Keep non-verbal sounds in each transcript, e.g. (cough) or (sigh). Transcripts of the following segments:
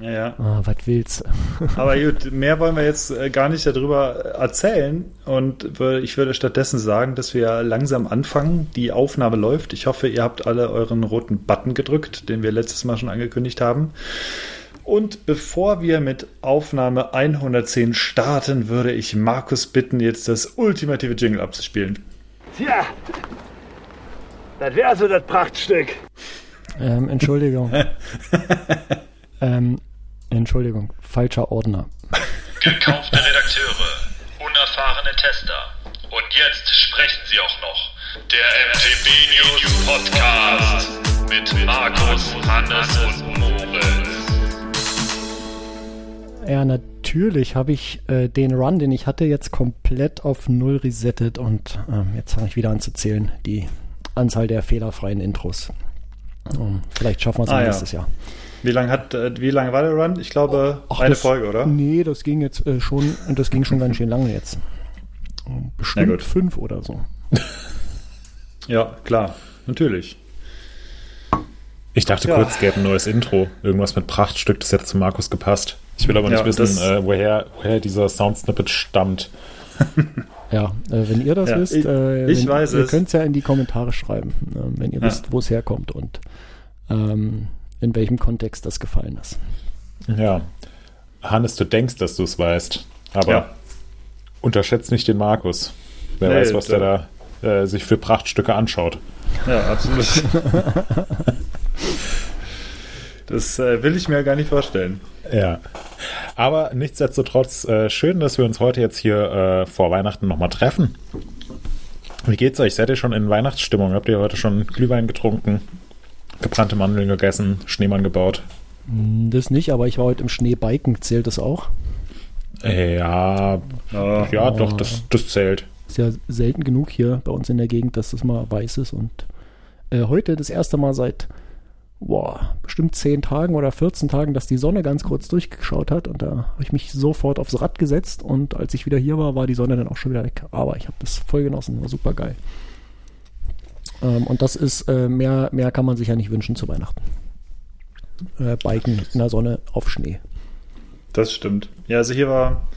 Ja. Ah, was willst (laughs) Aber gut, mehr wollen wir jetzt äh, gar nicht darüber erzählen. Und ich würde stattdessen sagen, dass wir langsam anfangen. Die Aufnahme läuft. Ich hoffe, ihr habt alle euren roten Button gedrückt, den wir letztes Mal schon angekündigt haben. Und bevor wir mit Aufnahme 110 starten, würde ich Markus bitten, jetzt das ultimative Jingle abzuspielen. Tja, das wäre so das Prachtstück. Ähm, Entschuldigung. (laughs) ähm, Entschuldigung, falscher Ordner. Gekaufte Redakteure, unerfahrene Tester. Und jetzt sprechen sie auch noch. Der MTB News Podcast mit Markus, Hannes und Moritz. Ja, natürlich habe ich äh, den Run, den ich hatte, jetzt komplett auf Null resettet und ähm, jetzt fange ich wieder an zu zählen, die Anzahl der fehlerfreien Intros. Um, vielleicht schaffen wir es Ah, ja. nächstes Jahr. Wie lange hat, äh, wie lange war der Run? Ich glaube, Ach, eine das- Folge, oder? Nee, das ging jetzt äh, schon, das ging schon ganz schön lange jetzt. Na Bestimmt gut. fünf oder so. (laughs) Ja, klar, natürlich. Ich dachte Ja. kurz, es gäbe ein neues Intro. Irgendwas mit Prachtstück, das hätte zu Markus gepasst. Ich will aber nicht Ja, wissen, äh, woher, woher dieser Soundsnippet stammt. (laughs) Ja, äh, wenn ihr das Ja, wisst, ich- äh, ich wenn, weiß ihr könnt es ja in die Kommentare schreiben, äh, wenn ihr Ja. wisst, wo es herkommt und ähm, in welchem Kontext das gefallen ist. Ja. Hannes, du denkst, dass du es weißt. Aber Ja. unterschätzt nicht den Markus. Wer Nee, weiß, was der- da äh, sich für Prachtstücke anschaut. Ja, absolut. das äh, will ich mir gar nicht vorstellen. Ja. Aber nichtsdestotrotz, äh, schön, dass wir uns heute jetzt hier äh, vor Weihnachten nochmal treffen. Wie geht's euch? Seid ihr schon in Weihnachtsstimmung? Habt ihr heute schon Glühwein getrunken, gebrannte Mandeln gegessen, Schneemann gebaut? Hm, Das nicht, aber ich war heute im Schneebiken. Zählt das auch? Äh, ja, Ja. ja, doch, das, das zählt. Ist ja selten genug hier bei uns in der Gegend, dass das mal weiß ist. Und äh, heute das erste Mal seit boah, bestimmt 10 Tagen oder 14 Tagen, dass die Sonne ganz kurz durchgeschaut hat. Und da habe ich mich sofort aufs Rad gesetzt. Und als ich wieder hier war, war die Sonne dann auch schon wieder weg. Aber ich habe das voll genossen. War super geil. Ähm, und das ist, äh, mehr, mehr kann man sich ja nicht wünschen zu Weihnachten. Äh, Biken in der Sonne auf Schnee. Das stimmt. Ja, also hier war,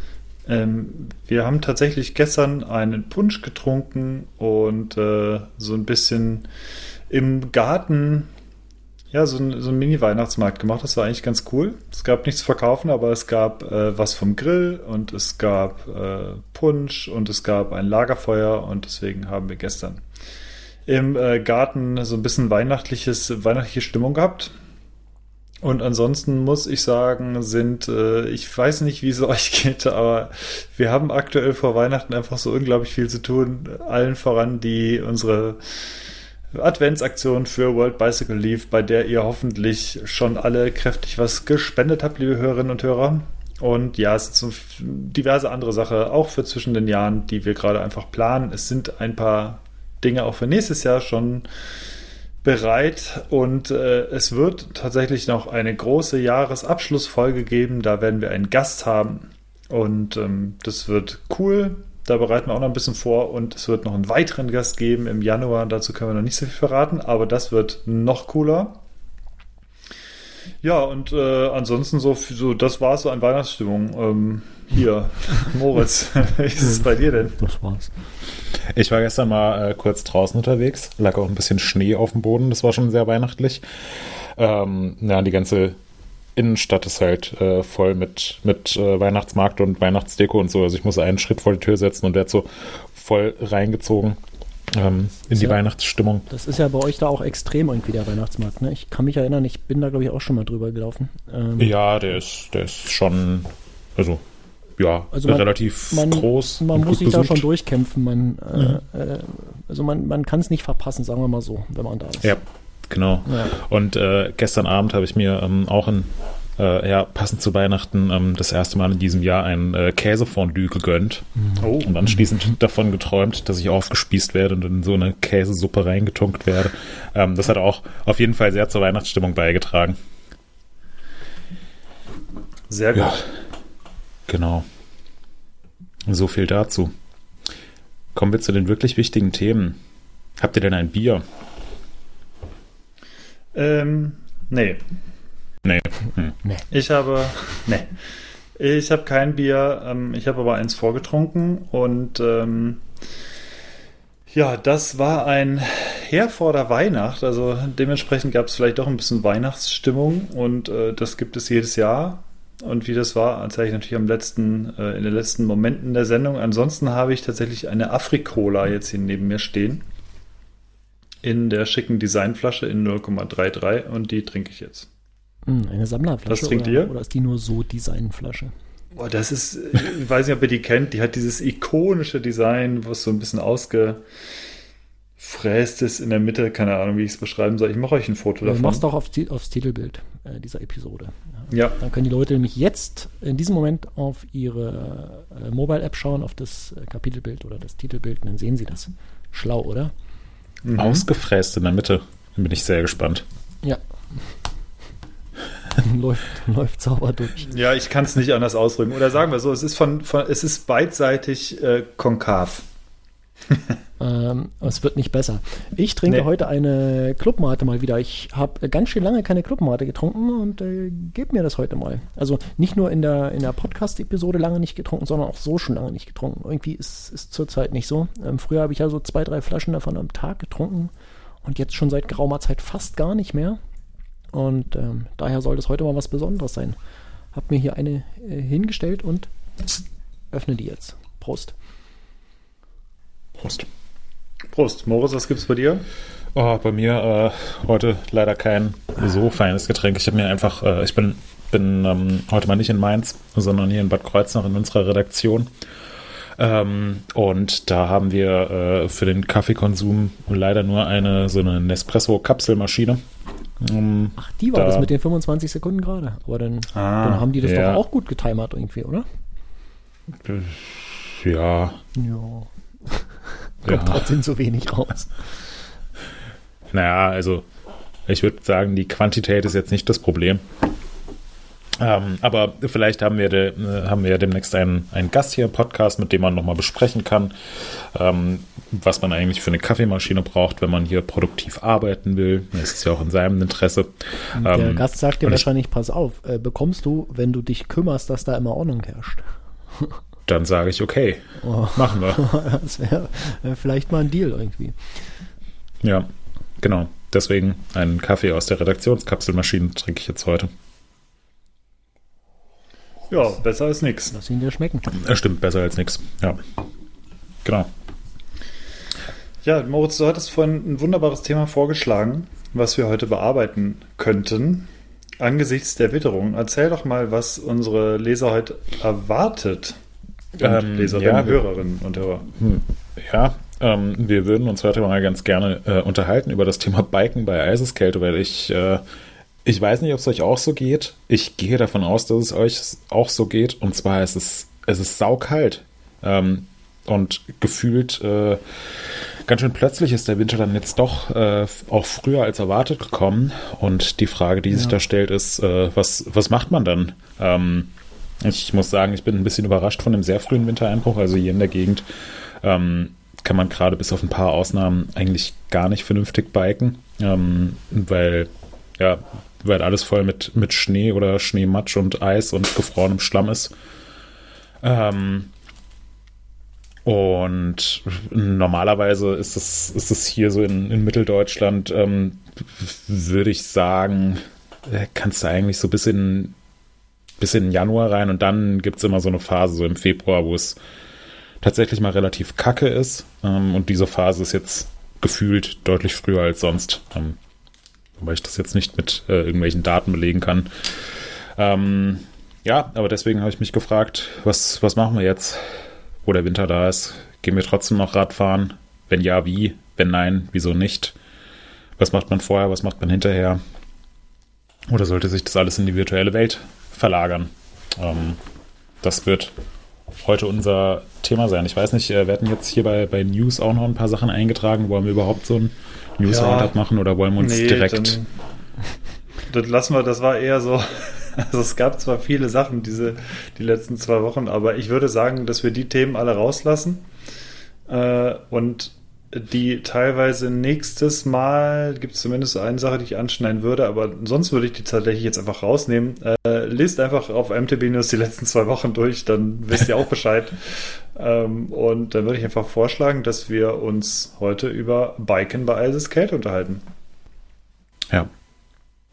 ähm, wir haben tatsächlich gestern einen Punsch getrunken und äh, so ein bisschen im Garten, ja, so, ein- so einen Mini-Weihnachtsmarkt gemacht. Das war eigentlich ganz cool. Es gab nichts zu verkaufen, aber es gab äh, was vom Grill und es gab äh, Punsch und es gab ein Lagerfeuer und deswegen haben wir gestern im äh, Garten so ein bisschen weihnachtliches, weihnachtliche Stimmung gehabt. Und ansonsten muss ich sagen, sind, äh, ich weiß nicht, wie es (laughs) euch geht, aber wir haben aktuell vor Weihnachten einfach so unglaublich viel zu tun. Allen voran die unsere Adventsaktion für World Bicycle Leaf, bei der ihr hoffentlich schon alle kräftig was gespendet habt, liebe Hörerinnen und Hörer. Und ja, es sind so diverse andere Sachen, auch für zwischen den Jahren, die wir gerade einfach planen. Es sind ein paar Dinge auch für nächstes Jahr schon bereit und äh, es wird tatsächlich noch eine große Jahresabschlussfolge geben. Da werden wir einen Gast haben und ähm, das wird cool. Da bereiten wir auch noch ein bisschen vor und es wird noch einen weiteren Gast geben im Januar. Dazu können wir noch nicht so viel verraten, aber das wird noch cooler. Ja, und äh, ansonsten so, so, das war so an Weihnachtsstimmung. Ähm, hier, Moritz, (laughs) wie ist es bei dir denn? Das war's. Ich war gestern mal äh, kurz draußen unterwegs, lag auch ein bisschen Schnee auf dem Boden, das war schon sehr weihnachtlich. Ähm, ja, die ganze Innenstadt ist halt äh, voll mit, mit äh, Weihnachtsmarkt und Weihnachtsdeko und so. Also ich muss einen Schritt vor die Tür setzen und der hat so voll reingezogen ähm, in die Ja. Weihnachtsstimmung. Das ist ja bei euch da auch extrem irgendwie der Weihnachtsmarkt, ne? Ich kann mich erinnern, ich bin da glaube ich auch schon mal drüber gelaufen. Ähm, Ja, der ist, der ist schon, also ja, Also man- relativ man, groß. Man muss sich da besucht. schon durchkämpfen. Man, äh, äh, also man, man kann es nicht verpassen, sagen wir mal so, wenn man da ist. Ja, genau. Ja. Und äh, gestern Abend habe ich mir ähm, auch in, äh, ja, passend zu Weihnachten ähm, das erste Mal in diesem Jahr ein äh, Käsefondue gegönnt Oh, und anschließend (laughs) davon geträumt, dass ich aufgespießt werde und in so eine Käsesuppe reingetunkt werde. Ähm, das hat auch auf jeden Fall sehr zur Weihnachtsstimmung beigetragen. sehr gut. Ja, genau. So viel dazu. Kommen wir zu den wirklich wichtigen Themen. Habt ihr denn ein Bier? Ähm, nee. Nee. Nee. Ich habe, (laughs) nee, ich habe kein Bier. Ähm, ich habe aber eins vorgetrunken und ähm, ja, das war ein Herr vor der Weihnacht. Also dementsprechend gab es vielleicht doch ein bisschen Weihnachtsstimmung und äh, das gibt es jedes Jahr. Und wie das war, erzähle ich natürlich am letzten, äh, in den letzten Momenten der Sendung. Ansonsten habe ich tatsächlich eine Afrikola jetzt hier neben mir stehen. In der schicken Designflasche in 0,33 und die trinke ich jetzt. Hm, eine Sammlerflasche. Was trinkt oder, ihr? Oder ist die nur so Designflasche? Boah, das ist, ich weiß nicht, ob ihr die kennt, die hat dieses ikonische Design, was so ein bisschen ausgefräst ist in der Mitte, keine Ahnung, wie ich es beschreiben soll. Ich mache euch ein Foto Du davon. machst auch auf, Ti- aufs Titelbild äh, dieser Episode. Ja, Dann können die Leute nämlich jetzt in diesem Moment auf ihre äh, Mobile-App schauen, auf das äh, Kapitelbild oder das Titelbild und dann sehen sie das. Schlau, oder? Mhm. Ausgefräst in der Mitte. Bin ich sehr gespannt. Ja. (laughs) läuft, läuft sauber durch. ja, ich kann es nicht anders ausdrücken. Oder sagen wir so, es ist von, von es ist beidseitig äh, konkav. (laughs) Ähm, es wird nicht besser. Ich trinke Nee. heute eine Clubmate mal wieder. Ich habe ganz schön lange keine Clubmate getrunken und äh, gebe mir das heute mal. Also nicht nur in der, in der Podcast-Episode lange nicht getrunken, sondern auch so schon lange nicht getrunken. Irgendwie ist es zurzeit nicht so. Ähm, früher habe ich ja so zwei, drei Flaschen davon am Tag getrunken und jetzt schon seit geraumer Zeit fast gar nicht mehr. Und ähm, daher soll das heute mal was Besonderes sein. Hab mir hier eine äh, hingestellt und öffne die jetzt. Prost. Prost. Prost, Moritz, was gibt's bei dir? Oh, bei mir äh, heute leider kein so feines Getränk. Ich habe mir einfach, äh, ich bin, bin ähm, heute mal nicht in Mainz, sondern hier in Bad Kreuznach in unserer Redaktion. Ähm, und da haben wir äh, für den Kaffeekonsum leider nur eine so eine Nespresso-Kapselmaschine. Ähm, Ach, die war Da- das mit den 25 Sekunden gerade. Aber dann, Ah, dann haben die das ja. doch auch gut getimert irgendwie, oder? ja, Ja. Ja. Kommt trotzdem so wenig raus. Naja, also ich würde sagen, die Quantität ist jetzt nicht das Problem. Ähm, aber vielleicht haben wir, de, äh, haben wir ja demnächst einen, einen Gast hier im Podcast, mit dem man nochmal besprechen kann, ähm, was man eigentlich für eine Kaffeemaschine braucht, wenn man hier produktiv arbeiten will. Das ist ja auch in seinem Interesse. Der Ähm, Gast sagt dir und ich- wahrscheinlich, pass auf, äh, bekommst du, wenn du dich kümmerst, dass da immer Ordnung herrscht. Dann sage ich, okay, Oh. machen wir. (laughs) Das wäre äh, vielleicht mal ein Deal irgendwie. Ja, genau. Deswegen einen Kaffee aus der Redaktionskapselmaschine trinke ich jetzt heute. Ja, besser als nix. Lass ihn dir schmecken. Er stimmt besser als nichts. Ja. Genau. Ja, Moritz, du hattest vorhin ein wunderbares Thema vorgeschlagen, was wir heute bearbeiten könnten. Angesichts der Witterung. Erzähl doch mal, was unsere Leser heute erwartet. Ähm, Leserinnen, ja, Hörerinnen und Hörer. Ja, ähm, wir würden uns heute mal ganz gerne äh, unterhalten über das Thema Biken bei Eiseskälte, weil ich, äh, ich weiß nicht, ob es euch auch so geht. Ich gehe davon aus, dass es euch auch so geht. Und zwar ist es, es ist saukalt. Ähm, und gefühlt äh, ganz schön plötzlich ist der Winter dann jetzt doch äh, auch früher als erwartet gekommen. Und die Frage, die sich Ja. da stellt, ist, äh, was, was macht man dann? Ähm, ich muss sagen, ich bin ein bisschen überrascht von dem sehr frühen Wintereinbruch. Also hier in der Gegend ähm, kann man gerade bis auf ein paar Ausnahmen eigentlich gar nicht vernünftig biken, ähm, weil ja, weil alles voll mit, mit Schnee oder Schneematsch und Eis und gefrorenem Schlamm ist. Ähm, und normalerweise ist es, ist es hier so in, in Mitteldeutschland, ähm, würde ich sagen, äh, kannst du eigentlich so bis in, bis in den Januar rein und dann gibt es immer so eine Phase, so im Februar, wo es tatsächlich mal relativ kacke ist. Ähm, und diese Phase ist jetzt gefühlt deutlich früher als sonst. Ähm, wobei ich das jetzt nicht mit äh, irgendwelchen Daten belegen kann. Ähm, ja, aber deswegen habe ich mich gefragt, was, was machen wir jetzt, wo der Winter da ist? Gehen wir trotzdem noch Radfahren? Wenn ja, wie? Wenn nein, wieso nicht? Was macht man vorher, was macht man hinterher? Oder sollte sich das alles in die virtuelle Welt verlagern? Ähm, das wird heute unser Thema sein. Ich weiß nicht, äh, wir hatten jetzt hier bei, bei News auch noch ein paar Sachen eingetragen. Wollen wir überhaupt so ein News Ja. Roundup machen oder wollen wir uns Nee, direkt. dann- Das lassen wir, das war eher so. (laughs) Also es gab zwar viele Sachen diese die letzten zwei Wochen, aber ich würde sagen, dass wir die Themen alle rauslassen äh, und die teilweise nächstes Mal, gibt es zumindest eine Sache, die ich anschneiden würde, aber sonst würde ich die tatsächlich jetzt einfach rausnehmen. Äh, lest einfach auf MTB News die letzten zwei Wochen durch, dann wisst ihr auch Bescheid. (laughs) ähm, und dann würde ich einfach vorschlagen, dass wir uns heute über Biken bei Eises Kälte unterhalten. Ja.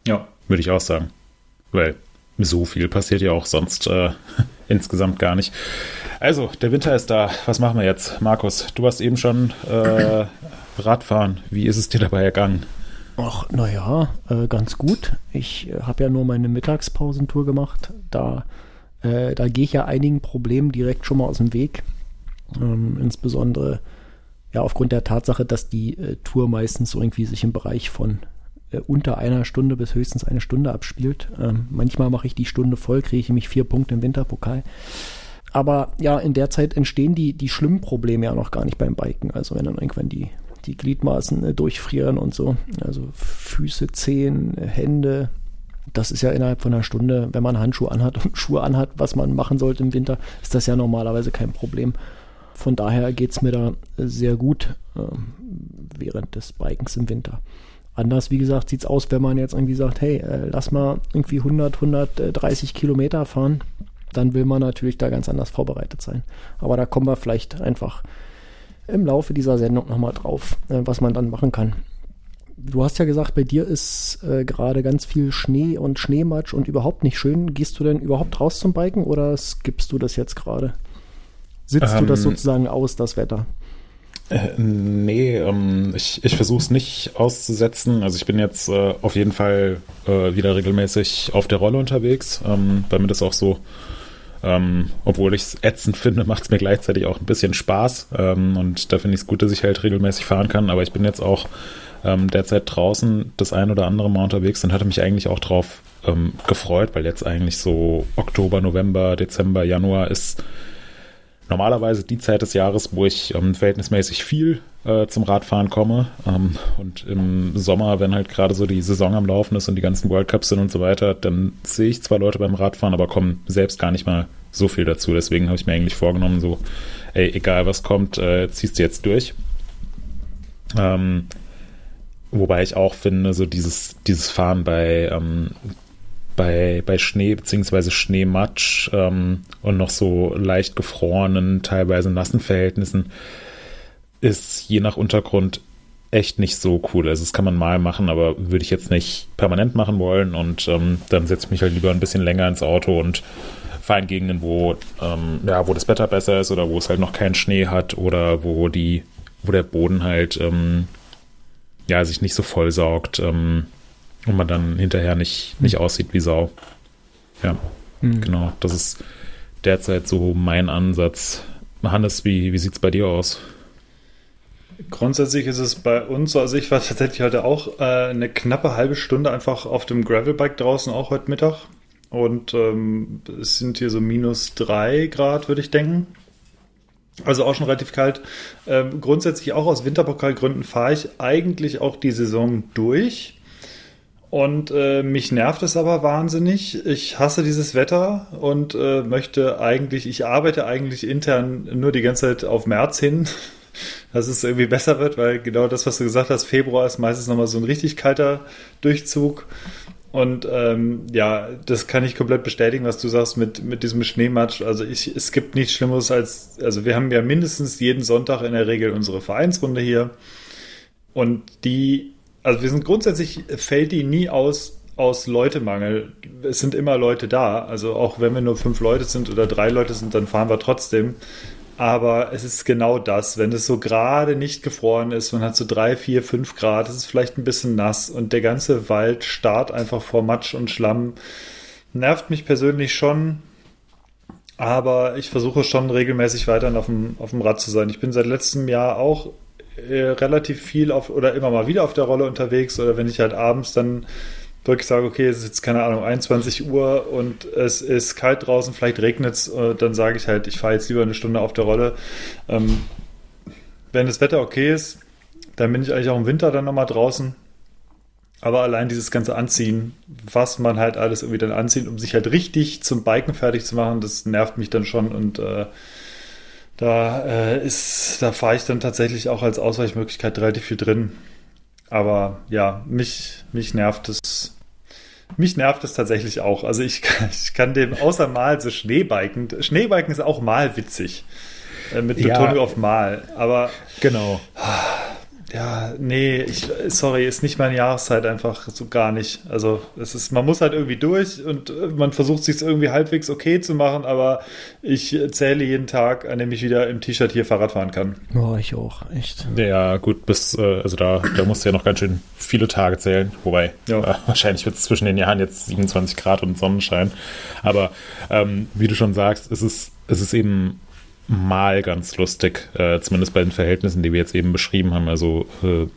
Ja. Würde ich auch sagen. Weil so viel passiert ja auch sonst äh, (laughs) insgesamt gar nicht. Also, der Winter ist da. Was machen wir jetzt? Markus, du warst eben schon äh, Radfahren. Wie ist es dir dabei ergangen? Ach, naja, äh, ganz gut. Ich äh, habe ja nur meine Mittagspausentour gemacht. Da, äh, da gehe ich ja einigen Problemen direkt schon mal aus dem Weg. Ähm, insbesondere ja aufgrund der Tatsache, dass die äh, Tour meistens irgendwie sich im Bereich von äh, unter einer Stunde bis höchstens eine Stunde abspielt. Ähm, manchmal mache ich die Stunde voll, kriege ich nämlich vier Punkte im Winterpokal. Aber ja, in der Zeit entstehen die, die schlimmen Probleme ja noch gar nicht beim Biken. Also wenn dann irgendwann die, die Gliedmaßen äh, durchfrieren und so. Also Füße, Zehen, Hände. Das ist ja innerhalb von einer Stunde, wenn man Handschuhe anhat und (laughs) Schuhe anhat, was man machen sollte im Winter, ist das ja normalerweise kein Problem. Von daher geht es mir da sehr gut äh, während des Bikens im Winter. Anders, wie gesagt, sieht es aus, wenn man jetzt irgendwie sagt, hey, äh, lass mal irgendwie 100, 130 Kilometer fahren dann will man natürlich da ganz anders vorbereitet sein. Aber da kommen wir vielleicht einfach im Laufe dieser Sendung nochmal drauf, äh, was man dann machen kann. Du hast ja gesagt, bei dir ist äh, gerade ganz viel Schnee und Schneematsch und überhaupt nicht schön. Gehst du denn überhaupt raus zum Biken oder skippst du das jetzt gerade? Sitzt ähm, du das ähm, sozusagen aus, das Wetter? Äh, nee, ähm, ich, ich versuche es nicht auszusetzen. Also ich bin jetzt äh, auf jeden Fall äh, wieder regelmäßig auf der Rolle unterwegs, ähm, weil mir das auch so ähm, obwohl ich es ätzend finde, (laughs) macht es mir gleichzeitig auch ein bisschen Spaß. Ähm, und da finde ich es gut, dass ich halt regelmäßig fahren kann. Aber ich bin jetzt auch ähm, derzeit draußen das ein oder andere Mal unterwegs und hatte mich eigentlich auch drauf ähm, gefreut, weil jetzt eigentlich so Oktober, November, Dezember, Januar ist normalerweise die Zeit des Jahres, wo ich ähm, verhältnismäßig viel äh, zum Radfahren komme. Ähm, und im Sommer, wenn halt gerade so die Saison am Laufen ist und die ganzen World Cups sind und so weiter, dann sehe ich zwar Leute beim Radfahren, aber komme selbst gar nicht mal so viel dazu. Deswegen habe ich mir eigentlich vorgenommen, so, ey, egal was kommt, äh, ziehst du jetzt durch. Ähm, wobei ich auch finde, so dieses, dieses Fahren bei ähm, bei, bei Schnee bzw. Schneematsch ähm, und noch so leicht gefrorenen, teilweise nassen Verhältnissen ist je nach Untergrund echt nicht so cool. Also das kann man mal machen, aber würde ich jetzt nicht permanent machen wollen und ähm, dann setze ich mich halt lieber ein bisschen länger ins Auto und fahre in Gegenden, wo, ähm, ja, wo das Wetter besser ist oder wo es halt noch keinen Schnee hat oder wo die, wo der Boden halt ähm, ja, sich nicht so voll saugt. Ähm, und man dann hinterher nicht, nicht aussieht wie Sau. Ja, mhm. genau. Das ist derzeit so mein Ansatz. Hannes, wie, wie sieht es bei dir aus? Grundsätzlich ist es bei uns so, also ich war tatsächlich heute auch äh, eine knappe halbe Stunde einfach auf dem Gravelbike draußen, auch heute Mittag. Und ähm, es sind hier so minus drei Grad, würde ich denken. Also auch schon relativ kalt. Ähm, grundsätzlich auch aus Winterpokalgründen fahre ich eigentlich auch die Saison durch. Und äh, mich nervt es aber wahnsinnig. Ich hasse dieses Wetter und äh, möchte eigentlich, ich arbeite eigentlich intern nur die ganze Zeit auf März hin, (laughs) dass es irgendwie besser wird, weil genau das, was du gesagt hast, Februar ist meistens nochmal so ein richtig kalter Durchzug. Und ähm, ja, das kann ich komplett bestätigen, was du sagst mit, mit diesem Schneematsch. Also ich, es gibt nichts Schlimmeres als, also wir haben ja mindestens jeden Sonntag in der Regel unsere Vereinsrunde hier. Und die also wir sind grundsätzlich, fällt die nie aus, aus Leutemangel. Es sind immer Leute da. Also auch wenn wir nur fünf Leute sind oder drei Leute sind, dann fahren wir trotzdem. Aber es ist genau das, wenn es so gerade nicht gefroren ist, man hat so drei, vier, fünf Grad, es ist vielleicht ein bisschen nass und der ganze Wald starrt einfach vor Matsch und Schlamm. Nervt mich persönlich schon, aber ich versuche schon regelmäßig weiterhin auf dem, auf dem Rad zu sein. Ich bin seit letztem Jahr auch äh, relativ viel auf oder immer mal wieder auf der Rolle unterwegs oder wenn ich halt abends dann wirklich sage, okay, es ist jetzt keine Ahnung, 21 Uhr und es ist kalt draußen, vielleicht regnet es, äh, dann sage ich halt, ich fahre jetzt lieber eine Stunde auf der Rolle. Ähm, wenn das Wetter okay ist, dann bin ich eigentlich auch im Winter dann nochmal draußen. Aber allein dieses ganze Anziehen, was man halt alles irgendwie dann anzieht, um sich halt richtig zum Biken fertig zu machen, das nervt mich dann schon und äh, Da äh, ist, da fahre ich dann tatsächlich auch als Ausweichmöglichkeit relativ viel drin. Aber ja, mich, mich nervt es. Mich nervt es tatsächlich auch. Also ich, (laughs) ich kann dem außer mal so Schneebiken. Schneebiken ist auch mal witzig. Äh, mit Betonung ja, auf mal. Aber. Genau. Ja, nee, ich, sorry, ist nicht meine Jahreszeit einfach so gar nicht. Also es ist, man muss halt irgendwie durch und äh, man versucht sich irgendwie halbwegs okay zu machen, aber ich zähle jeden Tag, an dem ich wieder im T-Shirt hier Fahrrad fahren kann. Oh, ich auch, echt. Ja, gut, bis, äh, also da, da musst du ja noch ganz schön viele Tage zählen, wobei ja. äh, wahrscheinlich wird es zwischen den Jahren jetzt 27 Grad und Sonnenschein. Aber ähm, wie du schon sagst, es ist, es ist eben mal ganz lustig, äh, zumindest bei den Verhältnissen, die wir jetzt eben beschrieben haben. Also äh,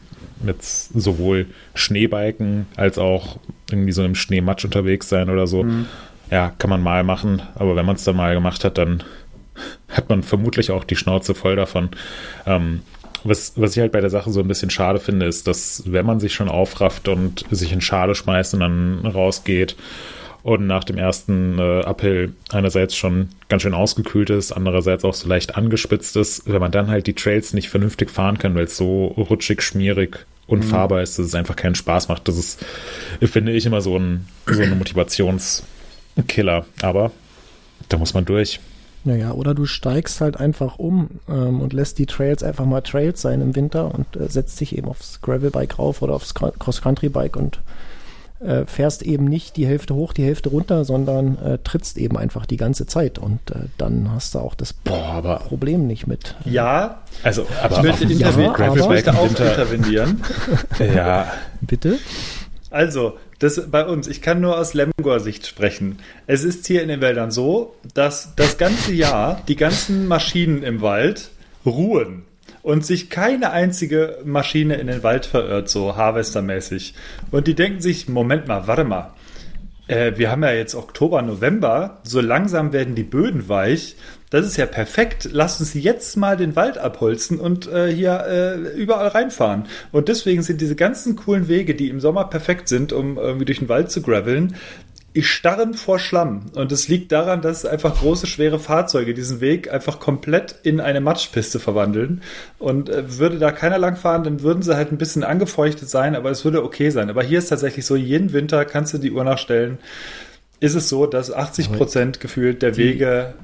mit sowohl Schneebiken als auch irgendwie so im Schneematsch unterwegs sein oder so. Mhm. Ja, kann man mal machen, aber wenn man es dann mal gemacht hat, dann hat man vermutlich auch die Schnauze voll davon. Ähm, was, was ich halt bei der Sache so ein bisschen schade finde, ist, dass wenn man sich schon aufrafft und sich in Schale schmeißt und dann rausgeht und nach dem ersten äh, Uphill einerseits schon ganz schön ausgekühlt ist, andererseits auch so leicht angespitzt ist, wenn man dann halt die Trails nicht vernünftig fahren kann, weil es so rutschig, schmierig, unfahrbar mhm. ist, dass es einfach keinen Spaß macht. Das ist, finde ich, immer so ein so eine Motivationskiller. Aber da muss man durch. Naja, oder du steigst halt einfach um ähm, und lässt die Trails einfach mal Trails sein im Winter und äh, setzt dich eben aufs Gravelbike rauf oder aufs Cross-Country-Bike und äh, fährst eben nicht die Hälfte hoch, die Hälfte runter, sondern äh, trittst eben einfach die ganze Zeit und äh, dann hast du auch das Boah, Problem nicht mit. Ja, also aber ich möchte, ja, aber, ich möchte auch intervenieren. (laughs) ja. Bitte? Also, das bei uns, ich kann nur aus Lemgor-Sicht sprechen. Es ist hier in den Wäldern so, dass das ganze Jahr die ganzen Maschinen im Wald ruhen und sich keine einzige Maschine in den Wald verirrt, so Harvestermäßig. Und die denken sich, Moment mal, warte mal. Äh, wir haben ja jetzt Oktober, November, so langsam werden die Böden weich. Das ist ja perfekt. Lass uns jetzt mal den Wald abholzen und äh, hier äh, überall reinfahren. Und deswegen sind diese ganzen coolen Wege, die im Sommer perfekt sind, um irgendwie durch den Wald zu graveln, starren vor Schlamm. Und es liegt daran, dass einfach große, schwere Fahrzeuge diesen Weg einfach komplett in eine Matschpiste verwandeln. Und äh, würde da keiner lang fahren, dann würden sie halt ein bisschen angefeuchtet sein, aber es würde okay sein. Aber hier ist tatsächlich so, jeden Winter kannst du die Uhr nachstellen, ist es so, dass 80 Prozent gefühlt der Wege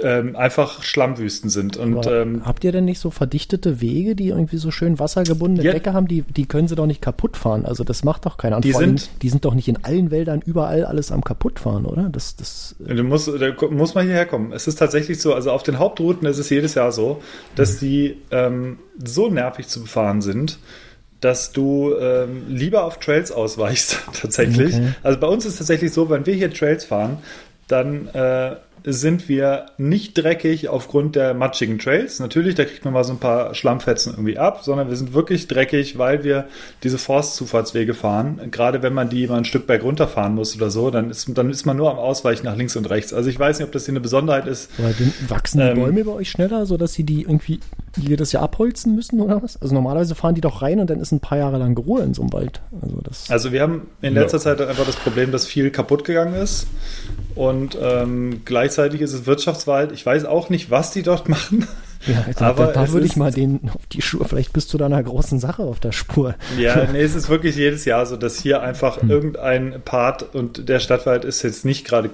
ähm, einfach Schlammwüsten sind. Und, ähm, habt ihr denn nicht so verdichtete Wege, die irgendwie so schön wassergebundene ja, Decke haben? Die, die können sie doch nicht kaputt fahren. Also das macht doch keiner. Und die, sind, allem, die sind doch nicht in allen Wäldern überall alles am kaputtfahren, oder? Das, das, du musst, da muss man hierher kommen. Es ist tatsächlich so, also auf den Hauptrouten ist es jedes Jahr so, dass mhm. die ähm, so nervig zu befahren sind, dass du ähm, lieber auf Trails ausweichst, (laughs) tatsächlich. Okay. Also bei uns ist es tatsächlich so, wenn wir hier Trails fahren, dann äh, sind wir nicht dreckig aufgrund der matschigen Trails. Natürlich, da kriegt man mal so ein paar Schlammfetzen irgendwie ab, sondern wir sind wirklich dreckig, weil wir diese Forstzufahrtswege fahren. Gerade wenn man die mal ein Stück berg runterfahren muss oder so, dann ist, dann ist man nur am Ausweichen nach links und rechts. Also ich weiß nicht, ob das hier eine Besonderheit ist. Aber wachsen die ähm, Bäume bei euch schneller, sodass sie die irgendwie jedes Jahr abholzen müssen oder was? Also normalerweise fahren die doch rein und dann ist ein paar Jahre lang Ruhe in so einem Wald. Also, das also wir haben in letzter ja. Zeit einfach das Problem, dass viel kaputt gegangen ist und ähm, gleichzeitig ist es Wirtschaftswald. Ich weiß auch nicht, was die dort machen. Ja, da, aber da, da würde ich mal den auf die Schuhe, vielleicht bist du da einer großen Sache auf der Spur. Ja, nee, es ist wirklich jedes Jahr so, dass hier einfach hm. irgendein Part und der Stadtwald ist jetzt nicht gerade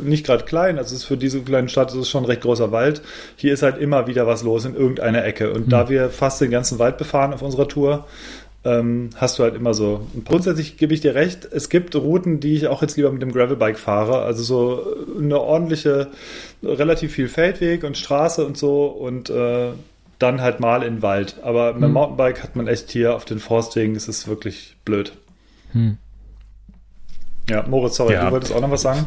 nicht gerade klein, also es ist für diese kleine Stadt ist es schon ein recht großer Wald. Hier ist halt immer wieder was los in irgendeiner Ecke und hm. da wir fast den ganzen Wald befahren auf unserer Tour, ähm, hast du halt immer so. Grundsätzlich gebe ich dir recht, es gibt Routen, die ich auch jetzt lieber mit dem Gravelbike fahre. Also so eine ordentliche, relativ viel Feldweg und Straße und so und äh, dann halt mal in den Wald. Aber mit dem hm. Mountainbike hat man echt hier auf den Forstwegen, ist es wirklich blöd. Hm. Ja, Moritz, sorry, ja. du wolltest auch noch was sagen?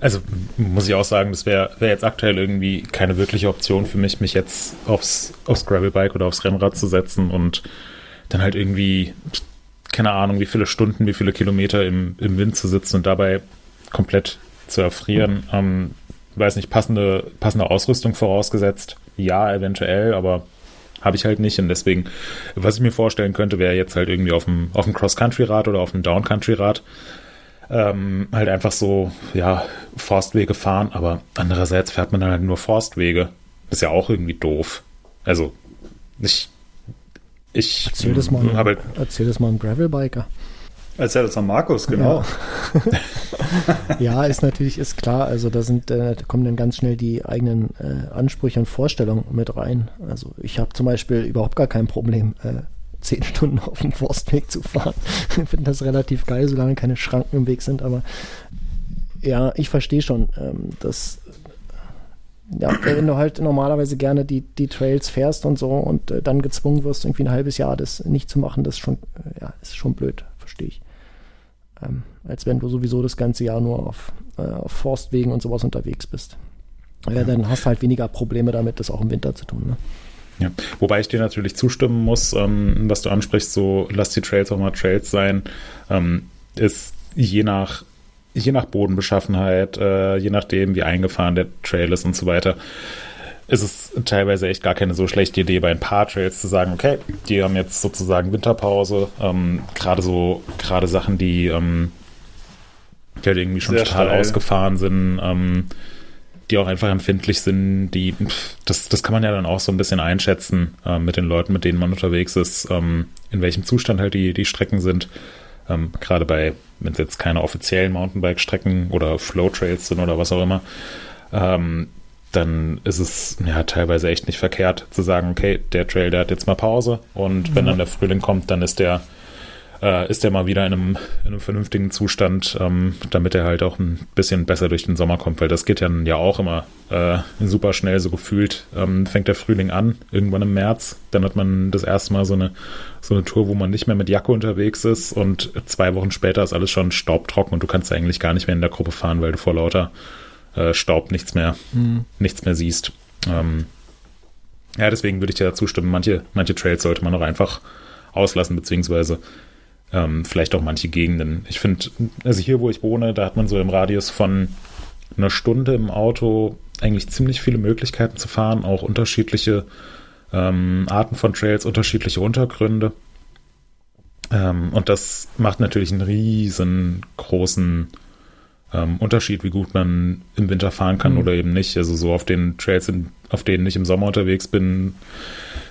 Also muss ich auch sagen, das wäre wär jetzt aktuell irgendwie keine wirkliche Option für mich, mich jetzt aufs, aufs Gravelbike oder aufs Rennrad zu setzen und dann halt irgendwie, keine Ahnung, wie viele Stunden, wie viele Kilometer im, im Wind zu sitzen und dabei komplett zu erfrieren. Ähm, weiß nicht, passende, passende Ausrüstung vorausgesetzt. Ja, eventuell, aber habe ich halt nicht. Und deswegen, was ich mir vorstellen könnte, wäre jetzt halt irgendwie auf dem, auf dem Cross-Country-Rad oder auf dem Down-Country-Rad ähm, halt einfach so, ja, Forstwege fahren, aber andererseits fährt man dann halt nur Forstwege. Ist ja auch irgendwie doof. Also, ich. Ich Erzähl das mal, habe erzähl das mal einem Gravelbiker. Ja das an Markus, genau. (laughs) Ja, ist natürlich, ist klar, also da sind, äh, da kommen dann ganz schnell die eigenen äh, Ansprüche und Vorstellungen mit rein. Also ich habe zum Beispiel überhaupt gar kein Problem, äh, zehn Stunden auf dem Forstweg zu fahren. (laughs) ich finde das relativ geil, solange keine Schranken im Weg sind, aber ja, ich verstehe schon, ähm, dass ja, wenn du halt normalerweise gerne die, die Trails fährst und so und äh, dann gezwungen wirst, irgendwie ein halbes Jahr das nicht zu machen, das ist schon, äh, ja, ist schon blöd, verstehe ich. Ähm, als wenn du sowieso das ganze Jahr nur auf, äh, auf Forstwegen und sowas unterwegs bist. Ja, dann hast du halt weniger Probleme damit, das auch im Winter zu tun. Ne? Ja, wobei ich dir natürlich zustimmen muss, ähm, was du ansprichst, so lass die Trails auch mal Trails sein, ähm, ist je nach je nach Bodenbeschaffenheit, äh, je nachdem, wie eingefahren der Trail ist und so weiter, ist es teilweise echt gar keine so schlechte Idee, bei ein paar Trails zu sagen, okay, die haben jetzt sozusagen Winterpause. Ähm, gerade so, gerade Sachen, die, ähm, die halt irgendwie schon Sehr total steil. ausgefahren sind, ähm, die auch einfach empfindlich sind, die, pff, das, das kann man ja dann auch so ein bisschen einschätzen äh, mit den Leuten, mit denen man unterwegs ist, ähm, in welchem Zustand halt die, die Strecken sind. Ähm, Gerade bei, wenn es jetzt keine offiziellen Mountainbike-Strecken oder Flow-Trails sind oder was auch immer, ähm, dann ist es ja teilweise echt nicht verkehrt zu sagen, okay, der Trail, der hat jetzt mal Pause und wenn dann der Frühling kommt, dann ist der äh, ist der mal wieder in einem, in einem vernünftigen Zustand, ähm, damit er halt auch ein bisschen besser durch den Sommer kommt, weil das geht dann ja auch immer äh, super schnell, so gefühlt. Ähm, fängt der Frühling an, irgendwann im März, dann hat man das erste Mal so eine, so eine Tour, wo man nicht mehr mit Jacke unterwegs ist und zwei Wochen später ist alles schon staubtrocken und du kannst eigentlich gar nicht mehr in der Gruppe fahren, weil du vor lauter äh, Staub nichts mehr, nichts mehr siehst. Ähm, ja, deswegen würde ich dir dazu stimmen, manche, manche Trails sollte man auch einfach auslassen, beziehungsweise ähm, vielleicht auch manche Gegenden. Ich finde, also hier, wo ich wohne, da hat man so im Radius von einer Stunde im Auto eigentlich ziemlich viele Möglichkeiten zu fahren, auch unterschiedliche ähm, Arten von Trails, unterschiedliche Untergründe. Ähm, und das macht natürlich einen riesengroßen ähm, Unterschied, wie gut man im Winter fahren kann oder eben nicht. Also so auf den Trails, in, auf denen ich im Sommer unterwegs bin,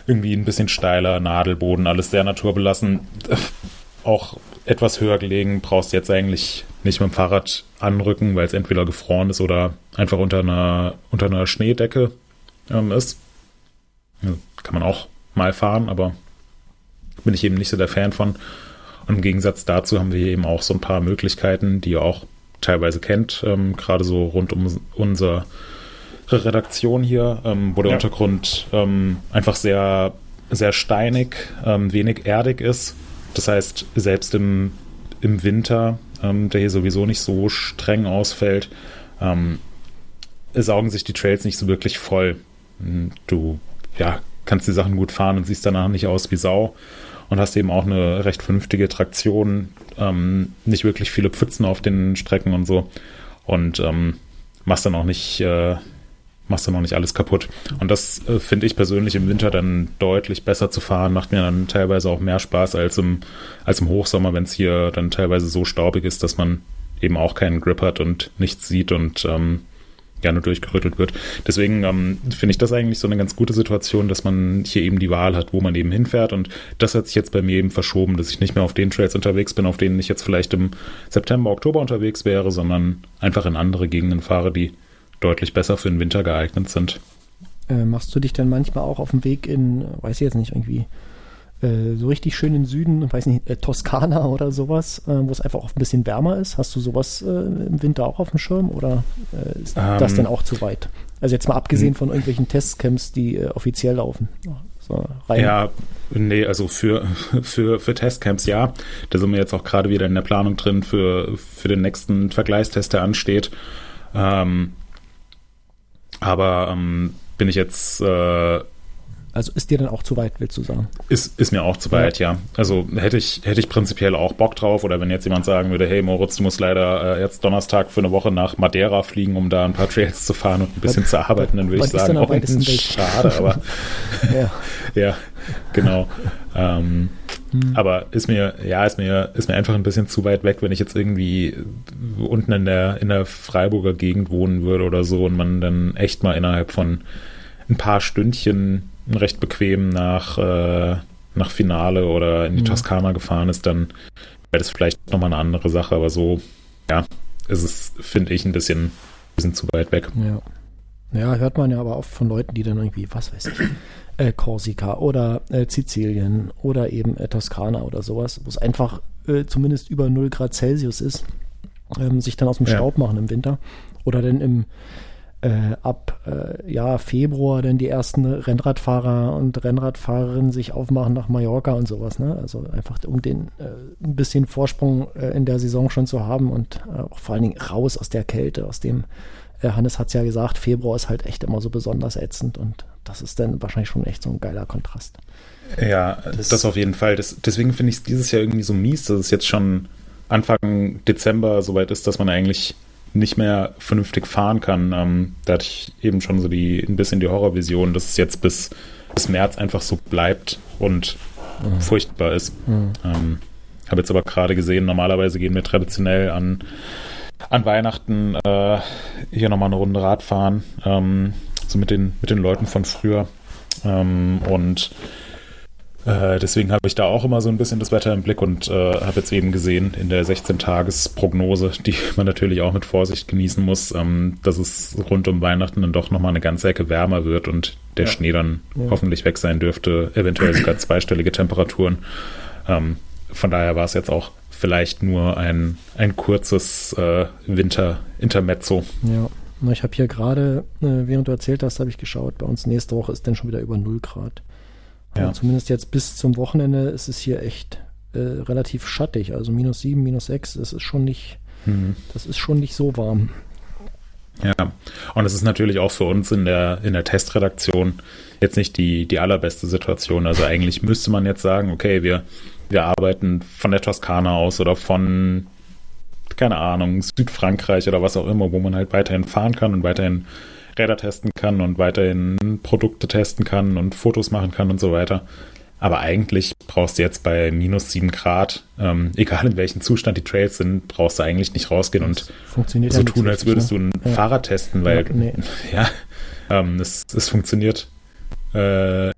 irgendwie ein bisschen steiler, Nadelboden, alles sehr naturbelassen. Auch etwas höher gelegen, brauchst jetzt eigentlich nicht mit dem Fahrrad anrücken, weil es entweder gefroren ist oder einfach unter einer, unter einer Schneedecke ähm, ist. Ja, kann man auch mal fahren, aber bin ich eben nicht so der Fan von. Und im Gegensatz dazu haben wir hier eben auch so ein paar Möglichkeiten, die ihr auch teilweise kennt, ähm, gerade so rund um unsere Redaktion hier, ähm, wo der Ja. Untergrund ähm, einfach sehr, sehr steinig, ähm, wenig erdig ist. Das heißt, selbst im, im Winter, ähm, der hier sowieso nicht so streng ausfällt, ähm, saugen sich die Trails nicht so wirklich voll. Du ja, kannst die Sachen gut fahren und siehst danach nicht aus wie Sau und hast eben auch eine recht vernünftige Traktion, ähm, nicht wirklich viele Pfützen auf den Strecken und so und ähm, machst dann auch nicht äh, machst dann auch nicht alles kaputt. Und das äh, finde ich persönlich im Winter dann deutlich besser zu fahren, macht mir dann teilweise auch mehr Spaß als im, als im Hochsommer, wenn es hier dann teilweise so staubig ist, dass man eben auch keinen Grip hat und nichts sieht und ähm, gerne durchgerüttelt wird. Deswegen ähm, finde ich das eigentlich so eine ganz gute Situation, dass man hier eben die Wahl hat, wo man eben hinfährt. Und das hat sich jetzt bei mir eben verschoben, dass ich nicht mehr auf den Trails unterwegs bin, auf denen ich jetzt vielleicht im September, Oktober unterwegs wäre, sondern einfach in andere Gegenden fahre, die deutlich besser für den Winter geeignet sind. Äh, machst du dich dann manchmal auch auf dem Weg in, weiß ich jetzt nicht, irgendwie äh, so richtig schön im Süden, weiß nicht, äh, Toskana oder sowas, äh, wo es einfach auch ein bisschen wärmer ist? Hast du sowas äh, im Winter auch auf dem Schirm oder äh, ist das Ähm, denn auch zu weit? Also jetzt mal abgesehen von irgendwelchen Testcamps, die offiziell laufen. So. Ja, nee, also für, (laughs) für, für Testcamps ja. Da sind wir jetzt auch gerade wieder in der Planung drin für, für den nächsten Vergleichstest, der ansteht. Ähm, aber ähm, bin ich jetzt, äh, Also ist dir dann auch zu weit, willst du sagen? ist, ist mir auch zu weit, ja. Also hätte ich, hätte ich prinzipiell auch Bock drauf. Oder wenn jetzt jemand sagen würde, hey Moritz, du musst leider äh, jetzt Donnerstag für eine Woche nach Madeira fliegen, um da ein paar Trails zu fahren und ein bisschen zu arbeiten, dann würde ich sagen, oh, schade, aber (laughs) Ja. (laughs) ja, genau. Ähm, Aber ist mir, ja, ist mir, ist mir einfach ein bisschen zu weit weg, wenn ich jetzt irgendwie unten in der, in der Freiburger Gegend wohnen würde oder so und man dann echt mal innerhalb von ein paar Stündchen recht bequem nach, äh, nach Finale oder in die Mhm. Toskana gefahren ist, dann wäre das vielleicht nochmal eine andere Sache. Aber so, ja, ist es, finde ich, ein bisschen, ein bisschen zu weit weg. Ja. Ja, hört man ja aber oft von Leuten, die dann irgendwie, was weiß ich, äh, Korsika oder äh, Sizilien oder eben äh, Toskana oder sowas, wo es einfach äh, zumindest über 0 Grad Celsius ist, ähm, sich dann aus dem Ja. Staub machen im Winter. Oder dann im äh, ab äh, ja, Februar dann die ersten Rennradfahrer und Rennradfahrerinnen sich aufmachen nach Mallorca und sowas. Ne? Also einfach um den ein bisschen Vorsprung in der Saison schon zu haben und auch vor allen Dingen raus aus der Kälte, aus dem Hannes hat es ja gesagt, Februar ist halt echt immer so besonders ätzend und das ist dann wahrscheinlich schon echt so ein geiler Kontrast. Ja, Das- das, auf jeden Fall. Das, deswegen finde ich es dieses Jahr irgendwie so mies, dass es jetzt schon Anfang Dezember soweit ist, dass man eigentlich nicht mehr vernünftig fahren kann. Ähm, da hatte ich eben schon so die ein bisschen die Horrorvision, dass es jetzt bis, bis März einfach so bleibt und furchtbar ist. Ähm, habe jetzt aber gerade gesehen, normalerweise gehen wir traditionell an, an Weihnachten äh, hier nochmal eine Runde Rad fahren, ähm, so mit den, mit den Leuten von früher. Ähm, und äh, deswegen habe ich da auch immer so ein bisschen das Wetter im Blick und äh, habe jetzt eben gesehen in der 16-Tages-Prognose, die (laughs) man natürlich auch mit Vorsicht genießen muss, ähm, dass es rund um Weihnachten dann doch nochmal eine ganze Ecke wärmer wird und der Ja. Schnee dann Ja. hoffentlich weg sein dürfte, eventuell sogar zweistellige Temperaturen. Ähm, von daher war es jetzt auch vielleicht nur ein, ein kurzes äh, Winter-Intermezzo. Ja, ich habe hier gerade, äh, während du erzählt hast, habe ich geschaut, bei uns nächste Woche ist dann schon wieder über 0 Grad. Ja. Zumindest jetzt bis zum Wochenende ist es hier echt äh, relativ schattig, also minus 7, minus 6, das ist schon nicht, Mhm. das ist schon nicht so warm. Ja, und es ist natürlich auch für uns in der, in der Testredaktion jetzt nicht die, die allerbeste Situation. Also eigentlich müsste man jetzt sagen, okay, wir, wir arbeiten von der Toskana aus oder von, keine Ahnung, Südfrankreich oder was auch immer, wo man halt weiterhin fahren kann und weiterhin Räder testen kann und weiterhin Produkte testen kann und Fotos machen kann und so weiter. Aber eigentlich brauchst du jetzt bei minus sieben Grad, ähm, egal in welchem Zustand die Trails sind, brauchst du eigentlich nicht rausgehen und Funktioniert so tun, als würdest ne? du ein Ja. Fahrrad testen, weil Ja, nee. (laughs) ja, ähm, es, es funktioniert äh,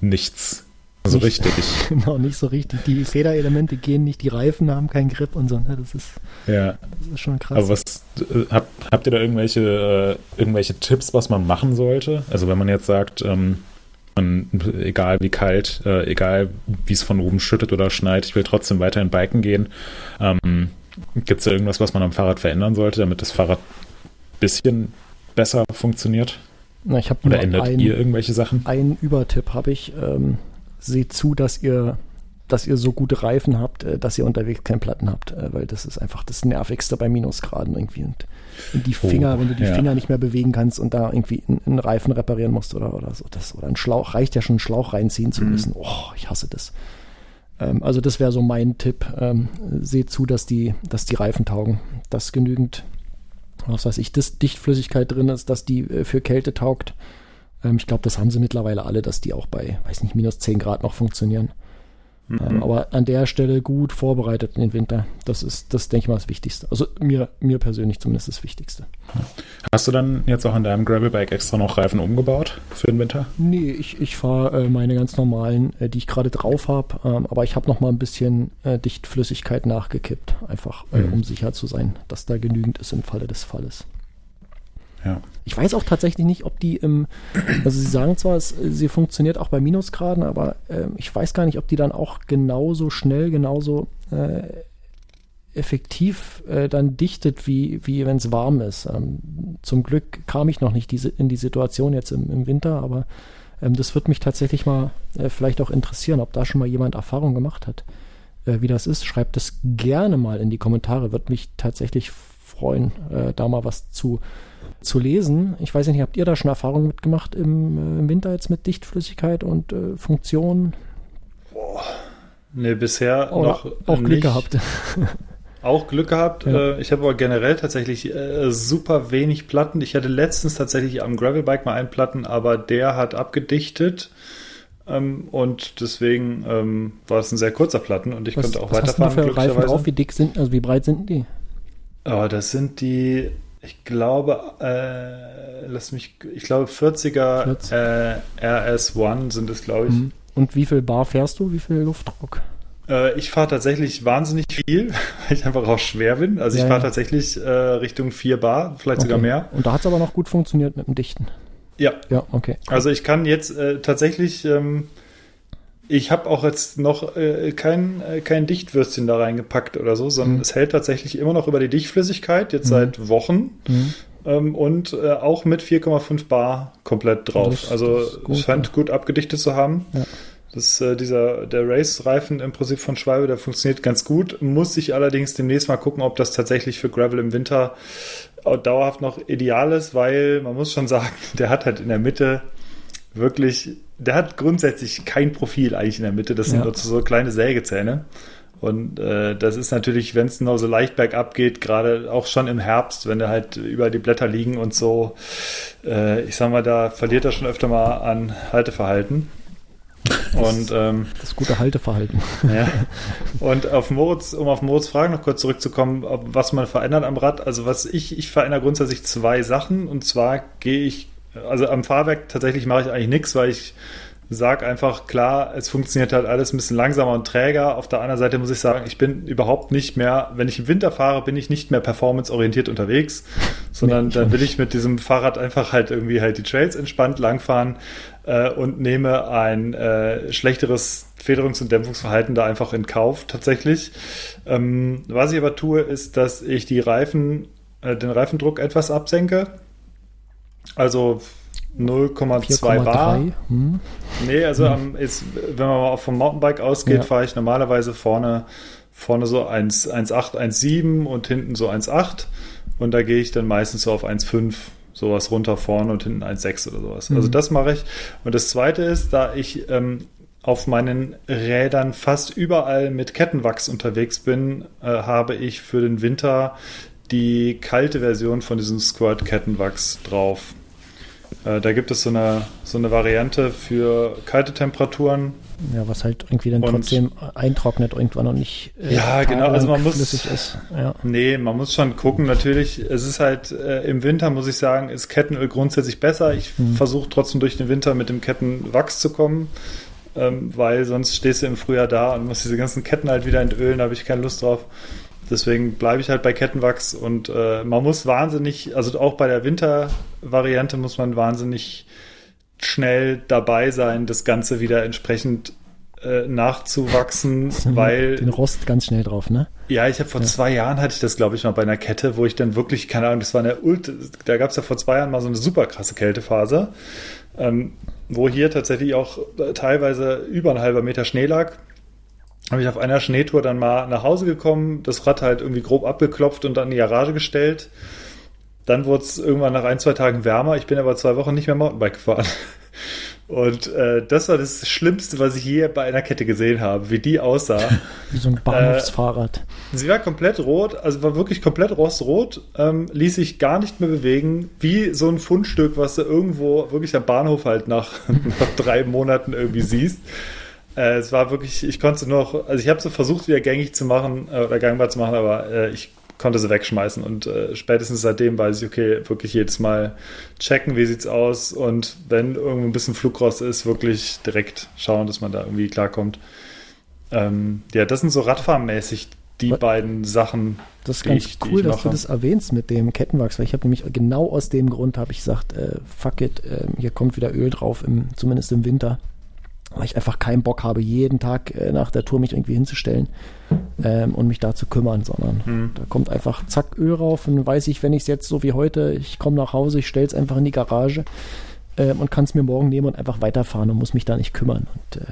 nichts so Nicht. richtig. (laughs) Genau, nicht so richtig. Die Federelemente gehen nicht, die Reifen haben keinen Grip und so. Ne? Das, ist, Ja, das ist schon krass. aber was äh, habt, habt ihr da irgendwelche äh, irgendwelche Tipps, was man machen sollte? Also wenn man jetzt sagt, ähm, man, egal wie kalt, äh, egal wie es von oben schüttet oder schneit, ich will trotzdem weiterhin biken gehen. Ähm, Gibt es da irgendwas, was man am Fahrrad verändern sollte, damit das Fahrrad ein bisschen besser funktioniert? Na, ich habe Oder ändert ein, ihr irgendwelche Sachen? einen Übertipp habe ich. Ähm, seht zu, dass ihr, dass ihr so gute Reifen habt, äh, dass ihr unterwegs keinen Platten habt, äh, weil das ist einfach das Nervigste bei Minusgraden irgendwie. Und, die Oh, Finger, wenn du die ja. Finger nicht mehr bewegen kannst und da irgendwie einen, einen Reifen reparieren musst oder, oder so, das, oder ein Schlauch, reicht ja schon, einen Schlauch reinziehen zu Mhm. müssen. Oh, ich hasse das. Ähm, also das wäre so mein Tipp. Ähm, seht zu, dass die, dass die Reifen taugen, dass genügend, was weiß ich, das Dichtflüssigkeit drin ist, dass die äh, für Kälte taugt. Ähm, ich glaube, das haben sie mittlerweile alle, dass die auch bei, weiß nicht, minus 10 Grad noch funktionieren. Mhm. Ähm, aber an der Stelle gut vorbereitet in den Winter. Das ist, das denke ich mal, das Wichtigste. Also mir, mir persönlich zumindest das Wichtigste. Hast du dann jetzt auch an deinem Gravelbike extra noch Reifen umgebaut für den Winter? Nee, ich, ich fahre äh, meine ganz normalen, äh, die ich gerade drauf habe, ähm, aber ich habe noch mal ein bisschen äh, Dichtflüssigkeit nachgekippt, einfach Mhm. um sicher zu sein, dass da genügend ist im Falle des Falles. Ja. Ich weiß auch tatsächlich nicht, ob die im, also sie sagen zwar, es, sie funktioniert auch bei Minusgraden, aber ähm, ich weiß gar nicht, ob die dann auch genauso schnell, genauso äh, effektiv äh, dann dichtet, wie, wie wenn es warm ist. Ähm, zum Glück kam ich noch nicht diese, in die Situation jetzt im, im Winter, aber ähm, das wird mich tatsächlich mal äh, vielleicht auch interessieren, ob da schon mal jemand Erfahrung gemacht hat, äh, wie das ist. Schreibt das gerne mal in die Kommentare, wird mich tatsächlich freuen, äh, da mal was zu zu lesen. Ich weiß nicht, habt ihr da schon Erfahrungen mitgemacht im, äh, im Winter jetzt mit Dichtflüssigkeit und äh, Funktionen? Nee, bisher Oder noch auch Glück nicht. gehabt? (laughs) Auch Glück gehabt. Ja. Äh, ich habe aber generell tatsächlich äh, super wenig Platten. Ich hatte letztens tatsächlich am Gravelbike mal einen Platten, aber der hat abgedichtet. Ähm, und deswegen ähm, war es ein sehr kurzer Platten und ich Was, konnte auch was hast du weiterfahren, für Reifen drauf? Wie dick sind, also wie breit sind die? Oh, das sind die Ich glaube, äh, lass mich, ich glaube 40er 40. Äh, RS1 sind es, glaube ich. Mhm. Und wie viel Bar fährst du? Wie viel Luftdruck? Äh, ich fahre tatsächlich wahnsinnig viel, (laughs) weil ich einfach auch schwer bin. Also Ja, ich fahre ja. tatsächlich äh, Richtung 4 Bar, vielleicht sogar Okay. mehr. Und da hat es aber noch gut funktioniert mit dem Dichten. Ja, Ja, okay. also ich kann jetzt äh, tatsächlich, ähm, ich habe auch jetzt noch äh, kein, äh, kein Dichtwürstchen da reingepackt oder so, sondern Mhm. es hält tatsächlich immer noch über die Dichtflüssigkeit, jetzt Mhm. seit Wochen. Mhm. Ähm, und äh, auch mit 4,5 Bar komplett drauf. Das- also das gut, scheint ja. gut abgedichtet zu haben. Ja. Das, äh, dieser, der Race-Reifen im Prinzip von Schwalbe, der funktioniert ganz gut. Muss ich allerdings demnächst mal gucken, ob das tatsächlich für Gravel im Winter auch dauerhaft noch ideal ist, weil man muss schon sagen, (laughs) der hat halt in der Mitte wirklich, der hat grundsätzlich kein Profil eigentlich in der Mitte. Das sind Ja. nur so kleine Sägezähne. Und äh, das ist natürlich, wenn es nur so leicht bergab geht, gerade auch schon im Herbst, wenn da halt über die Blätter liegen und so, äh, ich sag mal, da verliert er schon öfter mal an Halteverhalten. Und ähm, Das gute Halteverhalten. ja. (laughs) Und auf Moritz, um auf Moritz Fragen noch kurz zurückzukommen, ob, was man verändert am Rad. Also was ich, ich verändere grundsätzlich zwei Sachen. Und zwar gehe ich, also am Fahrwerk tatsächlich mache ich eigentlich nichts, weil ich sage einfach, klar, es funktioniert halt alles ein bisschen langsamer und träger. Auf der anderen Seite muss ich sagen, ich bin überhaupt nicht mehr, wenn ich im Winter fahre, bin ich nicht mehr performanceorientiert unterwegs, sondern Nee, dann will ich mit diesem Fahrrad einfach halt irgendwie halt die Trails entspannt langfahren äh, und nehme ein äh, schlechteres Federungs- und Dämpfungsverhalten da einfach in Kauf tatsächlich. Ähm, was ich aber tue, ist, dass ich die Reifen, äh, den Reifendruck etwas absenke. Also 0,2 Bar. 4,3. Hm. Nee, also am, ist, wenn man mal vom Mountainbike ausgeht, Ja. fahre ich normalerweise vorne, vorne so 1, 1,8, 1,7 und hinten so 1,8. Und da gehe ich dann meistens so auf 1,5, sowas runter vorne und hinten 1,6 oder sowas. Also Mhm. das mache ich. Und das zweite ist, da ich ähm, auf meinen Rädern fast überall mit Kettenwachs unterwegs bin, äh, habe ich für den Winter die kalte Version von diesem Squirt Kettenwachs drauf. Äh, da gibt es so eine, so eine Variante für kalte Temperaturen. Ja, was halt irgendwie dann Und- trotzdem eintrocknet irgendwann und nicht äh, Ja, genau, also man muss- ist. Ja. Nee, man muss schon gucken. Natürlich, es ist halt äh, im Winter, muss ich sagen, ist Kettenöl grundsätzlich besser. Ich Mhm. versuche trotzdem durch den Winter mit dem Kettenwachs zu kommen, ähm, weil sonst stehst du im Frühjahr da und musst diese ganzen Ketten halt wieder entölen. Da habe ich keine Lust drauf. Deswegen bleibe ich halt bei Kettenwachs und äh, man muss wahnsinnig, also auch bei der Wintervariante muss man wahnsinnig schnell dabei sein, das Ganze wieder entsprechend äh, nachzuwachsen, (laughs) weil Den Rost ganz schnell drauf, ne? ja, ich habe vor zwei Jahren hatte ich das, glaube ich, mal bei einer Kette, wo ich dann wirklich, keine Ahnung, das war eine Ult, da gab es ja vor zwei Jahren mal so eine super krasse Kältephase, ähm, wo hier tatsächlich auch äh, teilweise über ein halber Meter Schnee lag. Habe ich auf einer Schneetour dann mal nach Hause gekommen, das Rad halt irgendwie grob abgeklopft und dann in die Garage gestellt. Dann wurde es irgendwann nach ein, zwei Tagen wärmer. Ich bin aber zwei Wochen nicht mehr Mountainbike gefahren. (laughs) Und äh, das war das Schlimmste, was ich je bei einer Kette gesehen habe, wie die aussah. (laughs) Wie so ein Bahnhofsfahrrad. Sie war komplett rot, also war wirklich komplett rostrot, ähm, ließ sich gar nicht mehr bewegen, wie so ein Fundstück, was du irgendwo wirklich am Bahnhof halt nach, (laughs) nach drei Monaten irgendwie siehst. Äh, es war wirklich, ich konnte noch, also ich habe so versucht, wieder gängig zu machen äh, oder gangbar zu machen, aber äh, ich konnte sie wegschmeißen und äh, spätestens seitdem weiß ich, okay, wirklich jedes Mal checken, wie sieht's aus und wenn irgendwo ein bisschen Flugrost ist, wirklich direkt schauen, dass man da irgendwie klarkommt. Ähm, ja, das sind so radfahrmäßig die Was? beiden Sachen. Das ist ganz ich- cool, dass mache. du das erwähnst mit dem Kettenwachs, weil ich habe nämlich genau aus dem Grund habe ich gesagt, äh, fuck it, äh, hier kommt wieder Öl drauf, im, zumindest im Winter. Weil ich einfach keinen Bock habe, jeden Tag äh, nach der Tour mich irgendwie hinzustellen ähm, und mich da zu kümmern, sondern Hm. da kommt einfach zack Öl rauf und weiß ich, wenn ich es jetzt so wie heute, ich komme nach Hause, ich stelle es einfach in die Garage ähm, und kann es mir morgen nehmen und einfach weiterfahren und muss mich da nicht kümmern. Und äh,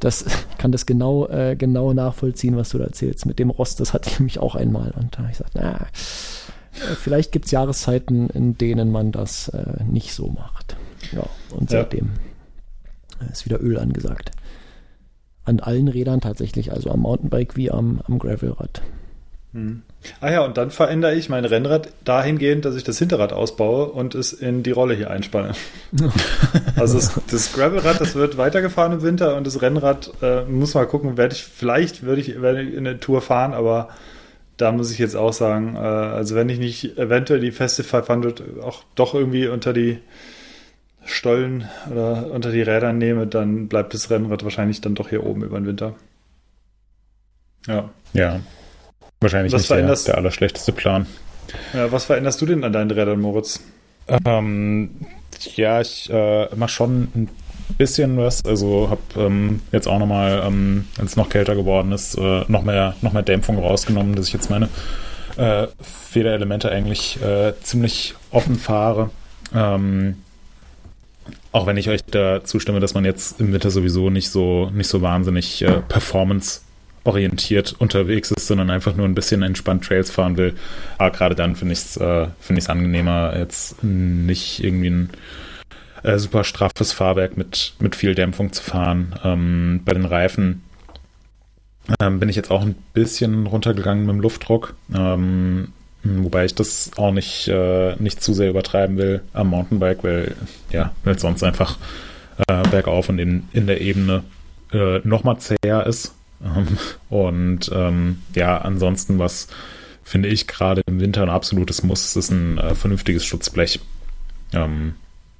das, (laughs) ich kann das genau, äh, genau nachvollziehen, was du da erzählst. Mit dem Rost, das hatte ich nämlich auch einmal. Und da habe ich gesagt, na, äh, vielleicht gibt es Jahreszeiten, in denen man das äh, nicht so macht. Ja, und Ja. seitdem ist wieder Öl angesagt. An allen Rädern tatsächlich, also am Mountainbike wie am, am Gravelrad. Ah ja, und dann verändere ich mein Rennrad dahingehend, dass ich das Hinterrad ausbaue und es in die Rolle hier einspanne. (laughs) also das, das Gravelrad, das wird weitergefahren im Winter und das Rennrad äh, muss mal gucken, werde ich vielleicht würde ich, werde ich in eine Tour fahren, aber da muss ich jetzt auch sagen, äh, also wenn ich nicht eventuell die Feste 500 auch doch irgendwie unter die Stollen oder unter die Räder nehme, dann bleibt das Rennrad wahrscheinlich dann doch hier oben über den Winter. Ja. Ja. Wahrscheinlich Was nicht der, der allerschlechteste Plan. Ja, was veränderst du denn an deinen Rädern, Moritz? Ähm, ja, ich äh, mache schon ein bisschen was. Also habe ähm, jetzt auch nochmal, ähm, wenn es noch kälter geworden ist, äh, noch mehr, noch mehr Dämpfung rausgenommen, dass ich jetzt meine äh, Federelemente eigentlich äh, ziemlich offen fahre. Ähm, auch wenn ich euch da zustimme, dass man jetzt im Winter sowieso nicht so nicht so wahnsinnig äh, performance orientiert unterwegs ist, sondern einfach nur ein bisschen entspannt Trails fahren will. Aber gerade dann finde ich es äh, ich's angenehmer, jetzt nicht irgendwie ein äh, super straffes Fahrwerk mit, mit viel Dämpfung zu fahren. Ähm, bei den Reifen ähm, bin ich jetzt auch ein bisschen runtergegangen mit dem Luftdruck. Ähm, wobei ich das auch nicht, äh, nicht zu sehr übertreiben will am Mountainbike, weil ja, weil sonst einfach äh, bergauf und in, in der Ebene äh, nochmal zäher ist. Ähm, und ähm, ja, ansonsten, was finde ich gerade im Winter ein absolutes Muss, ist ein äh, vernünftiges Schutzblech. Ähm,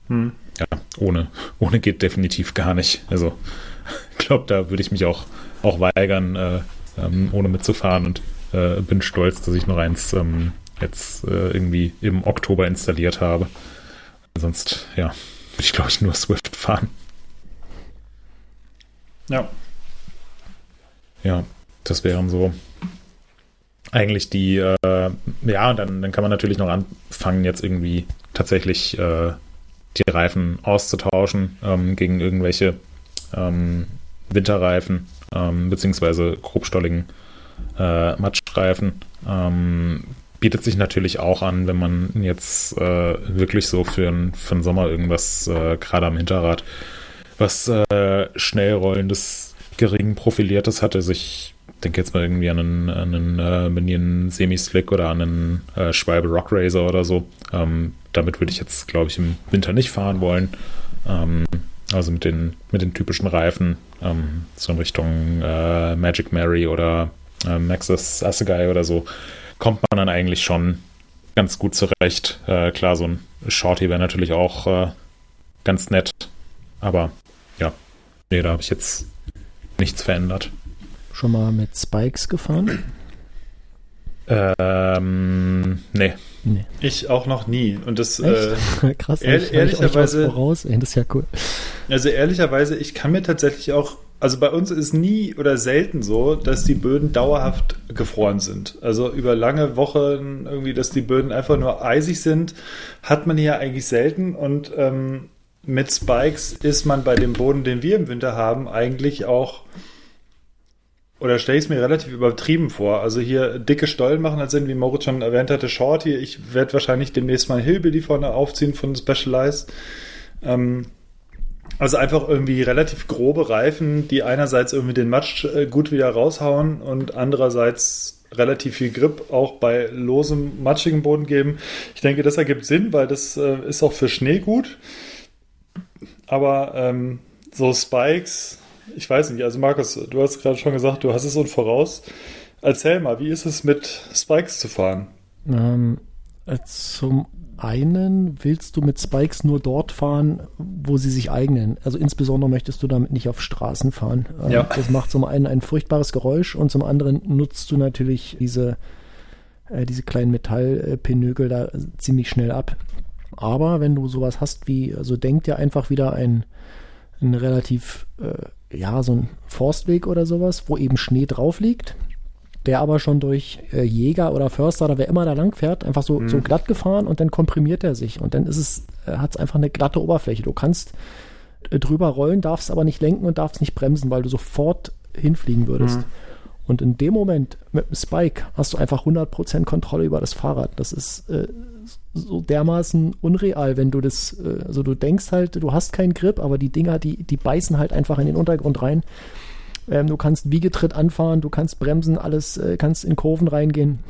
Hm. ja, ohne, ohne geht definitiv gar nicht. Also, (laughs) ich glaube, da würde ich mich auch, auch weigern, äh, ähm, ohne mitzufahren und äh, bin stolz, dass ich noch eins ähm, jetzt äh, irgendwie im Oktober installiert habe. Sonst, ja, würde ich, glaube ich, nur Swift fahren. Ja, Ja, das wären so eigentlich die, äh, ja, dann, dann kann man natürlich noch anfangen, jetzt irgendwie tatsächlich äh, die Reifen auszutauschen ähm, gegen irgendwelche ähm, Winterreifen, ähm, beziehungsweise grobstolligen äh, Matschreifen. Ähm, bietet sich natürlich auch an, wenn man jetzt äh, wirklich so für, für den Sommer irgendwas, äh, gerade am Hinterrad, was äh, schnell rollendes, gering profiliertes hatte. Also ich denke jetzt mal irgendwie an einen, einen äh, Minion Semi-Slick oder an einen äh, Schwalbe Rock Racer oder so. Ähm, damit würde ich jetzt, glaube ich, im Winter nicht fahren wollen. Ähm, also mit den, mit den typischen Reifen, ähm, so in Richtung äh, Magic Mary oder äh, Maxis Assegai oder so, kommt man dann eigentlich schon ganz gut zurecht. Äh, klar, so ein Shorty wäre natürlich auch äh, ganz nett, aber ja, nee, da habe ich jetzt nichts verändert. Schon mal mit Spikes gefahren? Ähm, nee. Nee. ich auch noch nie. Und das, äh? (laughs) Krass, ehr- ehrlicherweise- voraus. Ey, das ist ja cool. also ehrlicherweise, ich kann mir tatsächlich auch, also bei uns ist nie oder selten so, dass die Böden dauerhaft gefroren sind. Also über lange Wochen irgendwie, dass die Böden einfach nur eisig sind, hat man hier eigentlich selten. Und ähm, mit Spikes ist man bei dem Boden, den wir im Winter haben, eigentlich auch oder stelle ich es mir relativ übertrieben vor. Also hier dicke Stollen machen halt Sinn, wie Moritz schon erwähnt hatte, Shorty. Ich werde wahrscheinlich demnächst mal ein Hillbilly vorne aufziehen von Specialized. Ähm, also einfach irgendwie relativ grobe Reifen, die einerseits irgendwie den Matsch äh, gut wieder raushauen und andererseits relativ viel Grip auch bei losem, matschigem Boden geben. Ich denke, das ergibt Sinn, weil das äh, ist auch für Schnee gut. Aber ähm, so Spikes, ich weiß nicht, also Markus, du hast gerade schon gesagt, du hast es und voraus. Erzähl mal, wie ist es mit Spikes zu fahren? Ähm, äh, zum einen willst du mit Spikes nur dort fahren, wo sie sich eignen. Also insbesondere möchtest du damit nicht auf Straßen fahren. Ähm, Ja. Das macht zum einen ein furchtbares Geräusch und zum anderen nutzt du natürlich diese, äh, diese kleinen Metallpinökel da ziemlich schnell ab. Aber wenn du sowas hast wie, also denk dir einfach wieder ein, ein relativ, äh, ja, so ein Forstweg oder sowas, wo eben Schnee drauf liegt, der aber schon durch äh, Jäger oder Förster oder wer immer da lang fährt, einfach so, so glatt gefahren und dann komprimiert er sich und dann ist es, äh, hat es einfach eine glatte Oberfläche. Du kannst äh, drüber rollen, darfst aber nicht lenken und darfst nicht bremsen, weil du sofort hinfliegen würdest. Und in dem Moment mit dem Spike hast du einfach 100% Kontrolle über das Fahrrad. Das ist äh, so dermaßen unreal, wenn du das, äh, also du denkst halt, du hast keinen Grip, aber die Dinger, die, die beißen halt einfach in den Untergrund rein. Ähm, du kannst Wiegetritt anfahren, du kannst bremsen, alles, äh, kannst in Kurven reingehen.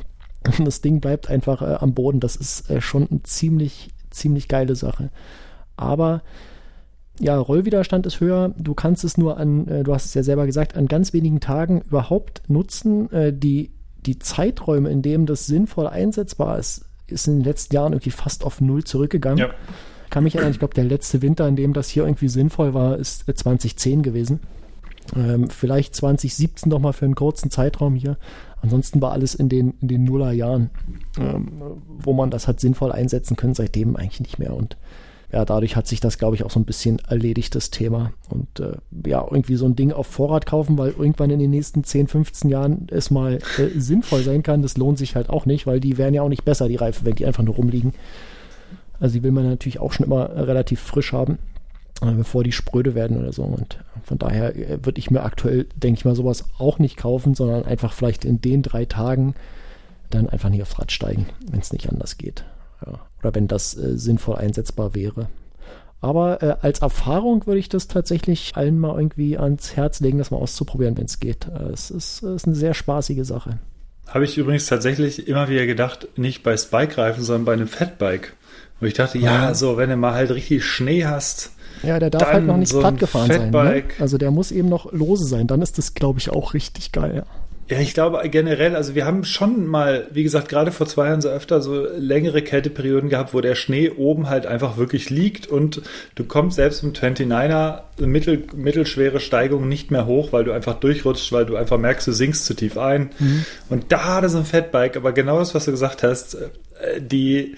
(laughs) Das Ding bleibt einfach äh, am Boden. Das ist äh, schon eine ziemlich, ziemlich geile Sache. Aber ja, Rollwiderstand ist höher. Du kannst es nur an, äh, du hast es ja selber gesagt, an ganz wenigen Tagen überhaupt nutzen. Äh, die die Zeiträume, in denen das sinnvoll einsetzbar ist, ist in den letzten Jahren irgendwie fast auf Null zurückgegangen. Ja. Kann mich erinnern, ich glaube, der letzte Winter, in dem das hier irgendwie sinnvoll war, ist 2010 gewesen. Ähm, vielleicht 2017 noch mal für einen kurzen Zeitraum hier. Ansonsten war alles in den, in den Nullerjahren, ähm, wo man das hat sinnvoll einsetzen können, seitdem eigentlich nicht mehr. Und ja, dadurch hat sich das, glaube ich, auch so ein bisschen erledigt, das Thema. Und äh, ja, irgendwie so ein Ding auf Vorrat kaufen, weil irgendwann in den nächsten 10, 15 Jahren es mal äh, sinnvoll sein kann, das lohnt sich halt auch nicht, weil die werden ja auch nicht besser, die Reifen, wenn die einfach nur rumliegen. Also die will man natürlich auch schon immer relativ frisch haben, äh, bevor die spröde werden oder so. Und von daher äh, würde ich mir aktuell, denke ich mal, sowas auch nicht kaufen, sondern einfach vielleicht in den drei Tagen dann einfach nicht aufs Rad steigen, wenn es nicht anders geht. Ja. Oder wenn das äh, sinnvoll einsetzbar wäre. Aber äh, als Erfahrung würde ich das tatsächlich allen mal irgendwie ans Herz legen, das mal auszuprobieren, wenn es geht. Äh, es ist, äh, ist eine sehr spaßige Sache. Habe ich übrigens tatsächlich immer wieder gedacht, nicht bei Spike-Reifen, sondern bei einem Fatbike. Und ich dachte, ja, ja, so, wenn du mal halt richtig Schnee hast. Ja, der darf halt noch nicht so platt gefahren sein. Ne? Also der muss eben noch lose sein. Dann ist das, glaube ich, auch richtig geil. Ja. Ich glaube generell, also wir haben schon mal, wie gesagt, gerade vor zwei Jahren so öfter so längere Kälteperioden gehabt, wo der Schnee oben halt einfach wirklich liegt und du kommst selbst im 29er mittel, mittelschwere Steigung nicht mehr hoch, weil du einfach durchrutscht, weil du einfach merkst, du sinkst zu tief ein. Mhm. Und da hat es ein Fatbike, aber genau das, was du gesagt hast, äh, die,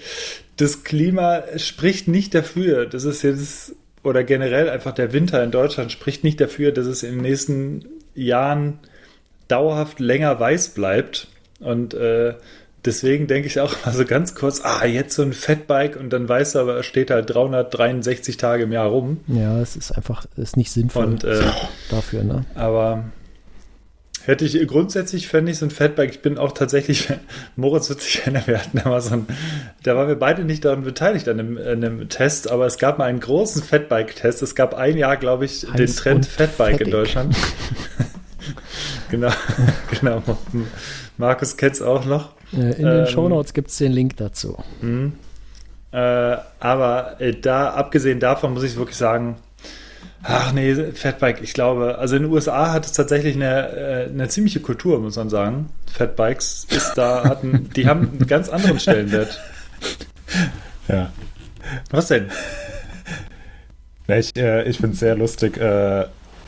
das Klima spricht nicht dafür. Das ist jetzt, oder generell einfach der Winter in Deutschland spricht nicht dafür, dass es in den nächsten Jahren dauerhaft länger weiß bleibt. Und äh, deswegen denke ich auch mal so ganz kurz, ah, jetzt so ein Fatbike und dann weiß er, aber er steht halt 363 Tage im Jahr rum. Ja, es ist einfach, ist nicht sinnvoll und, äh, dafür, ne? Aber hätte ich grundsätzlich fände ich so ein Fatbike, ich bin auch tatsächlich, (laughs) Moritz wird sich erinnern, wir hatten immer so ein, da waren wir beide nicht daran beteiligt an einem, an einem Test, aber es gab mal einen großen Fatbike-Test. Es gab ein Jahr, glaube ich, Heiß den Trend Fatbike fettig. in Deutschland. (laughs) genau, genau. Markus kennt es auch noch. Äh, in den ähm, Shownotes gibt es den Link dazu. Mh. Äh, aber äh, da, abgesehen davon, muss ich wirklich sagen, ach nee, Fatbike, ich glaube, also in den USA hat es tatsächlich eine, äh, eine ziemliche Kultur, muss man sagen. Fatbikes ist da, hatten, die haben einen ganz anderen Stellenwert. (laughs) Ja. Was denn? Ich, äh, ich finde es sehr lustig, äh,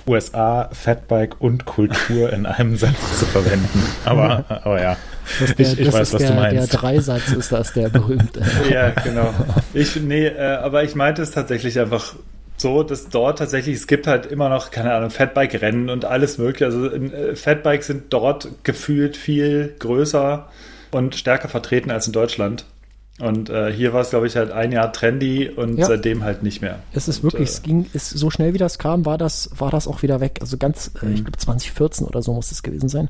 USA, Fatbike und Kultur in einem Satz zu verwenden. Aber, aber ja, der, ich, ich weiß, was der, du meinst. Der Dreisatz ist das, der berühmte. (laughs) ja, genau. Ich, nee, äh, aber ich meinte es tatsächlich einfach so, dass dort tatsächlich, es gibt halt immer noch, keine Ahnung, Fatbike-Rennen und alles mögliche. Also äh, Fatbikes sind dort gefühlt viel größer und stärker vertreten als in Deutschland. Und äh, hier war es, glaube ich, halt ein Jahr trendy und ja. seitdem halt nicht mehr. Es ist und, wirklich, äh, es ging, ist so schnell wie das kam, war das, war das auch wieder weg. Also ganz, äh, ich mhm. glaube 2014 oder so muss es gewesen sein.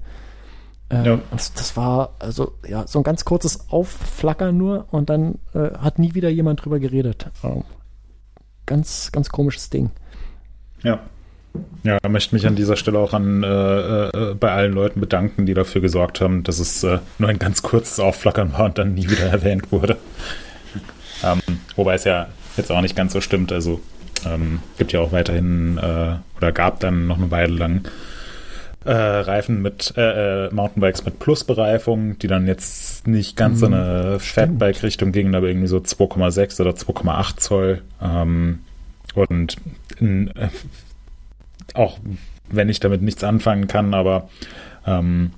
Ähm, ja. das, das, war also ja so ein ganz kurzes Aufflackern nur und dann äh, hat nie wieder jemand drüber geredet. Ähm, ganz, ganz komisches Ding. Ja. Ja, möchte mich an dieser Stelle auch an äh, äh, bei allen Leuten bedanken, die dafür gesorgt haben, dass es äh, nur ein ganz kurzes Aufflackern war und dann nie wieder (laughs) erwähnt wurde. Ähm, wobei es ja jetzt auch nicht ganz so stimmt. Also ähm, gibt ja auch weiterhin äh, oder gab dann noch eine Weile lang äh, Reifen mit äh, äh Mountainbikes mit Plusbereifung, die dann jetzt nicht ganz in eine Fatbike-Richtung gingen, aber irgendwie so 2,6 oder 2,8 Zoll. Ähm, und in, äh, auch wenn ich damit nichts anfangen kann, aber ähm,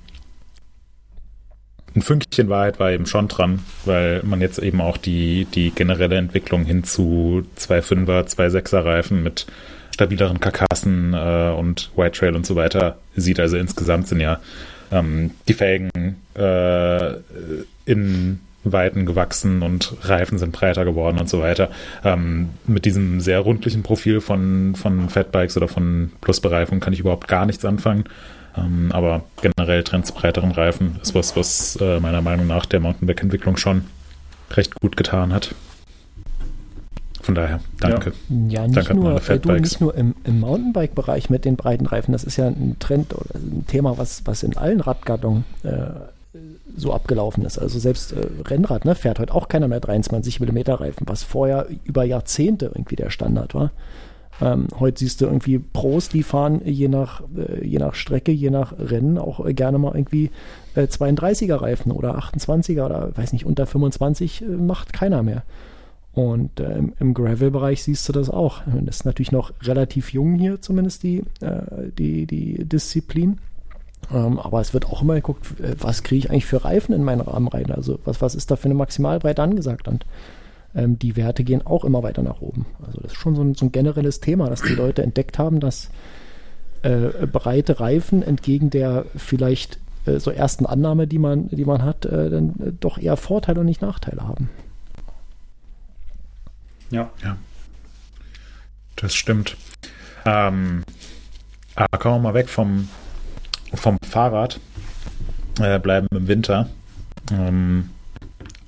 ein Fünkchen Wahrheit war eben schon dran, weil man jetzt eben auch die, die generelle Entwicklung hin zu 2,5er, 2,6er Reifen mit stabileren Karkassen äh, und White Trail und so weiter sieht. Also insgesamt sind ja ähm, die Felgen äh, in Weiten gewachsen und Reifen sind breiter geworden und so weiter. Ähm, mit diesem sehr rundlichen Profil von, von Fatbikes oder von Plusbereifung kann ich überhaupt gar nichts anfangen. Ähm, aber generell Trends breiteren Reifen ist was, was äh, meiner Meinung nach der Mountainbike-Entwicklung schon recht gut getan hat. Von daher, danke. Ja, nicht danke nur, äh, du, nicht nur im, im Mountainbike-Bereich mit den breiten Reifen. Das ist ja ein Trend oder ein Thema, was, was in allen Radgattungen äh, so abgelaufen ist. Also selbst äh, Rennrad ne, fährt heute auch keiner mehr 23 mm Reifen, was vorher über Jahrzehnte irgendwie der Standard war. Ähm, heute siehst du irgendwie Pros, die fahren je nach, äh, je nach Strecke, je nach Rennen auch äh, gerne mal irgendwie äh, 32er Reifen oder 28er oder weiß nicht, unter 25 äh, macht keiner mehr. Und äh, im Gravel-Bereich siehst du das auch. Das ist natürlich noch relativ jung hier, zumindest die, äh, die, die Disziplin. Ähm, aber es wird auch immer geguckt, äh, was kriege ich eigentlich für Reifen in meinen Rahmen rein? Also was, was ist da für eine Maximalbreite angesagt? Und ähm, die Werte gehen auch immer weiter nach oben. Also das ist schon so ein, so ein generelles Thema, dass die Leute entdeckt haben, dass äh, breite Reifen entgegen der vielleicht äh, so ersten Annahme, die man, die man hat, äh, dann doch eher Vorteile und nicht Nachteile haben. Ja. Ja. Das stimmt. Ähm, aber kommen wir mal weg vom, vom Fahrrad, äh, bleiben im Winter ähm,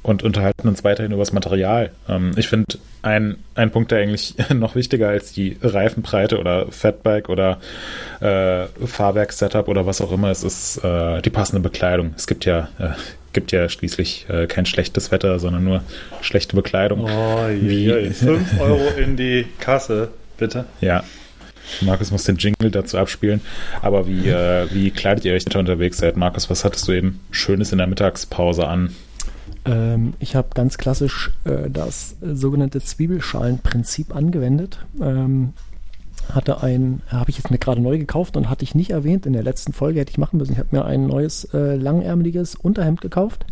und unterhalten uns weiterhin über das Material. Ähm, ich finde, ein, ein Punkt, der eigentlich (laughs) noch wichtiger als die Reifenbreite oder Fatbike oder äh, Fahrwerk-Setup oder was auch immer ist, ist äh, die passende Bekleidung. Es gibt ja, äh, gibt ja schließlich äh, kein schlechtes Wetter, sondern nur schlechte Bekleidung. Oh, Wie- je, je. (laughs) 5 Euro in die Kasse, bitte. Ja. Markus muss den Jingle dazu abspielen. Aber wie, äh, wie kleidet ihr euch da unterwegs seid? Markus, was hattest du eben Schönes in der Mittagspause an? Ähm, ich habe ganz klassisch äh, das sogenannte Zwiebelschalenprinzip angewendet. Ähm, hatte ein, habe ich jetzt mir gerade neu gekauft und hatte ich nicht erwähnt in der letzten Folge, hätte ich machen müssen. Ich habe mir ein neues äh, langärmeliges Unterhemd gekauft.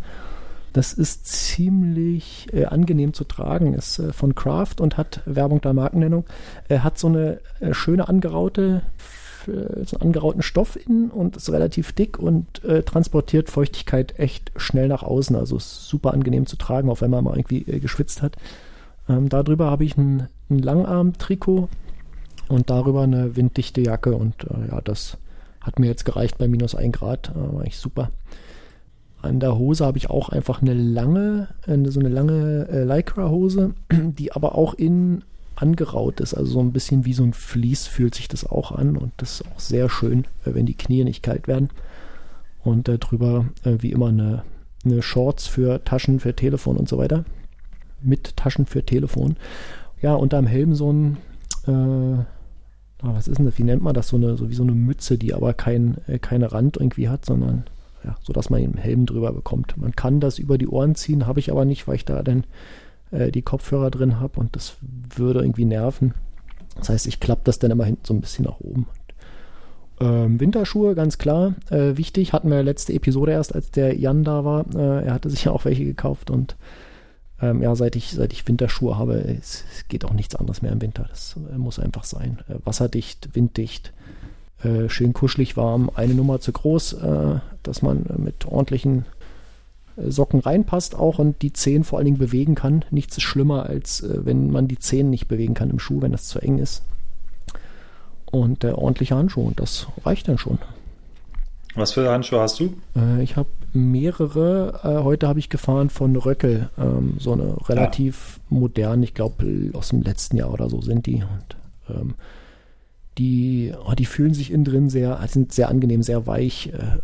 Das ist ziemlich äh, angenehm zu tragen, ist äh, von Kraft und hat Werbung der Markennennung, äh, hat so eine äh, schöne angeraute, äh, so einen angerauten Stoff innen und ist relativ dick und äh, transportiert Feuchtigkeit echt schnell nach außen. Also ist super angenehm zu tragen, auch wenn man mal irgendwie äh, geschwitzt hat. Ähm, darüber habe ich ein, ein Langarm-Trikot und darüber eine winddichte Jacke und äh, ja, das hat mir jetzt gereicht bei minus 1 Grad, äh, war echt super. An der Hose habe ich auch einfach eine lange, eine, so eine lange äh, Lycra-Hose, (clears throat) die aber auch innen angeraut ist. Also so ein bisschen wie so ein Vlies fühlt sich das auch an und das ist auch sehr schön, äh, wenn die Knie nicht kalt werden. Und äh, drüber äh, wie immer eine, eine Shorts für Taschen, für Telefon und so weiter. Mit Taschen für Telefon. Ja, unter dem Helm so ein, äh, ah, was ist denn das? Wie nennt man das? So eine, so wie so eine Mütze, die aber kein, äh, keine Rand irgendwie hat, sondern ja, so dass man den Helm drüber bekommt. Man kann das über die Ohren ziehen, habe ich aber nicht, weil ich da dann äh, die Kopfhörer drin habe und das würde irgendwie nerven. Das heißt, ich klappe das dann immer hinten so ein bisschen nach oben. Ähm, Winterschuhe, ganz klar, äh, wichtig. Hatten wir letzte Episode erst, als der Jan da war. Äh, er hatte sich ja (laughs) auch welche gekauft und ähm, ja, seit ich, seit ich Winterschuhe habe, es, es geht auch nichts anderes mehr im Winter. Das äh, muss einfach sein. Äh, wasserdicht, winddicht, äh, schön kuschelig warm, eine Nummer zu groß, äh, dass man mit ordentlichen äh, Socken reinpasst auch und die Zehen vor allen Dingen bewegen kann. Nichts ist schlimmer, als äh, wenn man die Zehen nicht bewegen kann im Schuh, wenn das zu eng ist. Und der ordentliche Handschuh, und das reicht dann schon. Was für Handschuhe hast du? Ich habe mehrere. Äh, heute habe ich gefahren von Röckel. Ähm, so eine relativ modern, ich glaube aus dem letzten Jahr oder so sind die. Und ähm, die, oh, die fühlen sich innen drin sehr, sind sehr angenehm, sehr weich. Äh,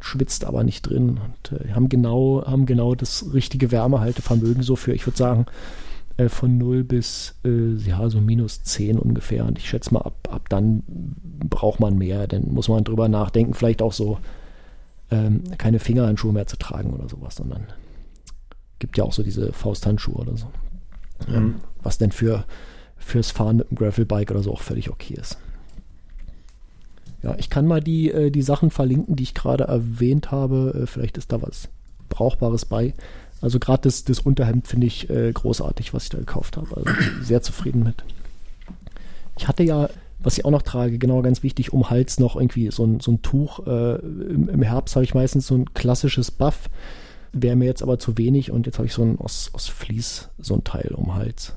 schwitzt aber nicht drin und äh, haben genau, haben genau das richtige Wärmehaltevermögen so für, ich würde sagen, äh, von 0 bis äh, ja, so minus 10 ungefähr. Und ich schätze mal, ab, ab dann braucht man mehr. Dann muss man drüber nachdenken, vielleicht auch so ähm, keine Fingerhandschuhe mehr zu tragen oder sowas, sondern gibt ja auch so diese Fausthandschuhe oder so. Ähm, was denn für fürs Fahren mit dem Gravelbike oder so auch völlig okay ist. Ja, ich kann mal die, äh, die Sachen verlinken, die ich gerade erwähnt habe. Äh, vielleicht ist da was Brauchbares bei. Also gerade das, das Unterhemd finde ich äh, großartig, was ich da gekauft habe. Also sehr zufrieden mit. Ich hatte ja, was ich auch noch trage, genau ganz wichtig, um Hals noch irgendwie so ein, so ein Tuch. Äh, im, Im Herbst habe ich meistens so ein klassisches Buff. Wäre mir jetzt aber zu wenig und jetzt habe ich so ein aus, aus Vlies so ein Teil um Hals.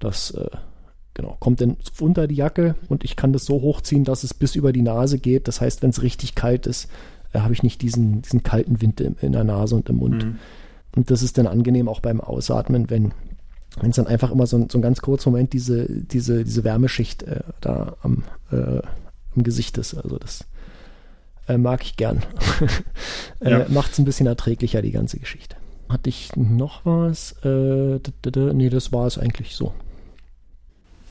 Das äh, genau kommt dann unter die Jacke und ich kann das so hochziehen, dass es bis über die Nase geht. Das heißt, wenn es richtig kalt ist, äh, habe ich nicht diesen, diesen kalten Wind in, in der Nase und im Mund. Mhm. Und das ist dann angenehm auch beim Ausatmen, wenn wenn es dann einfach immer so, ein- so ein ganz kurzer Moment diese, diese, diese Wärmeschicht äh, da am, äh, am Gesicht ist. Also das äh, mag ich gern. (laughs) äh, Ja. Macht es ein bisschen erträglicher, die ganze Geschichte. Hatte ich noch was? Äh, nee, das war es eigentlich so.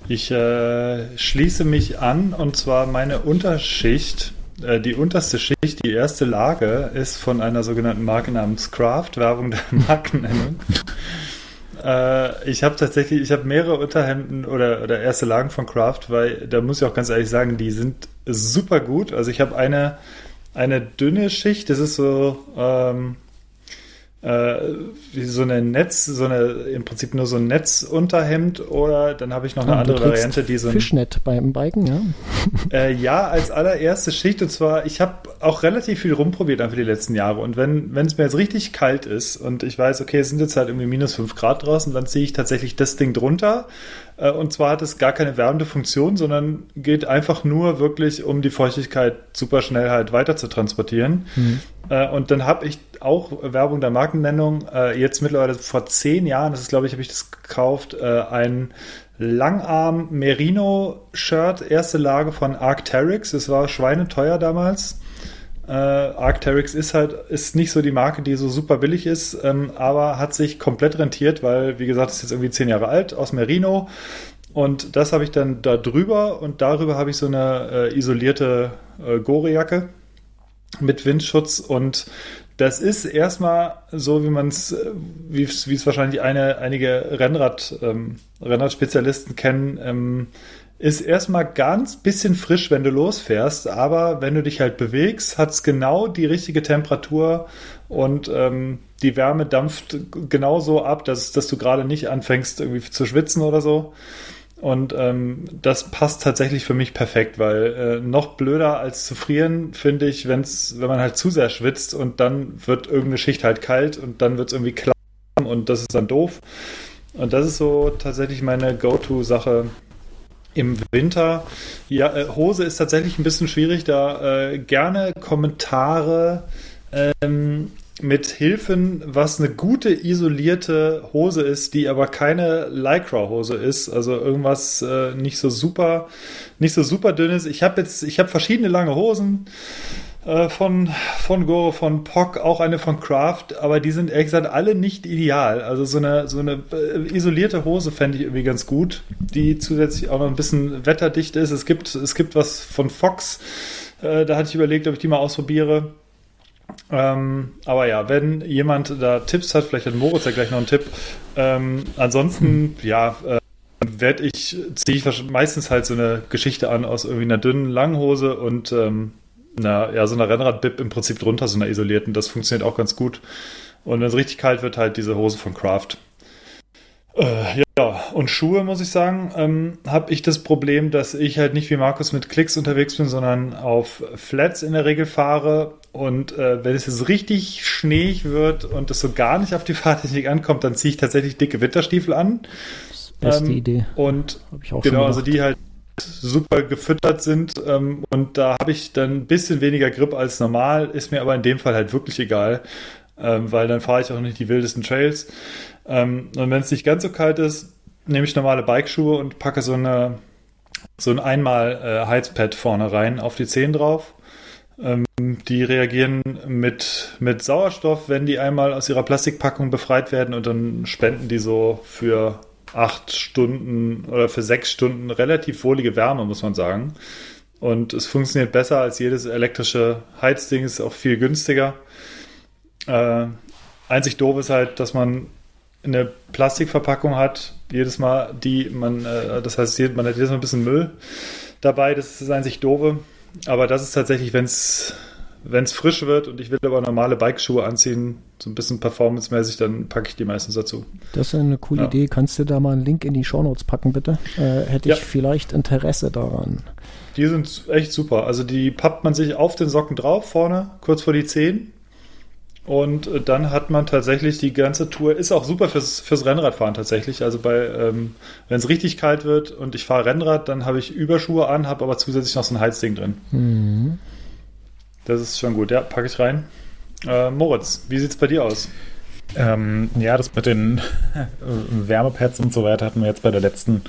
Ich äh, schließe mich an und zwar meine Unterschicht, äh, die unterste Schicht, die erste Lage ist von einer sogenannten Marke namens Craft, Werbung der (laughs) Markennennung. Äh, ich habe tatsächlich, ich habe mehrere Unterhemden oder, oder erste Lagen von Craft, weil da muss ich auch ganz ehrlich sagen, die sind super gut. Also ich habe eine, eine dünne Schicht, das ist so, ähm, äh, wie so eine Netz, so eine im Prinzip nur so ein Netzunterhemd oder dann habe ich noch eine andere Variante, die so ein Fischnet beim Biken, ja. (laughs) äh, ja, als allererste Schicht. Und zwar, ich habe auch relativ viel rumprobiert einfach die letzten Jahre. Und wenn wenn es mir jetzt richtig kalt ist und ich weiß, okay, es sind jetzt halt irgendwie minus 5 Grad draußen, dann ziehe ich tatsächlich das Ding drunter. Äh, und zwar hat es gar keine wärmende Funktion, sondern geht einfach nur wirklich, um die Feuchtigkeit super schnell halt weiter zu transportieren. Äh, und dann habe ich auch Werbung der Markennennung, äh, jetzt mittlerweile vor zehn Jahren, das ist glaube ich, habe ich das gekauft, ein Langarm Merino Shirt, erste Lage von Arcteryx. Es war schweineteuer damals. Äh, Arcteryx ist halt ist nicht so die Marke, die so super billig ist, ähm, aber hat sich komplett rentiert, weil wie gesagt, es ist jetzt irgendwie zehn Jahre alt aus Merino. Und das habe ich dann da drüber und darüber habe ich so eine äh, isolierte äh, Gore-Jacke mit Windschutz. Und das ist erstmal so, wie man es, wie es wie es wahrscheinlich eine, einige Rennrad, ähm, Rennradspezialisten kennen, ähm, ist erstmal ganz bisschen frisch, wenn du losfährst, aber wenn du dich halt bewegst, hat es genau die richtige Temperatur und ähm, die Wärme dampft genauso ab, dass, dass du gerade nicht anfängst irgendwie zu schwitzen oder so. Und ähm, das passt tatsächlich für mich perfekt, weil äh, noch blöder als zu frieren, finde ich, wenn's, wenn man halt zu sehr schwitzt und dann wird irgendeine Schicht halt kalt und dann wird es irgendwie klar und das ist dann doof. Und das ist so tatsächlich meine Go-To-Sache im Winter. Ja, äh, Hose ist tatsächlich ein bisschen schwierig, da äh, gerne Kommentare ähm, mit Hilfen, was eine gute isolierte Hose ist, die aber keine Lycra-Hose ist, also irgendwas äh, nicht so super, nicht so super dünnes. Ich habe jetzt, ich habe verschiedene lange Hosen äh, von von Gore, von Pock, auch eine von Kraft, aber die sind ehrlich gesagt alle nicht ideal. Also so eine so eine äh, isolierte Hose fände ich irgendwie ganz gut, die zusätzlich auch noch ein bisschen wetterdicht ist. Es gibt es gibt was von Fox. Äh, da hatte ich überlegt, ob ich die mal ausprobiere. Ähm, aber ja, wenn jemand da Tipps hat, vielleicht hat Moritz ja gleich noch einen Tipp. Ähm, ansonsten, ja, äh, werde ich, ziehe ich meistens halt so eine Geschichte an aus irgendwie einer dünnen Langhose und ähm, na, ja, so einer Rennrad-Bib im Prinzip drunter, so einer isolierten. Das funktioniert auch ganz gut. Und wenn es richtig kalt wird, halt diese Hose von Kraft. Äh, ja, und Schuhe, muss ich sagen, ähm, habe ich das Problem, dass ich halt nicht wie Markus mit Klicks unterwegs bin, sondern auf Flats in der Regel fahre. Und äh, wenn es jetzt richtig schneeig wird und es so gar nicht auf die (laughs) Fahrtechnik ankommt, dann ziehe ich tatsächlich dicke Winterstiefel an. Beste Ähm, Idee. Und Hab ich auch genau, schon also die halt super gefüttert sind ähm, und da habe ich dann ein bisschen weniger Grip als normal, ist mir aber in dem Fall halt wirklich egal, ähm, weil dann fahre ich auch nicht die wildesten Trails. Ähm, und wenn es nicht ganz so kalt ist, nehme ich normale Bikeschuhe und packe so eine so ein einmal äh, Heizpad vorne rein auf die Zehen drauf. Ähm, die reagieren mit, mit Sauerstoff, wenn die einmal aus ihrer Plastikpackung befreit werden und dann spenden die so für acht Stunden oder für sechs Stunden relativ wohlige Wärme, muss man sagen. Und es funktioniert besser als jedes elektrische Heizding, ist auch viel günstiger. Äh, einzig doof ist halt, dass man eine Plastikverpackung hat, jedes Mal, die man, äh, das heißt, man hat jedes Mal ein bisschen Müll dabei, das ist einzig doofe. Aber das ist tatsächlich, wenn es wenn es frisch wird und ich will aber normale Bikeschuhe anziehen, so ein bisschen performancemäßig, dann packe ich die meistens dazu. Das ist eine coole Ja. Idee. Kannst du da mal einen Link in die Shownotes packen, bitte? Äh, hätte Ja. ich vielleicht Interesse daran. Die sind echt super. Also die pappt man sich auf den Socken drauf, vorne, kurz vor die Zehen. Und äh, dann hat man tatsächlich die ganze Tour, ist auch super fürs, fürs Rennradfahren tatsächlich. Also bei, ähm, wenn es richtig kalt wird und ich fahre Rennrad, dann habe ich Überschuhe an, habe aber zusätzlich noch so ein Heizding drin. Mhm. Das ist schon gut. Ja, packe ich rein. Äh, Moritz, wie sieht's bei dir aus? Ähm, ja, das mit den Wärmepads und so weiter hatten wir jetzt bei der letzten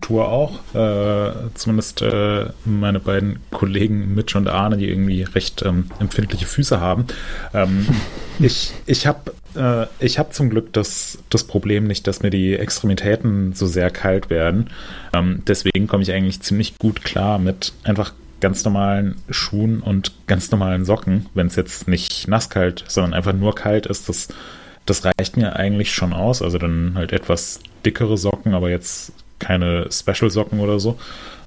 Tour auch. Äh, zumindest äh, meine beiden Kollegen Mitch und Arne, die irgendwie recht ähm, empfindliche Füße haben. Ähm, (laughs) ich ich habe äh, ich hab zum Glück das, das Problem nicht, dass mir die Extremitäten so sehr kalt werden. Ähm, deswegen komme ich eigentlich ziemlich gut klar mit einfach ganz normalen Schuhen und ganz normalen Socken, wenn es jetzt nicht nasskalt, sondern einfach nur kalt ist, das, das reicht mir eigentlich schon aus. Also dann halt etwas dickere Socken, aber jetzt keine Special-Socken oder so.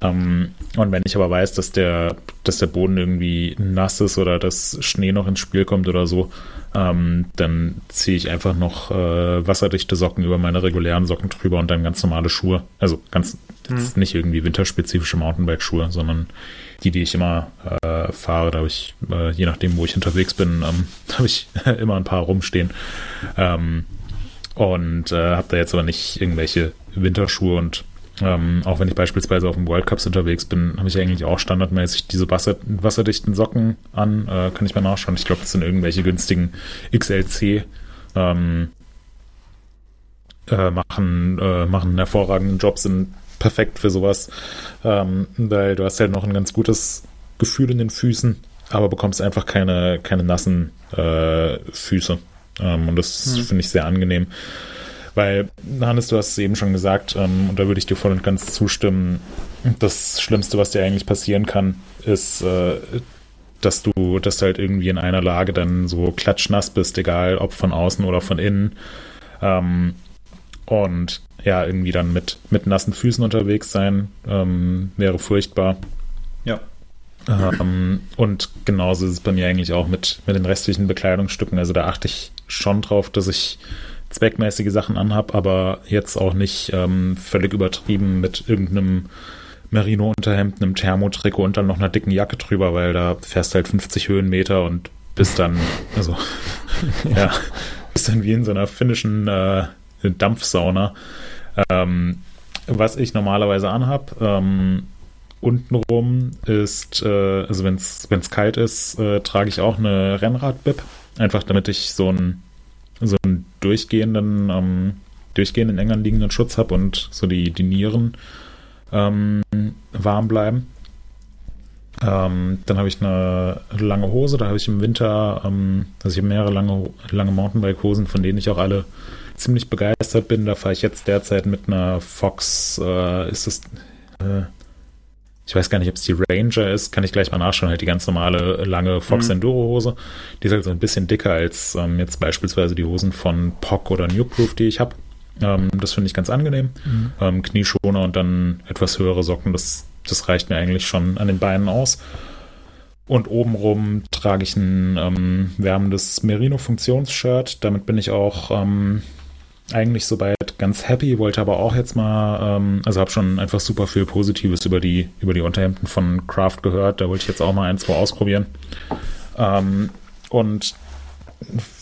Ähm, und wenn ich aber weiß, dass der, dass der Boden irgendwie nass ist oder dass Schnee noch ins Spiel kommt oder so, ähm, dann ziehe ich einfach noch äh, wasserdichte Socken über meine regulären Socken drüber und dann ganz normale Schuhe. Also ganz jetzt nicht irgendwie winterspezifische Mountainbike-Schuhe, sondern die, die ich immer äh, fahre. Da habe ich, äh, je nachdem, wo ich unterwegs bin, ähm, (laughs) habe ich (laughs) immer ein paar rumstehen. Ähm, und äh, habe da jetzt aber nicht irgendwelche Winterschuhe und ähm, auch wenn ich beispielsweise auf dem World Cups unterwegs bin, habe ich eigentlich auch standardmäßig diese Wasser, wasserdichten Socken an. Äh, kann ich mal nachschauen. Ich glaube, das sind irgendwelche günstigen XLC. Ähm, äh, machen, äh, machen einen hervorragenden Job, sind perfekt für sowas, ähm, weil du hast halt noch ein ganz gutes Gefühl in den Füßen, aber bekommst einfach keine, keine nassen äh, Füße. Ähm, und das hm. finde ich sehr angenehm. Weil, Hannes, du hast es eben schon gesagt, ähm, und da würde ich dir voll und ganz zustimmen, das Schlimmste, was dir eigentlich passieren kann, ist, äh, dass du, dass du halt irgendwie in einer Lage dann so klatschnass bist, egal ob von außen oder von innen. Ähm, und ja, irgendwie dann mit, mit nassen Füßen unterwegs sein, ähm, wäre furchtbar. Ja. Ähm, und genauso ist es bei mir eigentlich auch mit, mit den restlichen Bekleidungsstücken. Also da achte ich schon drauf, dass ich zweckmäßige Sachen anhab, aber jetzt auch nicht ähm, völlig übertrieben mit irgendeinem Merino-Unterhemd, einem Thermotrikot und dann noch einer dicken Jacke drüber, weil da fährst halt 50 Höhenmeter und bist dann, also, (laughs) ja, bist dann wie in so einer finnischen äh, Dampfsauna. Ähm, was ich normalerweise anhab, ähm, untenrum ist, äh, also wenn es kalt ist, äh, trage ich auch eine Rennrad-Bib. Einfach damit ich so einen, so einen durchgehenden, ähm, durchgehenden eng anliegenden Schutz habe und so die, die Nieren ähm, warm bleiben. Ähm, dann habe ich eine lange Hose, da habe ich im Winter, ähm, also ich habe mehrere lange, lange Mountainbike-Hosen, von denen ich auch alle ziemlich begeistert bin. Da fahre ich jetzt derzeit mit einer Fox, äh, ist es, äh, ich weiß gar nicht, ob es die Ranger ist, kann ich gleich mal nachschauen, halt die ganz normale lange Fox mhm. Enduro Hose. Die ist halt so ein bisschen dicker als ähm, jetzt beispielsweise die Hosen von POC oder Nukeproof, die ich habe. Ähm, das finde ich ganz angenehm. Mhm. Ähm, Knieschoner und dann etwas höhere Socken, das, das reicht mir eigentlich schon an den Beinen aus. Und obenrum trage ich ein ähm, wärmendes Merino-Funktionsshirt. Damit bin ich auch ähm, eigentlich soweit ganz happy, wollte aber auch jetzt mal, ähm, also habe schon einfach super viel Positives über die, über die Unterhemden von Kraft gehört. Da wollte ich jetzt auch mal ein, zwei ausprobieren. Ähm, und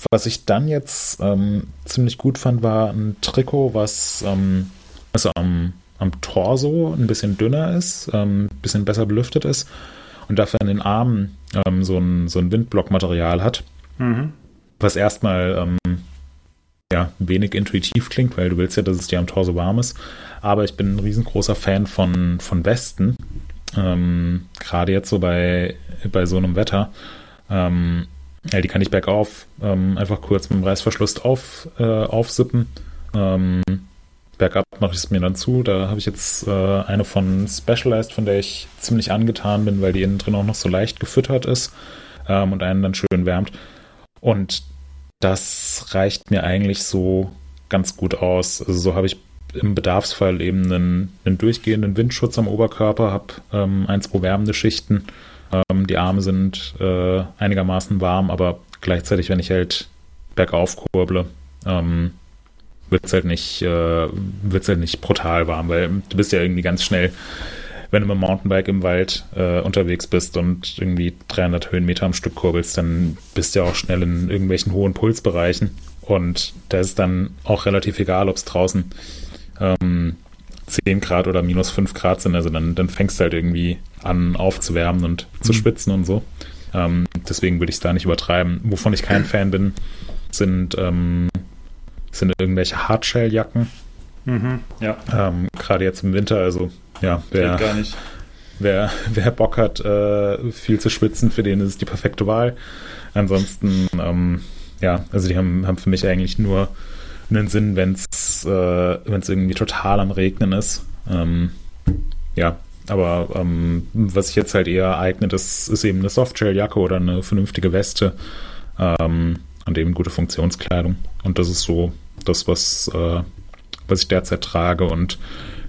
was ich dann jetzt ähm, ziemlich gut fand, war ein Trikot, was ähm, also am, am Torso ein bisschen dünner ist, ein ähm, bisschen besser belüftet ist und dafür an den Armen ähm, so ein, so ein Windblockmaterial hat. Mhm. Was erstmal ja, wenig intuitiv klingt, weil du willst ja, dass es dir am Torso warm ist. Aber ich bin ein riesengroßer Fan von, von Westen. Ähm, Gerade jetzt so bei, bei so einem Wetter. Ähm, ja, die kann ich bergauf ähm, einfach kurz mit dem Reißverschluss auf, äh, aufsippen. Ähm, bergab mache ich es mir dann zu. Da habe ich jetzt äh, eine von Specialized, von der ich ziemlich angetan bin, weil die innen drin auch noch so leicht gefüttert ist ähm, und einen dann schön wärmt. Und das reicht mir eigentlich so ganz gut aus. Also so habe ich im Bedarfsfall eben einen, einen durchgehenden Windschutz am Oberkörper, habe ähm, ein, zwei wärmende Schichten. Ähm, die Arme sind äh, einigermaßen warm, aber gleichzeitig, wenn ich halt bergauf kurble, ähm, wird es halt äh, halt nicht brutal warm, weil du bist ja irgendwie ganz schnell wenn du mit dem Mountainbike im Wald äh, unterwegs bist und irgendwie 300 Höhenmeter am Stück kurbelst, dann bist du ja auch schnell in irgendwelchen hohen Pulsbereichen. Und da ist dann auch relativ egal, ob es draußen ähm, 10 Grad oder minus 5 Grad sind. Also dann, dann fängst du halt irgendwie an aufzuwärmen und zu mhm. schwitzen und so. Ähm, deswegen würde ich es da nicht übertreiben. Wovon ich kein Fan bin, sind, ähm, sind irgendwelche Hardshell-Jacken. Mhm, ja. Ähm, Gerade jetzt im Winter, also ja, wer, gar nicht. wer, wer Bock hat, äh, viel zu schwitzen, für den ist es die perfekte Wahl. Ansonsten, ähm, ja, also die haben, haben für mich eigentlich nur einen Sinn, wenn es äh, wenn's irgendwie total am Regnen ist. Ähm, ja, aber ähm, was sich jetzt halt eher eignet, ist, ist eben eine Softshell-Jacke oder eine vernünftige Weste ähm, und eben gute Funktionskleidung. Und das ist so das, was, äh, was ich derzeit trage. Und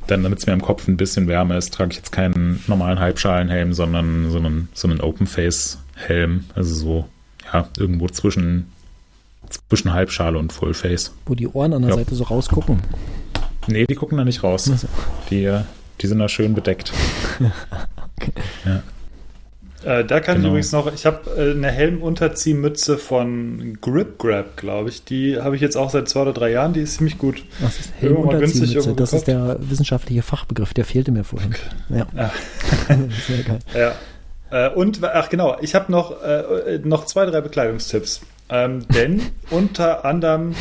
dann, damit es mir im Kopf ein bisschen wärmer ist, trage ich jetzt keinen normalen Halbschalenhelm, sondern so einen, so einen Open-Face-Helm. Also so, ja, irgendwo zwischen, zwischen Halbschale und Full-Face. Wo die Ohren an der Ja. Seite so rausgucken. Nee, die gucken da nicht raus. Also, Die, die sind da schön bedeckt. (laughs) Äh, da kann ich Genau. übrigens noch, ich habe äh, eine Helmunterziehmütze von Grip Grab, glaube ich. Die habe ich jetzt auch seit zwei oder drei Jahren, die ist ziemlich gut. Was ist Helmunterziehmütze? Das ist der wissenschaftliche Fachbegriff, der fehlte mir vorhin. Ja. Ja. (laughs) Sehr geil. Ja. Äh, und, ach genau, ich habe noch, äh, noch zwei, drei Bekleidungstipps. Ähm, denn (laughs) unter anderem,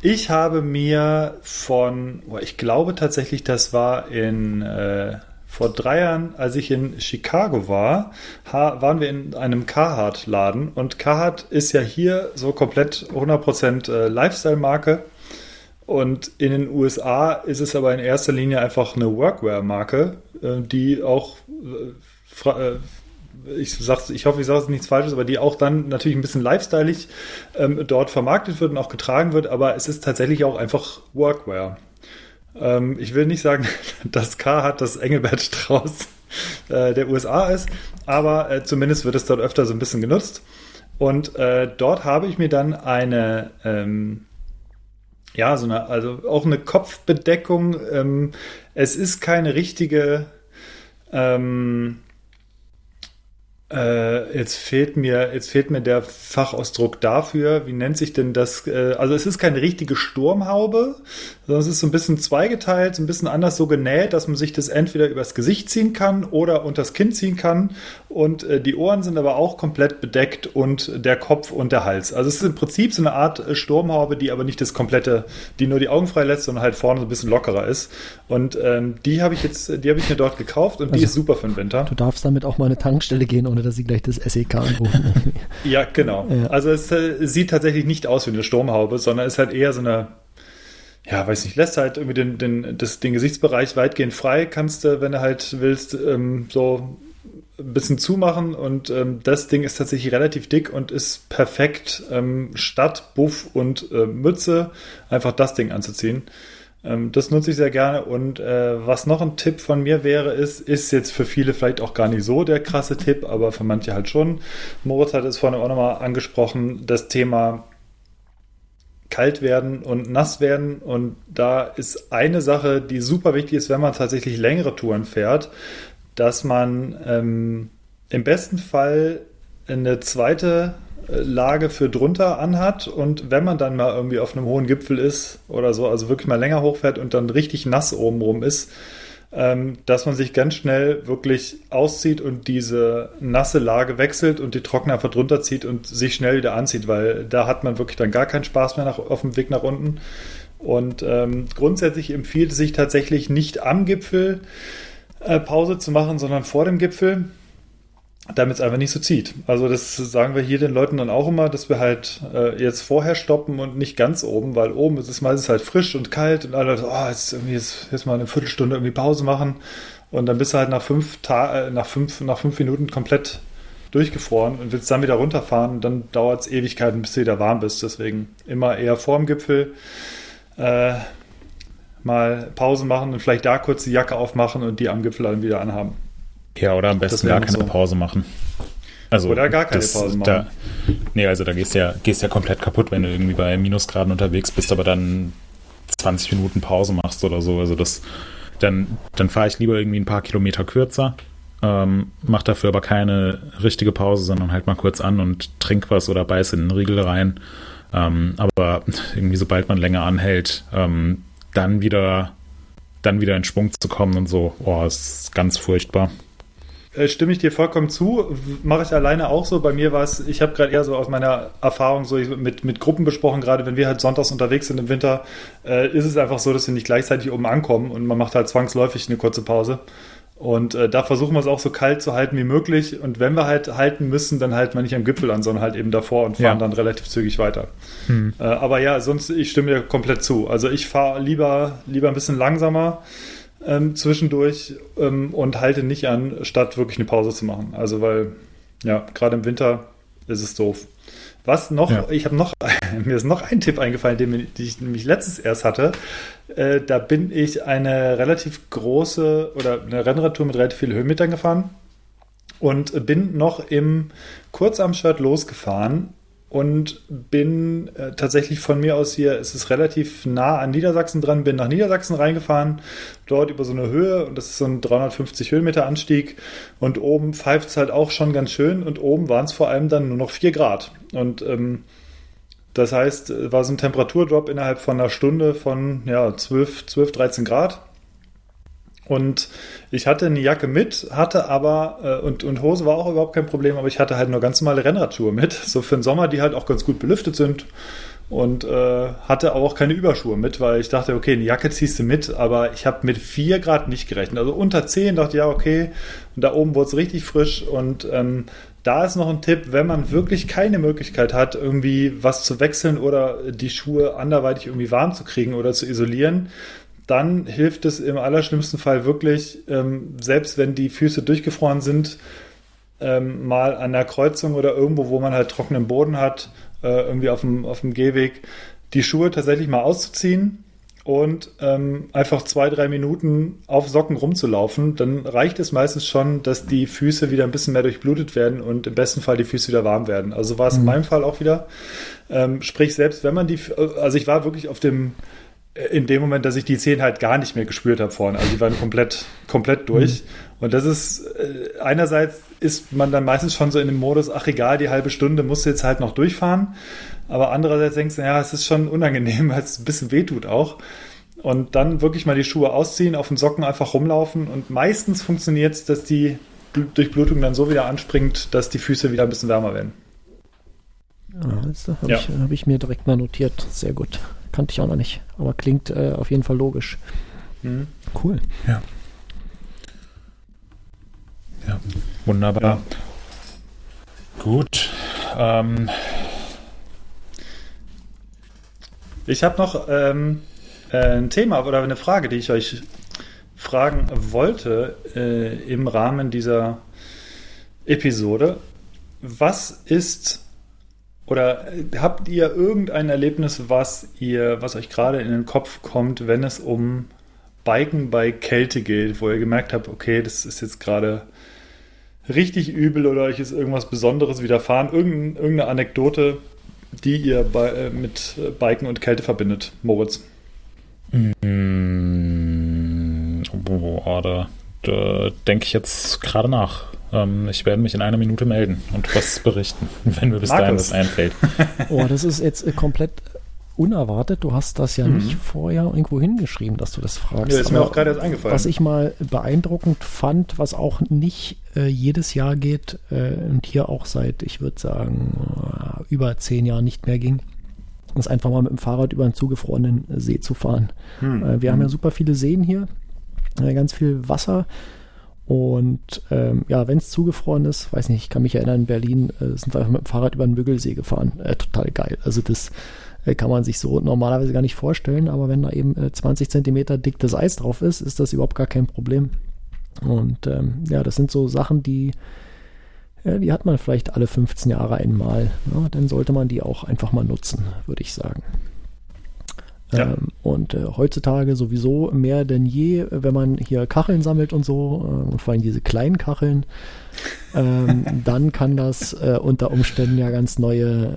ich habe mir von, ich glaube tatsächlich, das war in, äh, vor drei Jahren, als ich in Chicago war, waren wir in einem Carhartt-Laden und Carhartt ist ja hier so komplett 100% äh, Lifestyle-Marke. Und in den USA ist es aber in erster Linie einfach eine Workwear-Marke, äh, die auch, äh, ich, sag's, ich hoffe, ich sage nichts Falsches, aber die auch dann natürlich ein bisschen lifestyleig ähm, dort vermarktet wird und auch getragen wird, aber es ist tatsächlich auch einfach Workwear. Ähm, ich will nicht sagen, (laughs) dass K hat das Engelbert Strauß äh, der USA ist, aber äh, zumindest wird es dort öfter so ein bisschen genutzt. Und äh, dort habe ich mir dann eine, ähm, ja, so eine, also auch eine Kopfbedeckung. Ähm, es ist keine richtige, ähm, äh, jetzt fehlt mir, jetzt fehlt mir der Fachausdruck dafür. Wie nennt sich denn das? Äh, also es ist keine richtige Sturmhaube, sondern es ist so ein bisschen zweigeteilt, so ein bisschen anders so genäht, dass man sich das entweder übers Gesicht ziehen kann oder unters Kinn ziehen kann. Und äh, die Ohren sind aber auch komplett bedeckt und der Kopf und der Hals. Also es ist im Prinzip so eine Art äh, Sturmhaube, die aber nicht das komplette, die nur die Augen frei lässt, sondern halt vorne so ein bisschen lockerer ist. Und ähm, die habe ich jetzt, die habe ich mir dort gekauft und die Also- ist super für den Winter. Du darfst damit auch mal eine Tankstelle gehen, ohne dass sie gleich das SEK anrufen. (laughs) Ja, genau. Ja. Also es äh, sieht tatsächlich nicht aus wie eine Sturmhaube, sondern ist halt eher so eine, ja, weiß nicht, lässt halt irgendwie den, den, das, den Gesichtsbereich weitgehend frei, kannst du, wenn du halt willst, ähm, so ein bisschen zumachen und ähm, das Ding ist tatsächlich relativ dick und ist perfekt ähm, statt Buff und äh, Mütze einfach das Ding anzuziehen. Ähm, das nutze ich sehr gerne und äh, was noch ein Tipp von mir wäre, ist, ist jetzt für viele vielleicht auch gar nicht so der krasse Tipp, aber für manche halt schon. Moritz hat es vorhin auch nochmal angesprochen, das Thema kalt werden und nass werden. Und da ist eine Sache, die super wichtig ist, wenn man tatsächlich längere Touren fährt, dass man ähm, im besten Fall eine zweite äh, Lage für drunter anhat und wenn man dann mal irgendwie auf einem hohen Gipfel ist oder so, also wirklich mal länger hochfährt und dann richtig nass obenrum ist, ähm, dass man sich ganz schnell wirklich auszieht und diese nasse Lage wechselt und die trockene einfach drunter zieht und sich schnell wieder anzieht, weil da hat man wirklich dann gar keinen Spaß mehr nach, auf dem Weg nach unten. Und ähm, grundsätzlich empfiehlt es sich tatsächlich nicht am Gipfel äh, Pause zu machen, sondern vor dem Gipfel, damit es einfach nicht so zieht. Also das sagen wir hier den Leuten dann auch immer, dass wir halt äh, jetzt vorher stoppen und nicht ganz oben, weil oben ist es meistens halt frisch und kalt und alle so, oh, jetzt, irgendwie jetzt, jetzt mal eine Viertelstunde irgendwie Pause machen und dann bist du halt nach fünf, Ta äh, nach fünf, nach fünf Minuten komplett durchgefroren und willst dann wieder runterfahren und dann dauert es Ewigkeiten, bis du wieder warm bist. Deswegen immer eher vorm Gipfel äh, mal Pause machen und vielleicht da kurz die Jacke aufmachen und die am Gipfel dann wieder anhaben. Ja, oder am besten gar keine so. Pause machen. Also Oder gar keine Pause machen. Da, nee, also da gehst du ja, gehst ja komplett kaputt, wenn du irgendwie bei Minusgraden unterwegs bist, aber dann 20 Minuten Pause machst oder so. Also das, dann, dann fahre ich lieber irgendwie ein paar Kilometer kürzer, ähm, mach dafür aber keine richtige Pause, sondern halt mal kurz an und trink was oder beiß in den Riegel rein. Ähm, aber irgendwie sobald man länger anhält, ähm, dann wieder, dann wieder in Schwung zu kommen und so, oh, ist ganz furchtbar. äh, stimme ich dir vollkommen zu. Mache ich alleine auch so. Bei mir war es, ich habe gerade eher so aus meiner Erfahrung so mit, mit Gruppen besprochen, gerade wenn wir halt sonntags unterwegs sind im Winter, äh, ist es einfach so, dass wir nicht gleichzeitig oben ankommen und man macht halt zwangsläufig eine kurze Pause. Und äh, da versuchen wir es auch so kalt zu halten wie möglich. Und wenn wir halt halten müssen, dann halten wir nicht am Gipfel an, sondern halt eben davor und fahren ja. dann relativ zügig weiter. Hm. Äh, aber ja, sonst, ich stimme dir komplett zu. Also ich fahre lieber, lieber ein bisschen langsamer ähm, zwischendurch ähm, und halte nicht an, statt wirklich eine Pause zu machen. Also weil, ja, gerade im Winter ist es doof. Was noch, ja. ich habe noch, (laughs) mir ist noch ein Tipp eingefallen, den, den ich nämlich letztes erst hatte. Äh, da bin ich eine relativ große oder eine Rennradtour mit relativ vielen Höhenmetern gefahren und bin noch im Kurzarmshirt losgefahren und bin äh, tatsächlich von mir aus hier, es ist relativ nah an Niedersachsen dran, bin nach Niedersachsen reingefahren, dort über so eine Höhe und das ist so ein 350 Höhenmeter Anstieg und oben pfeift es halt auch schon ganz schön und oben waren es vor allem dann nur noch 4 Grad und ähm, das heißt, war so ein Temperaturdrop innerhalb von einer Stunde von ja, 12, 12 13 Grad und ich hatte eine Jacke mit, hatte aber, äh, und, und Hose war auch überhaupt kein Problem, aber ich hatte halt nur ganz normale Rennradschuhe mit, (laughs) so für den Sommer, die halt auch ganz gut belüftet sind. Und äh, hatte auch keine Überschuhe mit, weil ich dachte, okay, eine Jacke ziehst du mit, aber ich habe mit 4 Grad nicht gerechnet. Also unter 10 dachte ich, ja, okay. Und da oben wurde es richtig frisch. Und ähm, da ist noch ein Tipp, wenn man wirklich keine Möglichkeit hat, irgendwie was zu wechseln oder die Schuhe anderweitig irgendwie warm zu kriegen oder zu isolieren, dann hilft es im allerschlimmsten Fall wirklich, ähm, selbst wenn die Füße durchgefroren sind, ähm, mal an der Kreuzung oder irgendwo, wo man halt trockenen Boden hat, äh, irgendwie auf dem, auf dem Gehweg, die Schuhe tatsächlich mal auszuziehen und ähm, einfach zwei, drei Minuten auf Socken rumzulaufen, dann reicht es meistens schon, dass die Füße wieder ein bisschen mehr durchblutet werden und im besten Fall die Füße wieder warm werden. Also war es mhm. in meinem Fall auch wieder. Ähm, sprich, selbst wenn man die, also ich war wirklich auf dem, in dem Moment, dass ich die Zehen halt gar nicht mehr gespürt habe vorne. Also die waren komplett, komplett durch. Mhm. Und das ist, äh, einerseits ist man dann meistens schon so in dem Modus, ach egal, die halbe Stunde musst du jetzt halt noch durchfahren. Aber andererseits denkst du, ja, es ist schon unangenehm, weil es ein bisschen wehtut auch. Und dann wirklich mal die Schuhe ausziehen, auf den Socken einfach rumlaufen. Und meistens funktioniert es, dass die Durchblutung dann so wieder anspringt, dass die Füße wieder ein bisschen wärmer werden. Ja, das habe ja. ich, hab ich mir direkt mal notiert. Sehr gut. Kannte ich auch noch nicht. Aber klingt äh, auf jeden Fall logisch. Mhm. Cool. Ja. Ja, wunderbar. Ja. Gut. Ähm. Ich habe noch ähm, äh, ein Thema oder eine Frage, die ich euch fragen wollte äh, im Rahmen dieser Episode. Was ist oder habt ihr irgendein Erlebnis, was ihr, was euch gerade in den Kopf kommt, wenn es um Biken bei Kälte geht, wo ihr gemerkt habt, okay, das ist jetzt gerade richtig übel oder euch ist irgendwas Besonderes widerfahren? Irgendeine, irgendeine Anekdote, die ihr bei, äh, mit Biken und Kälte verbindet, Moritz? Mmh, boah, da, da denke ich jetzt gerade nach. Ähm, ich werde mich in einer Minute melden und was berichten, (laughs) wenn mir bis Markus. dahin was einfällt. Oh, das ist jetzt äh, komplett unerwartet. Du hast das ja mhm. nicht vorher irgendwo hingeschrieben, dass du das fragst. Ja, ist mir auch gerade jetzt eingefallen. Was ich mal beeindruckend fand, was auch nicht äh, jedes Jahr geht äh, und hier auch seit, ich würde sagen, äh, über zehn Jahren nicht mehr ging, ist einfach mal mit dem Fahrrad über einen zugefrorenen See zu fahren. Mhm. Äh, wir mhm. haben ja hm. super viele Seen hier, äh, ganz viel Wasser. Und ähm, ja, wenn es zugefroren ist, weiß nicht, ich kann mich erinnern, in Berlin äh, sind wir einfach mit dem Fahrrad über den Müggelsee gefahren. Äh, total geil. Also das kann man sich so normalerweise gar nicht vorstellen, aber wenn da eben äh, 20 Zentimeter dickes Eis drauf ist, ist das überhaupt gar kein Problem. Und ähm, ja, das sind so Sachen, die, ja, die hat man vielleicht alle 15 Jahre einmal. Ja, dann sollte man die auch einfach mal nutzen, würde ich sagen. Ja. Ähm, und äh, heutzutage sowieso mehr denn je, wenn man hier Kacheln sammelt und so, äh, und vor allem diese kleinen Kacheln, ähm, dann kann das äh, unter Umständen ja ganz neue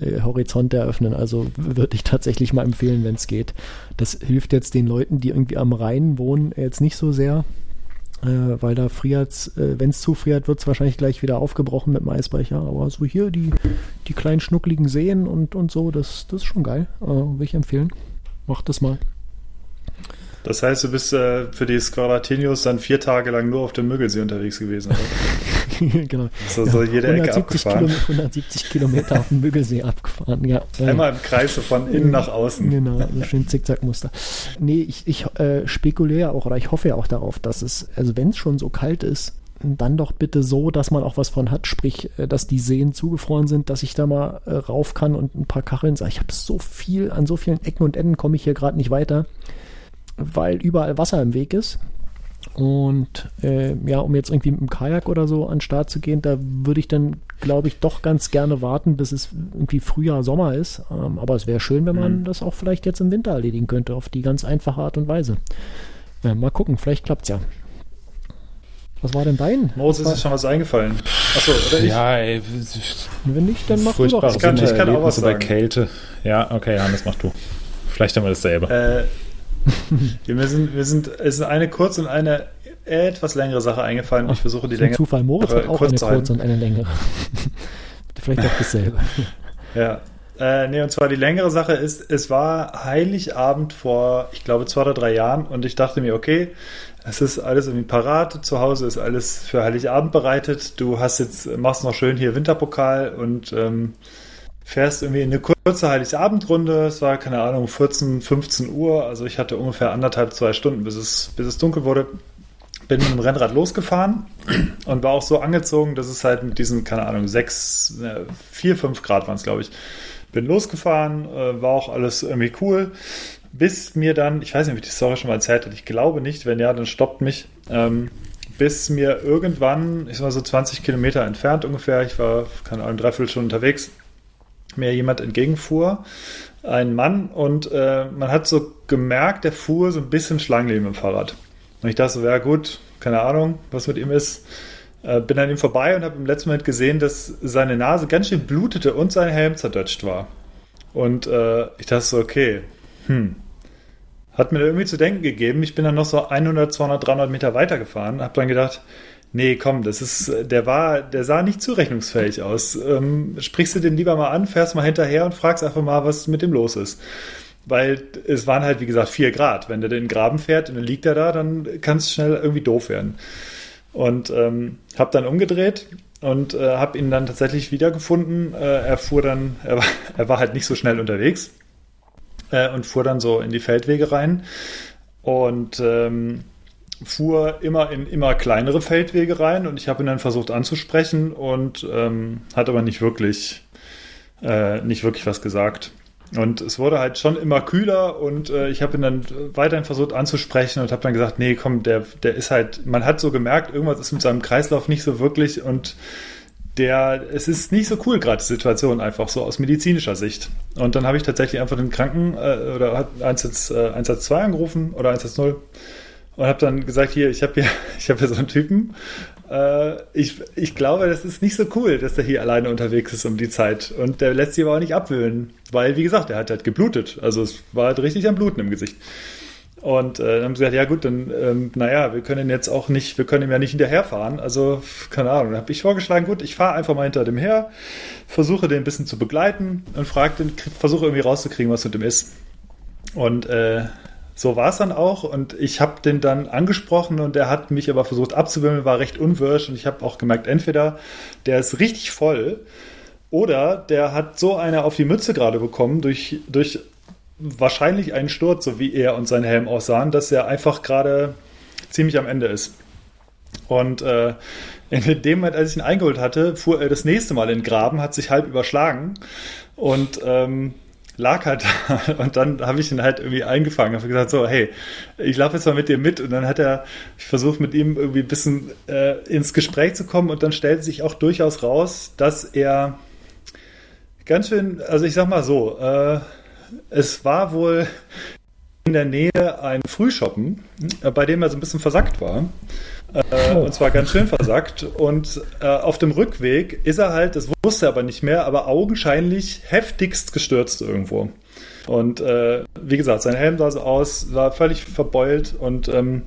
äh, Horizonte eröffnen. Also würde ich tatsächlich mal empfehlen, wenn es geht. Das hilft jetzt den Leuten, die irgendwie am Rhein wohnen, jetzt nicht so sehr. Äh, weil da friert, äh, wenn es zufriert, wird es wahrscheinlich gleich wieder aufgebrochen mit dem Eisbrecher. Aber so hier die, die kleinen schnuckligen Seen und, und so, das, das ist schon geil. Äh, will ich empfehlen. Mach das mal. Das heißt, du bist äh, für die Squaratinius dann vier Tage lang nur auf dem Müggelsee unterwegs gewesen, oder? (laughs) (laughs) genau. So, so jede Ecke 170, abgefahren. Kilometer, 170 Kilometer auf dem Müggelsee abgefahren, ja. (laughs) Einmal im Kreis so von innen nach außen. Genau, so (laughs) schön Zickzackmuster. Nee, ich, ich äh, spekuliere auch oder ich hoffe ja auch darauf, dass es, also wenn es schon so kalt ist, dann doch bitte so, dass man auch was von hat, sprich, äh, dass die Seen zugefroren sind, dass ich da mal äh, rauf kann und ein paar Kacheln sage. Ich habe so viel, an so vielen Ecken und Enden komme ich hier gerade nicht weiter, weil überall Wasser im Weg ist. Und äh, ja, um jetzt irgendwie mit dem Kajak oder so an den Start zu gehen, da würde ich dann, glaube ich, doch ganz gerne warten, bis es irgendwie Frühjahr, Sommer ist. Ähm, aber es wäre schön, wenn man Mhm. das auch vielleicht jetzt im Winter erledigen könnte, auf die ganz einfache Art und Weise. Ja, mal gucken, vielleicht klappt's ja. Was war denn dein? Moses ist schon was eingefallen. Achso, oder ich? Ja, ey, Wenn nicht, dann mach du doch. Ich kann- ich kann auch was Wintererlebnisse bei sagen. Kälte. Ja, okay, Hannes, mach du. Vielleicht haben wir dasselbe. Äh, (laughs) wir sind, wir sind, es ist eine kurze und eine etwas längere Sache eingefallen. Ich versuche die Länge. Zufall, Moritz hat auch kurz eine halten. kurze und eine längere. (laughs) vielleicht auch dasselbe. Ja. Äh, nee, und zwar die längere Sache ist, es war Heiligabend vor, ich glaube, zwei oder drei Jahren und ich dachte mir, okay, es ist alles irgendwie parat, zu Hause ist alles für Heiligabend bereitet, du hast jetzt, machst noch schön hier Winterpokal und ähm, fährst irgendwie in eine kurze Heiligabendrunde, es war, keine Ahnung, 14, 15 Uhr, also ich hatte ungefähr anderthalb, zwei Stunden, bis es, bis es dunkel wurde, bin mit dem Rennrad losgefahren und war auch so angezogen, dass es halt mit diesen, keine Ahnung, sechs, äh, vier, fünf Grad waren es, glaube ich. Bin losgefahren, äh, war auch alles irgendwie cool, bis mir dann, ich weiß nicht, ob ich die Story schon mal erzählt habe, ich glaube nicht, wenn ja, dann stoppt mich, ähm, bis mir irgendwann, ich war so 20 Kilometer entfernt ungefähr, ich war, keine Ahnung, dreiviertel Stunden unterwegs, mir jemand entgegenfuhr, ein Mann, und äh, man hat so gemerkt, der fuhr so ein bisschen Schlangenleben im Fahrrad. Und ich dachte so, ja gut, keine Ahnung, was mit ihm ist. Äh, bin an ihm vorbei und habe im letzten Moment gesehen, dass seine Nase ganz schön blutete und sein Helm zerdutscht war. Und äh, ich dachte so, okay, hm. Hat mir irgendwie zu denken gegeben. Ich bin dann noch so 100, 200, 300 Meter weitergefahren. Habe dann gedacht, nee, komm, das ist, der war, der sah nicht zurechnungsfähig aus. Ähm, sprichst du den lieber mal an, fährst mal hinterher und fragst einfach mal, was mit dem los ist. Weil es waren halt, wie gesagt, vier Grad. Wenn der den Graben fährt und dann liegt er da, dann kann es schnell irgendwie doof werden. Und ähm, habe dann umgedreht und äh, habe ihn dann tatsächlich wiedergefunden. Äh, er fuhr dann, er war, (laughs) er war halt nicht so schnell unterwegs äh, und fuhr dann so in die Feldwege rein und ähm, fuhr immer in immer kleinere Feldwege rein und ich habe ihn dann versucht anzusprechen und ähm, hat aber nicht wirklich äh, nicht wirklich was gesagt. Und es wurde halt schon immer kühler und äh, ich habe ihn dann weiterhin versucht anzusprechen und habe dann gesagt, nee, komm, der, der ist halt, man hat so gemerkt, irgendwas ist mit seinem Kreislauf nicht so wirklich und der, es ist nicht so cool gerade die Situation einfach so aus medizinischer Sicht. Und dann habe ich tatsächlich einfach den Kranken äh, oder hat 112 äh, 112 angerufen oder 110 und habe dann gesagt, hier, ich habe hier, (laughs) ich habe hier so einen Typen. Äh, ich, ich glaube, das ist nicht so cool, dass der hier alleine unterwegs ist um die Zeit. Und der lässt sich aber auch nicht abwühlen, weil, wie gesagt, er hat halt geblutet. Also es war halt richtig am Bluten im Gesicht. Und äh, dann haben sie gesagt, ja gut, dann, ähm, naja, wir können jetzt auch nicht, wir können ihm ja nicht hinterherfahren. Also, keine Ahnung. Dann habe ich vorgeschlagen, gut, ich fahre einfach mal hinter dem her, versuche den ein bisschen zu begleiten und frag den, versuche irgendwie rauszukriegen, was mit dem ist. Und äh, so war es dann auch. Und ich habe den dann angesprochen und der hat mich aber versucht abzuwimmeln, war recht unwirsch. Und ich habe auch gemerkt, entweder der ist richtig voll oder der hat so eine auf die Mütze gerade bekommen durch, durch wahrscheinlich einen Sturz, so wie er und sein Helm aussahen, dass er einfach gerade ziemlich am Ende ist. Und äh, in dem Moment, als ich ihn eingeholt hatte, fuhr er das nächste Mal in den Graben, hat sich halb überschlagen und ähm, lag halt (laughs) da. Und dann habe ich ihn halt irgendwie eingefangen, habe gesagt, so, hey, ich laufe jetzt mal mit dir mit. Und dann hat er, ich versucht mit ihm irgendwie ein bisschen äh, ins Gespräch zu kommen und dann stellt sich auch durchaus raus, dass er ganz schön, also ich sag mal so, äh, es war wohl in der Nähe ein Frühshoppen, äh, bei dem er so ein bisschen versackt war. Äh, und zwar ganz schön versackt. Und äh, auf dem Rückweg ist er halt, das wusste er aber nicht mehr, aber augenscheinlich heftigst gestürzt irgendwo. Und äh, wie gesagt, sein Helm sah so aus, war völlig verbeult und ähm,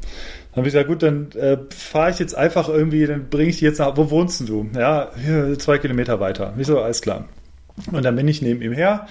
dann habe ich gesagt, gut, dann äh, fahre ich jetzt einfach irgendwie, dann bringe ich die jetzt nach, wo wohnst du? Ja, zwei Kilometer weiter. Ich so, alles klar. Und dann bin ich neben ihm her.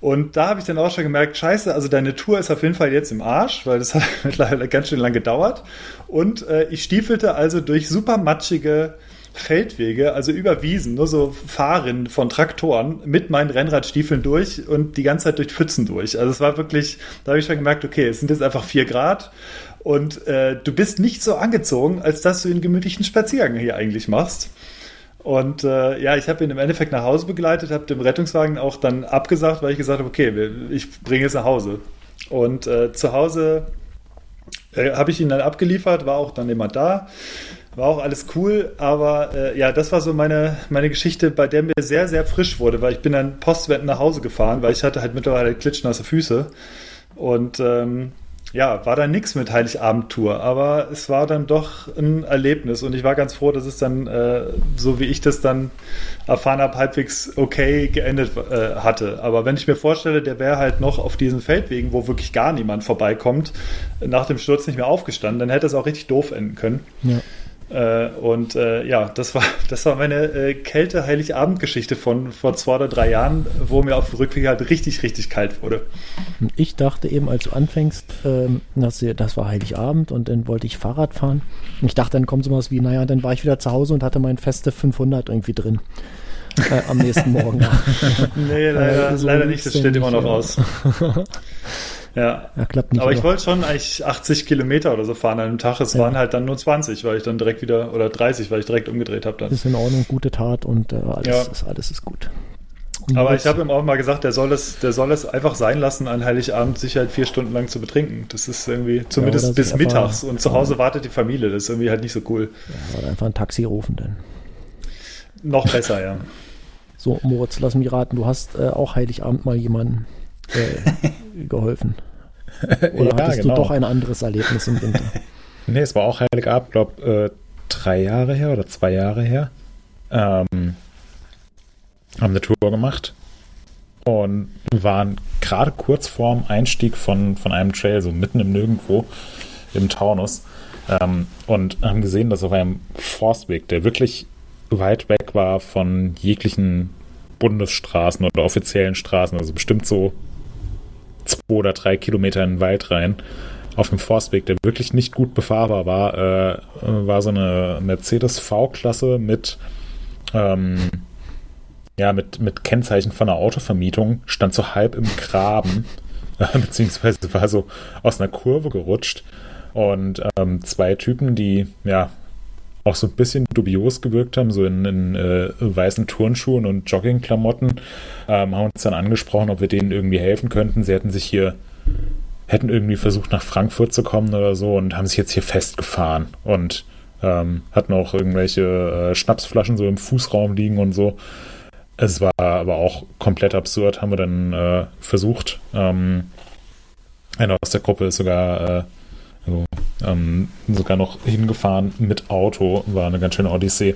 Und da habe ich dann auch schon gemerkt, scheiße, also deine Tour ist auf jeden Fall jetzt im Arsch, weil das (laughs) hat mittlerweile ganz schön lang gedauert. Und äh, ich stiefelte also durch super matschige Feldwege, also über Wiesen, nur so Fahrrinnen von Traktoren mit meinen Rennradstiefeln durch und die ganze Zeit durch Pfützen durch. Also es war wirklich, da habe ich schon gemerkt, okay, es sind jetzt einfach vier Grad und äh, du bist nicht so angezogen, als dass du einen gemütlichen Spaziergang hier eigentlich machst. Und äh, ja, ich habe ihn im Endeffekt nach Hause begleitet, habe dem Rettungswagen auch dann abgesagt, weil ich gesagt habe, okay, ich bringe es nach Hause. Und äh, zu Hause äh, habe ich ihn dann abgeliefert, war auch dann jemand da, war auch alles cool, aber äh, ja, das war so meine, meine Geschichte, bei der mir sehr, sehr frisch wurde, weil ich bin dann postwendend nach Hause gefahren, weil ich hatte halt mittlerweile klitschnasse Füße und ähm, ja, war dann nichts mit Heiligabend-Tour, aber es war dann doch ein Erlebnis und ich war ganz froh, dass es dann, äh, so wie ich das dann erfahren habe, halbwegs okay geendet äh, hatte. Aber wenn ich mir vorstelle, der wäre halt noch auf diesen Feldwegen, wo wirklich gar niemand vorbeikommt, nach dem Sturz nicht mehr aufgestanden, dann hätte es auch richtig doof enden können. Ja. Äh, und äh, ja, das war, (laughs) das war meine äh, Kälte-Heiligabend-Geschichte von vor zwei oder drei Jahren, wo mir auf dem Rückweg halt richtig, richtig kalt wurde. Ich dachte eben, als du anfängst, ähm, dass das war Heiligabend und dann wollte ich Fahrrad fahren. Und ich dachte, dann kommt sowas wie, naja, dann war ich wieder zu Hause und hatte mein feste 500 irgendwie drin. Äh, am nächsten Morgen. (laughs) nee, leider, äh, so leider nicht, das steht immer noch aus. (laughs) Ja. ja klappt nicht. Aber ich wollte schon eigentlich 80 Kilometer oder so fahren an einem Tag. Es ja. waren halt dann nur 20, weil ich dann direkt wieder, oder 30, weil ich direkt umgedreht habe dann. Ist in Ordnung, gute Tat und äh, alles, ja. ist, alles ist gut. Und Aber ich habe ihm auch mal gesagt, der soll es, der soll es einfach sein lassen, an Heiligabend sich halt vier Stunden lang zu betrinken. Das ist irgendwie, zumindest ja, bis mittags. Und zu Hause wartet die Familie. Das ist irgendwie halt nicht so cool. Ja, oder einfach ein Taxi rufen dann. Noch besser, ja. So, Moritz, lass mich raten, du hast äh, auch Heiligabend mal jemanden äh, geholfen. (laughs) Oder ja, hattest genau. du doch ein anderes Erlebnis im Winter? (laughs) nee, es war auch Heiligabend, glaube äh, drei Jahre her oder zwei Jahre her. Ähm, haben eine Tour gemacht und waren gerade kurz vorm Einstieg von, von einem Trail, so mitten im Nirgendwo im Taunus. Ähm, und haben gesehen, dass auf einem Forstweg, der wirklich weit weg war von jeglichen Bundesstraßen oder offiziellen Straßen, also bestimmt so zwei oder drei Kilometer in den Wald rein, auf dem Forstweg, der wirklich nicht gut befahrbar war, äh, war so eine Mercedes V-Klasse mit, ähm, ja, mit, mit Kennzeichen von einer Autovermietung, stand so halb im Graben, (laughs) äh, beziehungsweise war so aus einer Kurve gerutscht. Und ähm, zwei Typen, die ja auch so ein bisschen dubios gewirkt haben, so in, in äh, weißen Turnschuhen und Joggingklamotten, ähm, haben uns dann angesprochen, ob wir denen irgendwie helfen könnten. Sie hätten sich hier, hätten irgendwie versucht, nach Frankfurt zu kommen oder so und haben sich jetzt hier festgefahren und ähm, hatten auch irgendwelche äh, Schnapsflaschen so im Fußraum liegen und so. Es war aber auch komplett absurd, haben wir dann äh, versucht. Ähm, einer aus der Gruppe ist sogar äh, ähm, sogar noch hingefahren mit Auto, war eine ganz schöne Odyssee.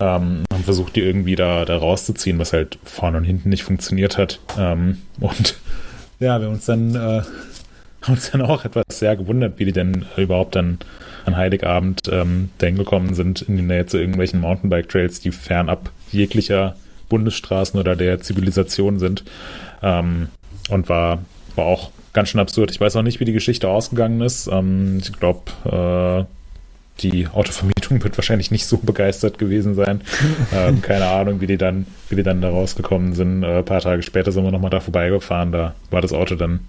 Ähm, haben versucht, die irgendwie da, da rauszuziehen, was halt vorne und hinten nicht funktioniert hat. Ähm, und (laughs) ja, wir haben uns dann, äh, (laughs) haben uns dann auch etwas sehr gewundert, wie die denn überhaupt dann an Heiligabend ähm, dahin gekommen sind, in die Nähe zu irgendwelchen Mountainbike-Trails, die fernab jeglicher Bundesstraßen oder der Zivilisation sind. Ähm, und war, war auch ganz schön absurd. Ich weiß auch nicht, wie die Geschichte ausgegangen ist. Ähm, ich glaube, äh, die Autovermietung (laughs) wird wahrscheinlich nicht so begeistert gewesen sein. (laughs) ähm, keine Ahnung, wie die dann, wie die dann da rausgekommen sind. Äh, ein paar Tage später sind wir nochmal da vorbeigefahren. Da war das Auto dann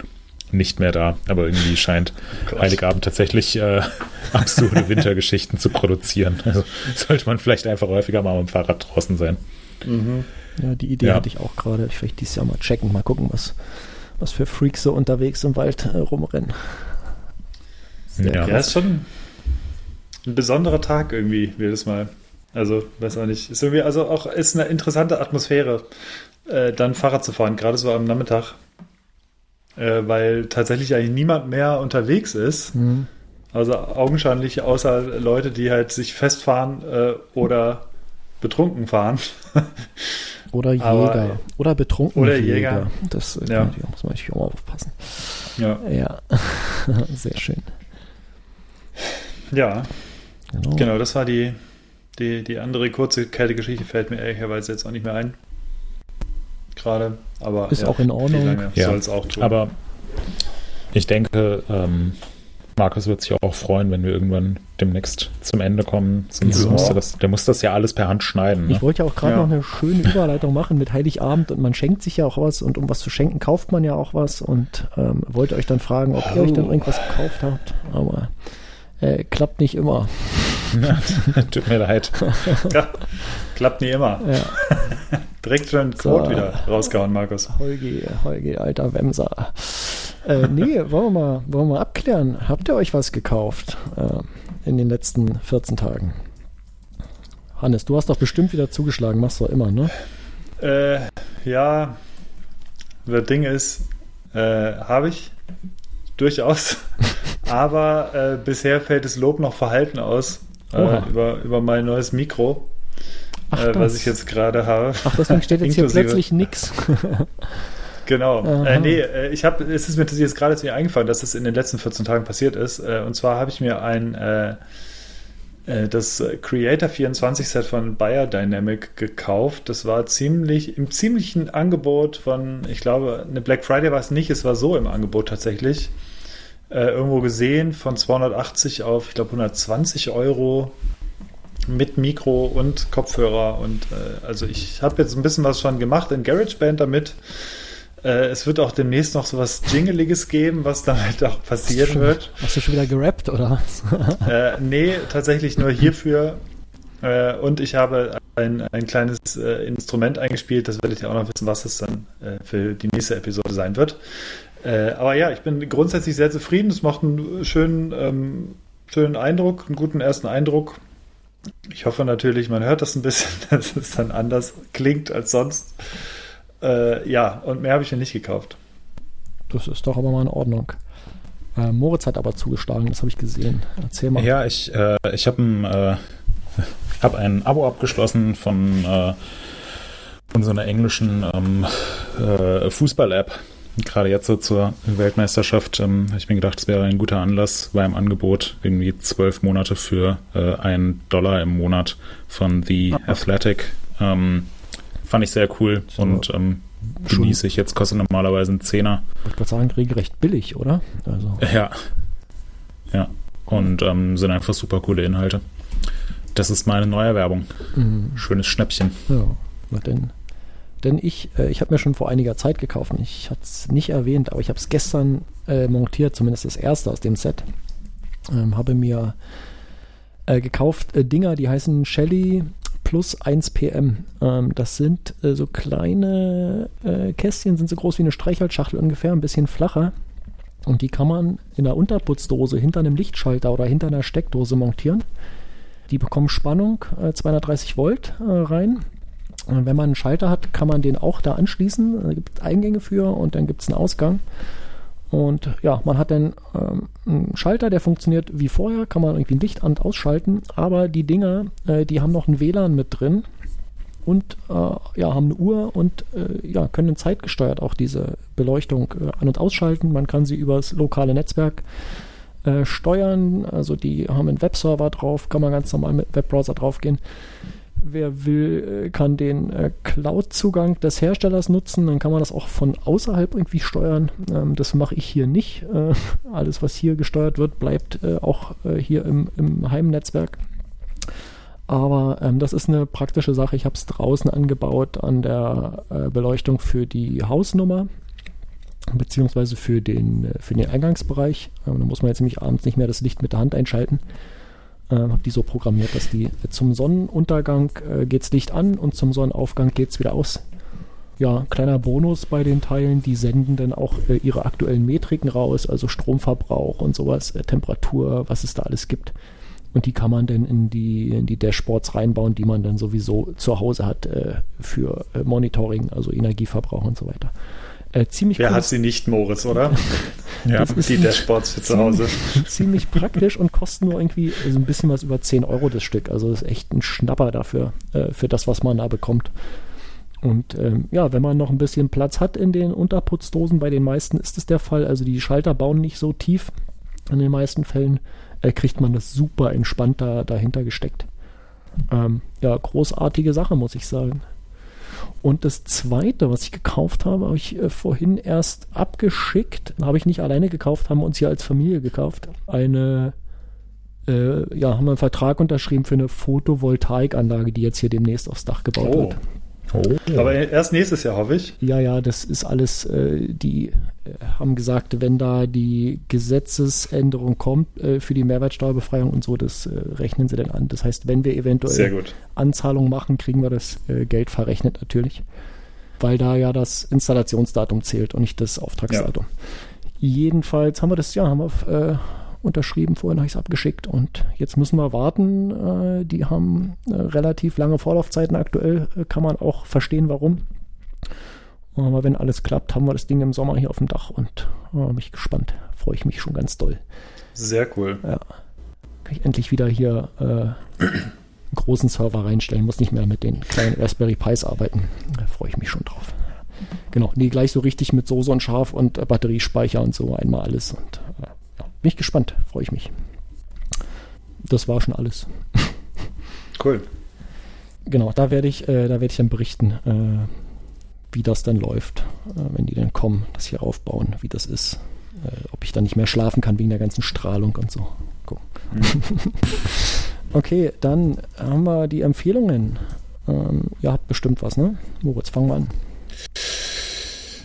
nicht mehr da. Aber irgendwie scheint (laughs) oh Heiligabend tatsächlich äh, absurde Wintergeschichten zu produzieren. Also sollte man vielleicht einfach häufiger mal mit dem Fahrrad draußen sein. Mhm. Ja, die Idee ja. hatte ich auch gerade. Ich vielleicht dieses Jahr mal checken, mal gucken, was, was für Freaks so unterwegs im Wald äh, rumrennen. Sehr ja, das ist schon ein besonderer Tag irgendwie jedes Mal. Also, weiß auch nicht. Ist irgendwie, also auch ist eine interessante Atmosphäre, äh, dann Fahrrad zu fahren, gerade so am Nachmittag. Äh, weil tatsächlich eigentlich niemand mehr unterwegs ist. Mhm. Also augenscheinlich außer Leute, die halt sich festfahren äh, oder betrunken fahren. (laughs) Oder Jäger. Aber, oder betrunken Oder Jäger. Jäger. Das äh, ja. muss man natürlich auch mal aufpassen. Ja. Ja, (laughs) sehr schön. Ja. Genau. genau, das war die, die, die andere kurze Kältegeschichte, fällt mir ehrlicherweise jetzt auch nicht mehr ein. gerade. Aber Ist auch in Ordnung. Ja. soll es auch tun? Aber ich denke, ähm, Markus wird sich auch freuen, wenn wir irgendwann demnächst zum Ende kommen. Sonst Ja. musste das, der muss das ja alles per Hand schneiden. Ne? Ich wollte ja auch gerade Ja. noch eine schöne Überleitung machen mit Heiligabend und man schenkt sich ja auch was und um was zu schenken kauft man ja auch was und ähm, wollte euch dann fragen, ob ihr euch dann irgendwas gekauft habt, aber äh, klappt nicht immer. (laughs) Tut mir leid. Ja, klappt nie immer. Ja, (laughs) Direkt schon So. Quote wieder rausgehauen, Markus. Holgi, Holgi, alter Wemser. Äh, nee, wollen wir, mal, wollen wir mal abklären. Habt ihr euch was gekauft äh, in den letzten 14 Tagen? Hannes, du hast doch bestimmt wieder zugeschlagen, machst du immer, ne? Äh, ja, das Ding ist, äh, habe ich durchaus, (laughs) aber äh, bisher fällt das Lob noch verhalten aus äh, über, über mein neues Mikro, Ach, äh, was ich jetzt gerade habe. Ach, deswegen steht jetzt (laughs) hier plötzlich nix. (laughs) Genau. Äh, nee, äh, ich habe, es ist mir jetzt gerade zu mir eingefallen, dass es in den letzten 14 Tagen passiert ist. Äh, und zwar habe ich mir ein äh, äh, das Creator 24 Set von Biodynamic gekauft. Das war ziemlich im ziemlichen Angebot von, ich glaube, eine Black Friday war es nicht, es war so im Angebot tatsächlich. Äh, irgendwo gesehen von 280 auf, ich glaube, 120 Euro mit Mikro und Kopfhörer und äh, also ich habe jetzt ein bisschen was schon gemacht in GarageBand damit. Äh, es wird auch demnächst noch so was Jingeliges geben, was damit auch passieren Schon- wird. Hast du schon wieder gerappt, oder? (laughs) Äh, nee, tatsächlich nur hierfür. Äh, und ich habe ein, ein kleines äh, Instrument eingespielt, das werdet ihr auch noch wissen, was es dann äh, für die nächste Episode sein wird. Äh, aber ja, ich bin grundsätzlich sehr zufrieden. Es macht einen schönen, ähm, schönen Eindruck, einen guten ersten Eindruck. Ich hoffe natürlich, man hört das ein bisschen, (laughs) dass es dann anders klingt als sonst. Äh, ja, und mehr habe ich mir nicht gekauft. Das ist doch aber mal in Ordnung. Äh, Moritz hat aber zugeschlagen, das habe ich gesehen. Erzähl mal. Ja, ich, äh, ich habe ein, äh, hab ein Abo abgeschlossen von, äh, von so einer englischen ähm, äh, Fußball-App. Gerade jetzt so zur Weltmeisterschaft ähm, habe ich mir gedacht, es wäre ein guter Anlass, war im Angebot irgendwie zwölf Monate für einen Dollar im Monat von The Athletic. Ähm, fand ich sehr cool So. und ähm, genieße ich. Jetzt kostet normalerweise ein Zehner. Ich wollte gerade sagen, regelrecht billig, oder? Also, Ja. Ja. Und ähm, sind einfach super coole Inhalte. Das ist meine neue Werbung. mhm. Schönes Schnäppchen. ja, na denn. Denn ich, äh, ich habe mir schon vor einiger Zeit gekauft. Ich hatte es nicht erwähnt, aber ich habe es gestern äh, montiert, zumindest das erste aus dem Set. Ähm, habe mir äh, gekauft äh, Dinger, die heißen Shelly Plus 1 PM. Ähm, das sind äh, so kleine äh, Kästchen, sind so groß wie eine Streichholzschachtel ungefähr, ein bisschen flacher. Und die kann man in der Unterputzdose hinter einem Lichtschalter oder hinter einer Steckdose montieren. Die bekommen Spannung, äh, 230 Volt äh, rein. Und wenn man einen Schalter hat, kann man den auch da anschließen. Da gibt es Eingänge für und dann gibt es einen Ausgang. Und ja, man hat dann ähm, einen Schalter, der funktioniert wie vorher, kann man irgendwie ein Licht an- und ausschalten, aber die Dinger, äh, die haben noch ein WLAN mit drin und äh, ja, haben eine Uhr und äh, ja, können zeitgesteuert auch diese Beleuchtung äh, an- und ausschalten. Man kann sie übers lokale Netzwerk äh, steuern, also die haben einen Webserver drauf, kann man ganz normal mit Webbrowser draufgehen. Wer will, äh, kann den äh, Cloud-Zugang des Herstellers nutzen. Dann kann man das auch von außerhalb irgendwie steuern. Ähm, das mache ich hier nicht. Äh, alles, was hier gesteuert wird, bleibt auch hier im, im Heimnetzwerk. Aber ähm, das ist eine praktische Sache. Ich habe es draußen angebaut an der äh, Beleuchtung für die Hausnummer beziehungsweise für den, für den Eingangsbereich. Ähm, da muss man jetzt nämlich abends nicht mehr das Licht mit der Hand einschalten. Ähm, habe die so programmiert, dass die äh, zum Sonnenuntergang äh, geht's Licht an und zum Sonnenaufgang geht's wieder aus. Ja, kleiner Bonus bei den Teilen, die senden dann auch äh, ihre aktuellen Metriken raus, also Stromverbrauch und sowas, äh, Temperatur, was es da alles gibt. Und die kann man dann in die, in die Dashboards reinbauen, die man dann sowieso zu Hause hat äh, für äh, Monitoring, also Energieverbrauch und so weiter. Äh, ziemlich Wer cool. hat sie nicht, Moritz, oder? (laughs) Ja. Das ist Die Dashboards für zu Hause. ziemlich praktisch und kosten nur irgendwie so ein bisschen was über 10 Euro das Stück. Also das ist echt ein Schnapper dafür, äh, für das, was man da bekommt. Und ähm, ja, wenn man noch ein bisschen Platz hat in den Unterputzdosen, bei den meisten ist es der Fall. Also die Schalter bauen nicht so tief. In den meisten Fällen äh, kriegt man das super entspannt da, dahinter gesteckt. Ähm, ja, großartige Sache, muss ich sagen. Und das zweite, was ich gekauft habe, habe ich äh, vorhin erst abgeschickt. Habe ich nicht alleine gekauft, haben wir uns hier als Familie gekauft. Eine, äh, ja, haben wir einen Vertrag unterschrieben für eine Photovoltaikanlage, die jetzt hier demnächst aufs Dach gebaut Oh. wird. Oh. Aber erst nächstes Jahr, hoffe ich. Ja, ja, das ist alles, äh, die äh, haben gesagt, wenn da die Gesetzesänderung kommt äh, für die Mehrwertsteuerbefreiung und so, das äh, rechnen sie dann an. Das heißt, wenn wir eventuell. Anzahlungen machen, kriegen wir das äh, Geld verrechnet natürlich, weil da ja das Installationsdatum zählt und nicht das Auftragsdatum. Jedenfalls haben wir das, ja, haben wir äh, unterschrieben, vorhin habe ich es abgeschickt und jetzt müssen wir warten. Äh, die haben äh, relativ lange Vorlaufzeiten aktuell, äh, kann man auch verstehen, warum. Aber wenn alles klappt, haben wir das Ding im Sommer hier auf dem Dach und äh, bin ich gespannt. Freue ich mich schon ganz doll. Sehr cool. Ja. Kann ich endlich wieder hier äh, einen großen Server reinstellen, muss nicht mehr mit den kleinen Raspberry Pis arbeiten. Da freue ich mich schon drauf. Genau, nee, gleich so richtig mit Soße und Scharf und äh, Batteriespeicher und so einmal alles. Und äh, bin ich gespannt, freue ich mich. Das war schon alles. (laughs) Cool. Genau, da werde ich, äh, da werde ich dann berichten, äh, wie das dann läuft, äh, wenn die dann kommen, das hier aufbauen, wie das ist. Äh, ob ich dann nicht mehr schlafen kann wegen der ganzen Strahlung und so. Gucken. (laughs) okay, dann haben wir die Empfehlungen. Ähm, ihr habt bestimmt was, ne? Moritz, fangen wir an.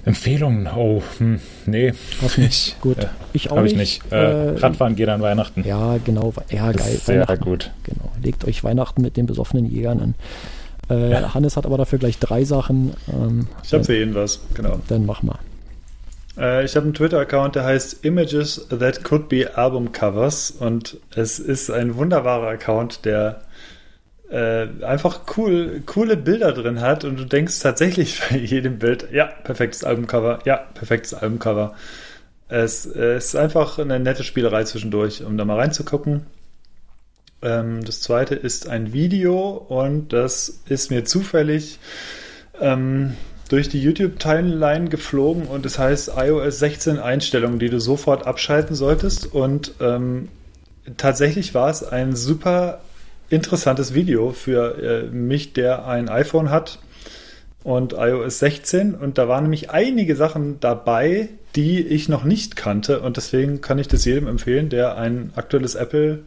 Empfehlungen? Oh, hm, nee. Hast nicht? Gut. Äh, ich auch Habe ich nicht. nicht. Äh, Äh, Radfahren geht an Weihnachten. Ja, genau. Ja, geil. sehr gut. Genau. Legt euch Weihnachten mit den besoffenen Jägern an. Äh, Hannes hat aber dafür gleich drei Sachen. Ähm, Ich habe für jeden was, genau. dann mach mal. Äh, ich habe einen Twitter-Account, der heißt Images That Could Be Album Covers und es ist ein wunderbarer Account, der äh, einfach cool, coole Bilder drin hat und du denkst tatsächlich (laughs) bei jedem Bild, ja, perfektes Albumcover, ja, perfektes Albumcover. Es, äh, es ist einfach eine nette Spielerei zwischendurch, um da mal reinzugucken. Ähm, das zweite ist ein Video und das ist mir zufällig ähm, durch die YouTube-Timeline geflogen und es heißt iOS 16 Einstellungen, die du sofort abschalten solltest. Und ähm, tatsächlich war es ein super interessantes Video für äh, mich, der ein iPhone hat und iOS 16. Und da waren nämlich einige Sachen dabei, die ich noch nicht kannte. Und deswegen kann ich das jedem empfehlen, der ein aktuelles Apple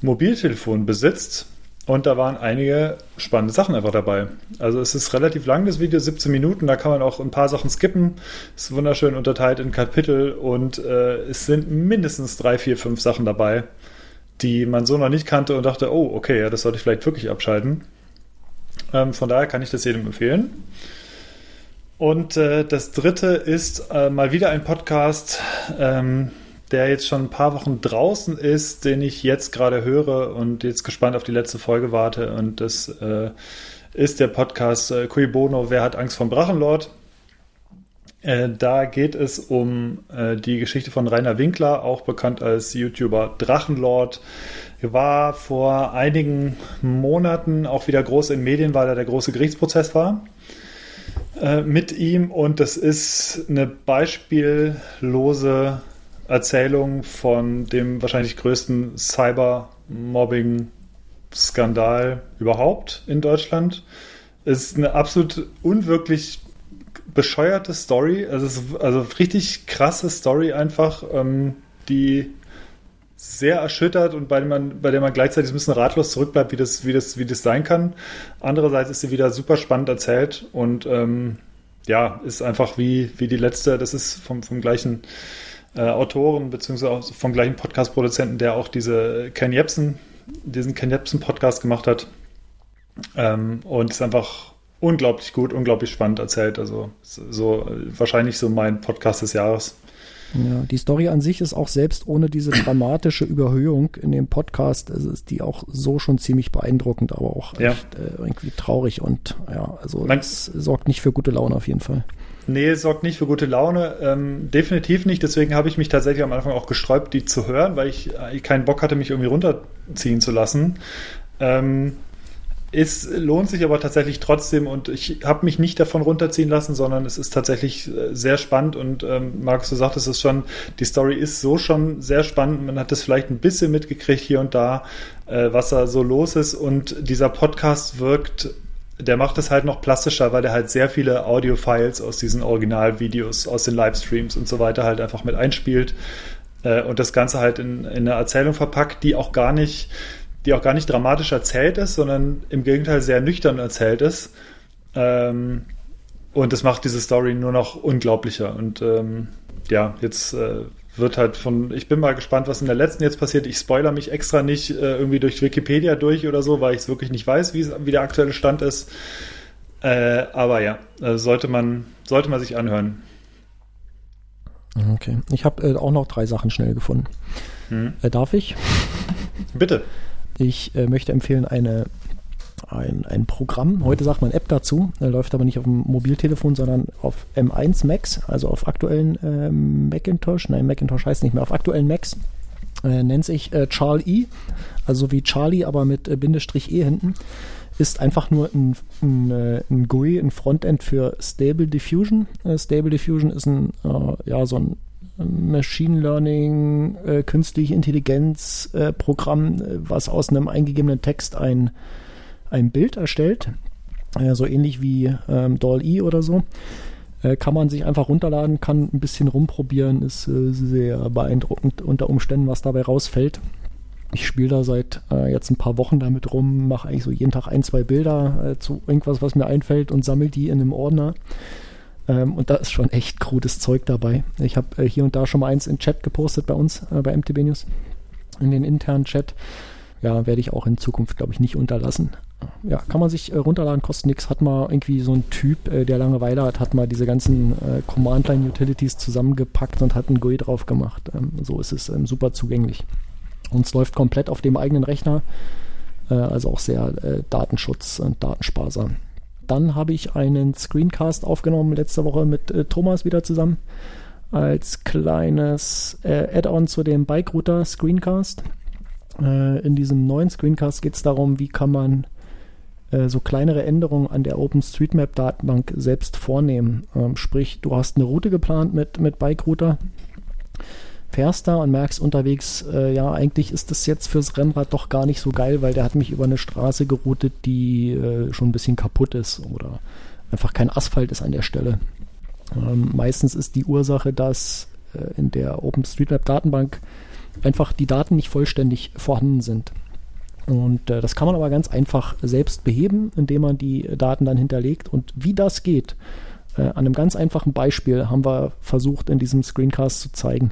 Mobiltelefon besitzt. Und da waren einige spannende Sachen einfach dabei. Also es ist relativ lang, das Video, 17 Minuten, da kann man auch ein paar Sachen skippen. Ist wunderschön unterteilt in Kapitel und äh, es sind mindestens drei, vier, fünf Sachen dabei, die man so noch nicht kannte und dachte, oh, okay, ja, das sollte ich vielleicht wirklich abschalten. Ähm, von daher kann ich das jedem empfehlen. Und äh, das dritte ist äh, mal wieder ein Podcast, ähm, der jetzt schon ein paar Wochen draußen ist, den ich jetzt gerade höre und jetzt gespannt auf die letzte Folge warte. Und das äh, ist der Podcast äh, Cui Bono, Wer hat Angst vom Drachenlord? Äh, da geht es um äh, die Geschichte von Rainer Winkler, auch bekannt als YouTuber Drachenlord. Er war vor einigen Monaten auch wieder groß in Medien, weil er der große Gerichtsprozess war äh, mit ihm. Und das ist eine beispiellose Erzählung von dem wahrscheinlich größten Cyber-Mobbing-Skandal überhaupt in Deutschland. Ist eine absolut unwirklich bescheuerte Story. Also, also richtig krasse Story einfach, ähm, die sehr erschüttert und bei der, man, bei der man gleichzeitig ein bisschen ratlos zurückbleibt, wie das, wie das, wie das sein kann. Andererseits ist sie wieder super spannend erzählt und ähm, ja, ist einfach wie, wie die letzte, das ist vom, vom gleichen äh, Autoren, beziehungsweise vom gleichen Podcast-Produzenten, der auch diese Ken Jebsen, diesen Ken Jebsen-Podcast gemacht hat. Ähm, und ist einfach unglaublich gut, unglaublich spannend erzählt. Also so wahrscheinlich so mein Podcast des Jahres. Ja, die Story an sich ist auch selbst ohne diese dramatische Überhöhung in dem Podcast, also ist die auch so schon ziemlich beeindruckend, aber auch Ja. echt, äh, irgendwie traurig und ja, also es sorgt nicht für gute Laune auf jeden Fall. Nee, sorgt nicht für gute Laune. Ähm, definitiv nicht. Deswegen habe ich mich tatsächlich am Anfang auch gesträubt, die zu hören, weil ich äh, keinen Bock hatte, mich irgendwie runterziehen zu lassen. Ähm, es lohnt sich aber tatsächlich trotzdem und ich habe mich nicht davon runterziehen lassen, sondern es ist tatsächlich äh, sehr spannend und ähm, Markus, du sagtest es schon, die Story ist so schon sehr spannend. Man hat das vielleicht ein bisschen mitgekriegt hier und da, äh, was da so los ist und dieser Podcast wirkt der macht es halt noch plastischer, weil er halt sehr viele Audio-Files aus diesen Originalvideos, aus den Livestreams und so weiter halt einfach mit einspielt äh, und das Ganze halt in, in eine Erzählung verpackt, die auch gar nicht, die auch gar nicht dramatisch erzählt ist, sondern im Gegenteil sehr nüchtern erzählt ist. Ähm, und das macht diese Story nur noch unglaublicher. Und ähm, ja, jetzt äh, wird halt von, ich bin mal gespannt, was in der letzten jetzt passiert. Ich spoiler mich extra nicht äh, irgendwie durch Wikipedia durch oder so, weil ich es wirklich nicht weiß, wie der aktuelle Stand ist. Äh, aber ja, äh, sollte man, sollte man sich anhören. Okay. Ich habe äh, auch noch drei Sachen schnell gefunden. Hm. Äh, darf ich? Bitte. Ich äh, möchte empfehlen eine ein, ein Programm, heute sagt man App dazu, läuft aber nicht auf dem Mobiltelefon, sondern auf M1 Macs, also auf aktuellen äh, Macintosh, nein, Macintosh heißt nicht mehr, auf aktuellen Macs, äh, nennt sich äh, Charlie, also wie Charlie, aber mit äh, Bindestrich E hinten, ist einfach nur ein, ein, äh, ein GUI, ein Frontend für Stable Diffusion. Äh, Stable Diffusion ist ein, ja, so ein Machine Learning, äh, künstliche Intelligenz äh, Programm, was aus einem eingegebenen Text ein ein Bild erstellt, äh, so ähnlich wie ähm, DALL-E oder so. Äh, kann man sich einfach runterladen, kann ein bisschen rumprobieren, ist äh, sehr beeindruckend unter Umständen, was dabei rausfällt. Ich spiele da seit äh, jetzt ein paar Wochen damit rum, mache eigentlich so jeden Tag ein, zwei Bilder äh, zu irgendwas, was mir einfällt und sammle die in einem Ordner. Ähm, und da ist schon echt krudes Zeug dabei. Ich habe äh, hier und da schon mal eins in Chat gepostet bei uns, äh, bei MTB News, in den internen Chat. Ja, werde ich auch in Zukunft, glaube ich, nicht unterlassen ja, kann man sich äh, runterladen, kostet nichts. Hat mal irgendwie so ein Typ, äh, der Langeweile hat, hat mal diese ganzen äh, Command-Line-Utilities zusammengepackt und hat ein GUI drauf gemacht. Ähm, so ist es ähm, super zugänglich. Und es läuft komplett auf dem eigenen Rechner, äh, also auch sehr äh, Datenschutz und datensparsam. Dann habe ich einen Screencast aufgenommen letzte Woche mit äh, Thomas wieder zusammen als kleines Add-on zu dem Bike Router Screencast. in diesem neuen Screencast geht es darum, wie kann man äh, so kleinere Änderungen an der OpenStreetMap-Datenbank selbst vornehmen. Ähm, sprich, du hast eine Route geplant mit, mit Bike-Router, fährst da und merkst unterwegs, äh, ja, eigentlich ist das jetzt fürs Rennrad doch gar nicht so geil, weil der hat mich über eine Straße geroutet, die äh, schon ein bisschen kaputt ist oder einfach kein Asphalt ist an der Stelle. Ähm, meistens ist die Ursache, dass äh, in der OpenStreetMap-Datenbank einfach die Daten nicht vollständig vorhanden sind. Und äh, das kann man aber ganz einfach selbst beheben, indem man die Daten dann hinterlegt. Und wie das geht, äh, an einem ganz einfachen Beispiel haben wir versucht, in diesem Screencast zu zeigen.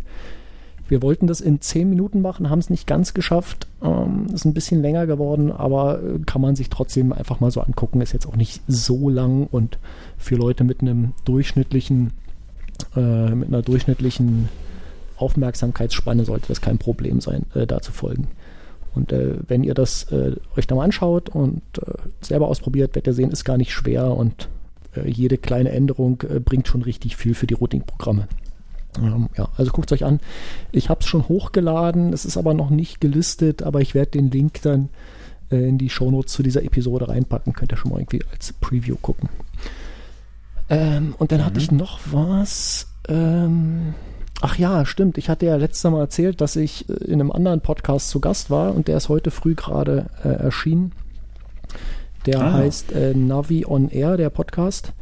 Wir wollten das in 10 Minuten machen, haben es nicht ganz geschafft. Ähm, ist ein bisschen länger geworden, aber äh, kann man sich trotzdem einfach mal so angucken. Ist jetzt auch nicht so lang und für Leute mit einem durchschnittlichen, äh, mit einer durchschnittlichen Aufmerksamkeitsspanne sollte das kein Problem sein, äh, da zu folgen. Und äh, wenn ihr das äh, euch da mal anschaut und äh, selber ausprobiert, werdet ihr sehen, ist gar nicht schwer und äh, jede kleine Änderung bringt schon richtig viel für die Routing-Programme. Ähm, ja, also guckt es euch an. Ich habe es schon hochgeladen, es ist aber noch nicht gelistet, aber ich werde den Link dann äh, in die Shownotes zu dieser Episode reinpacken. Könnt ihr schon mal irgendwie als Preview gucken. Ähm, und dann mhm. hatte ich noch was. Ähm, Ach ja, stimmt. Ich hatte ja letztes Mal erzählt, dass ich äh, in einem anderen Podcast zu Gast war und der ist heute früh gerade äh, erschienen. Der ah. heißt äh, Navi on Air, der Podcast.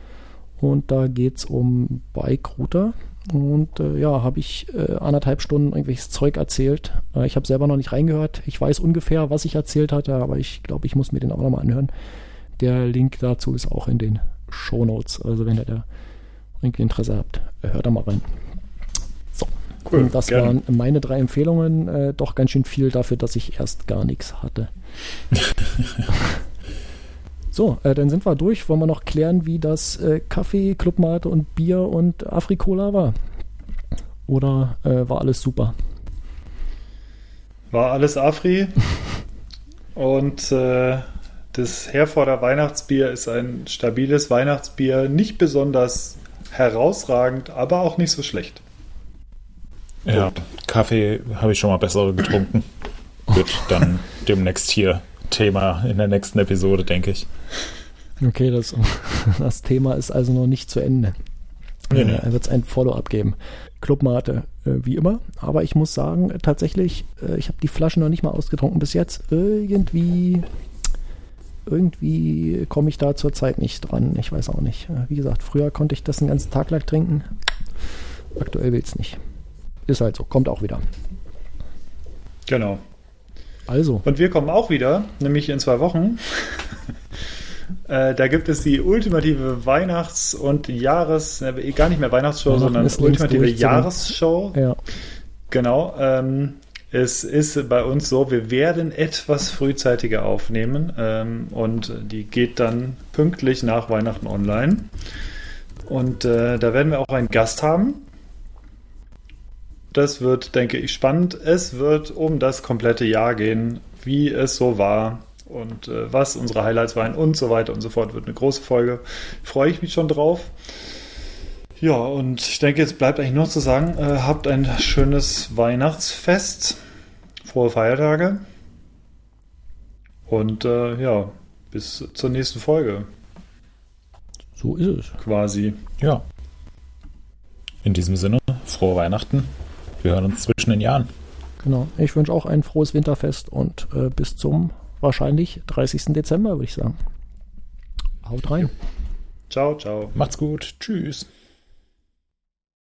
Und da geht es um Bike Router. Und äh, ja, habe ich äh, anderthalb Stunden irgendwelches Zeug erzählt. Äh, ich habe selber noch nicht reingehört. Ich weiß ungefähr, was ich erzählt hatte, aber ich glaube, ich muss mir den auch nochmal anhören. Der Link dazu ist auch in den Show Notes. Also wenn ihr da irgendwie Interesse habt, hört da mal rein. Cool, und das gerne. waren meine drei Empfehlungen. Äh, doch ganz schön viel dafür, dass ich erst gar nichts hatte. (laughs) so, äh, dann sind wir durch. Wollen wir noch klären, wie das äh, Kaffee, Clubmate und Bier und Afrikola war? Oder äh, war alles super? War alles Afri. (laughs) und äh, das Herforder Weihnachtsbier ist ein stabiles Weihnachtsbier. Nicht besonders herausragend, aber auch nicht so schlecht. Ja, Kaffee habe ich schon mal bessere getrunken. Wird dann demnächst hier Thema in der nächsten Episode, denke ich. Okay, das, (laughs) das Thema ist also noch nicht zu Ende. Nee, nee. Äh, wird es ein Follow-up geben. Clubmate, äh, wie immer. Aber ich muss sagen, tatsächlich, äh, ich habe die Flaschen noch nicht mal ausgetrunken bis jetzt. Irgendwie irgendwie komme ich da zurzeit nicht dran. Ich weiß auch nicht. Äh, Wie gesagt, früher konnte ich das den ganzen Tag lang trinken. Aktuell will es nicht. Ist halt so, kommt auch wieder. Genau. Also, Und wir kommen auch wieder, nämlich in zwei Wochen. (laughs) äh, da gibt es die ultimative Weihnachts- und Jahres-, äh, gar nicht mehr Weihnachtsshow, Weihnachten sondern ultimative. Jahresshow. ja, Genau. Ähm, es ist bei uns so, wir werden etwas frühzeitiger aufnehmen ähm, und die geht dann pünktlich nach Weihnachten online. Und äh, da werden wir auch einen Gast haben. Das wird, denke ich, spannend. Es wird um das komplette Jahr gehen, wie es so war und äh, was unsere Highlights waren und so weiter und so fort. Wird eine große Folge. Freue ich mich schon drauf. Ja, und ich denke, jetzt bleibt eigentlich nur zu sagen, äh, habt ein schönes Weihnachtsfest, frohe Feiertage und äh, ja, bis zur nächsten Folge so ist es. quasi. Ja. In diesem Sinne, frohe Weihnachten. Wir hören uns zwischen den Jahren. Genau. Ich wünsche auch ein frohes Winterfest und äh, bis zum wahrscheinlich 30. Dezember, würde ich sagen. Haut rein. Ciao, ciao. Macht's gut. Tschüss.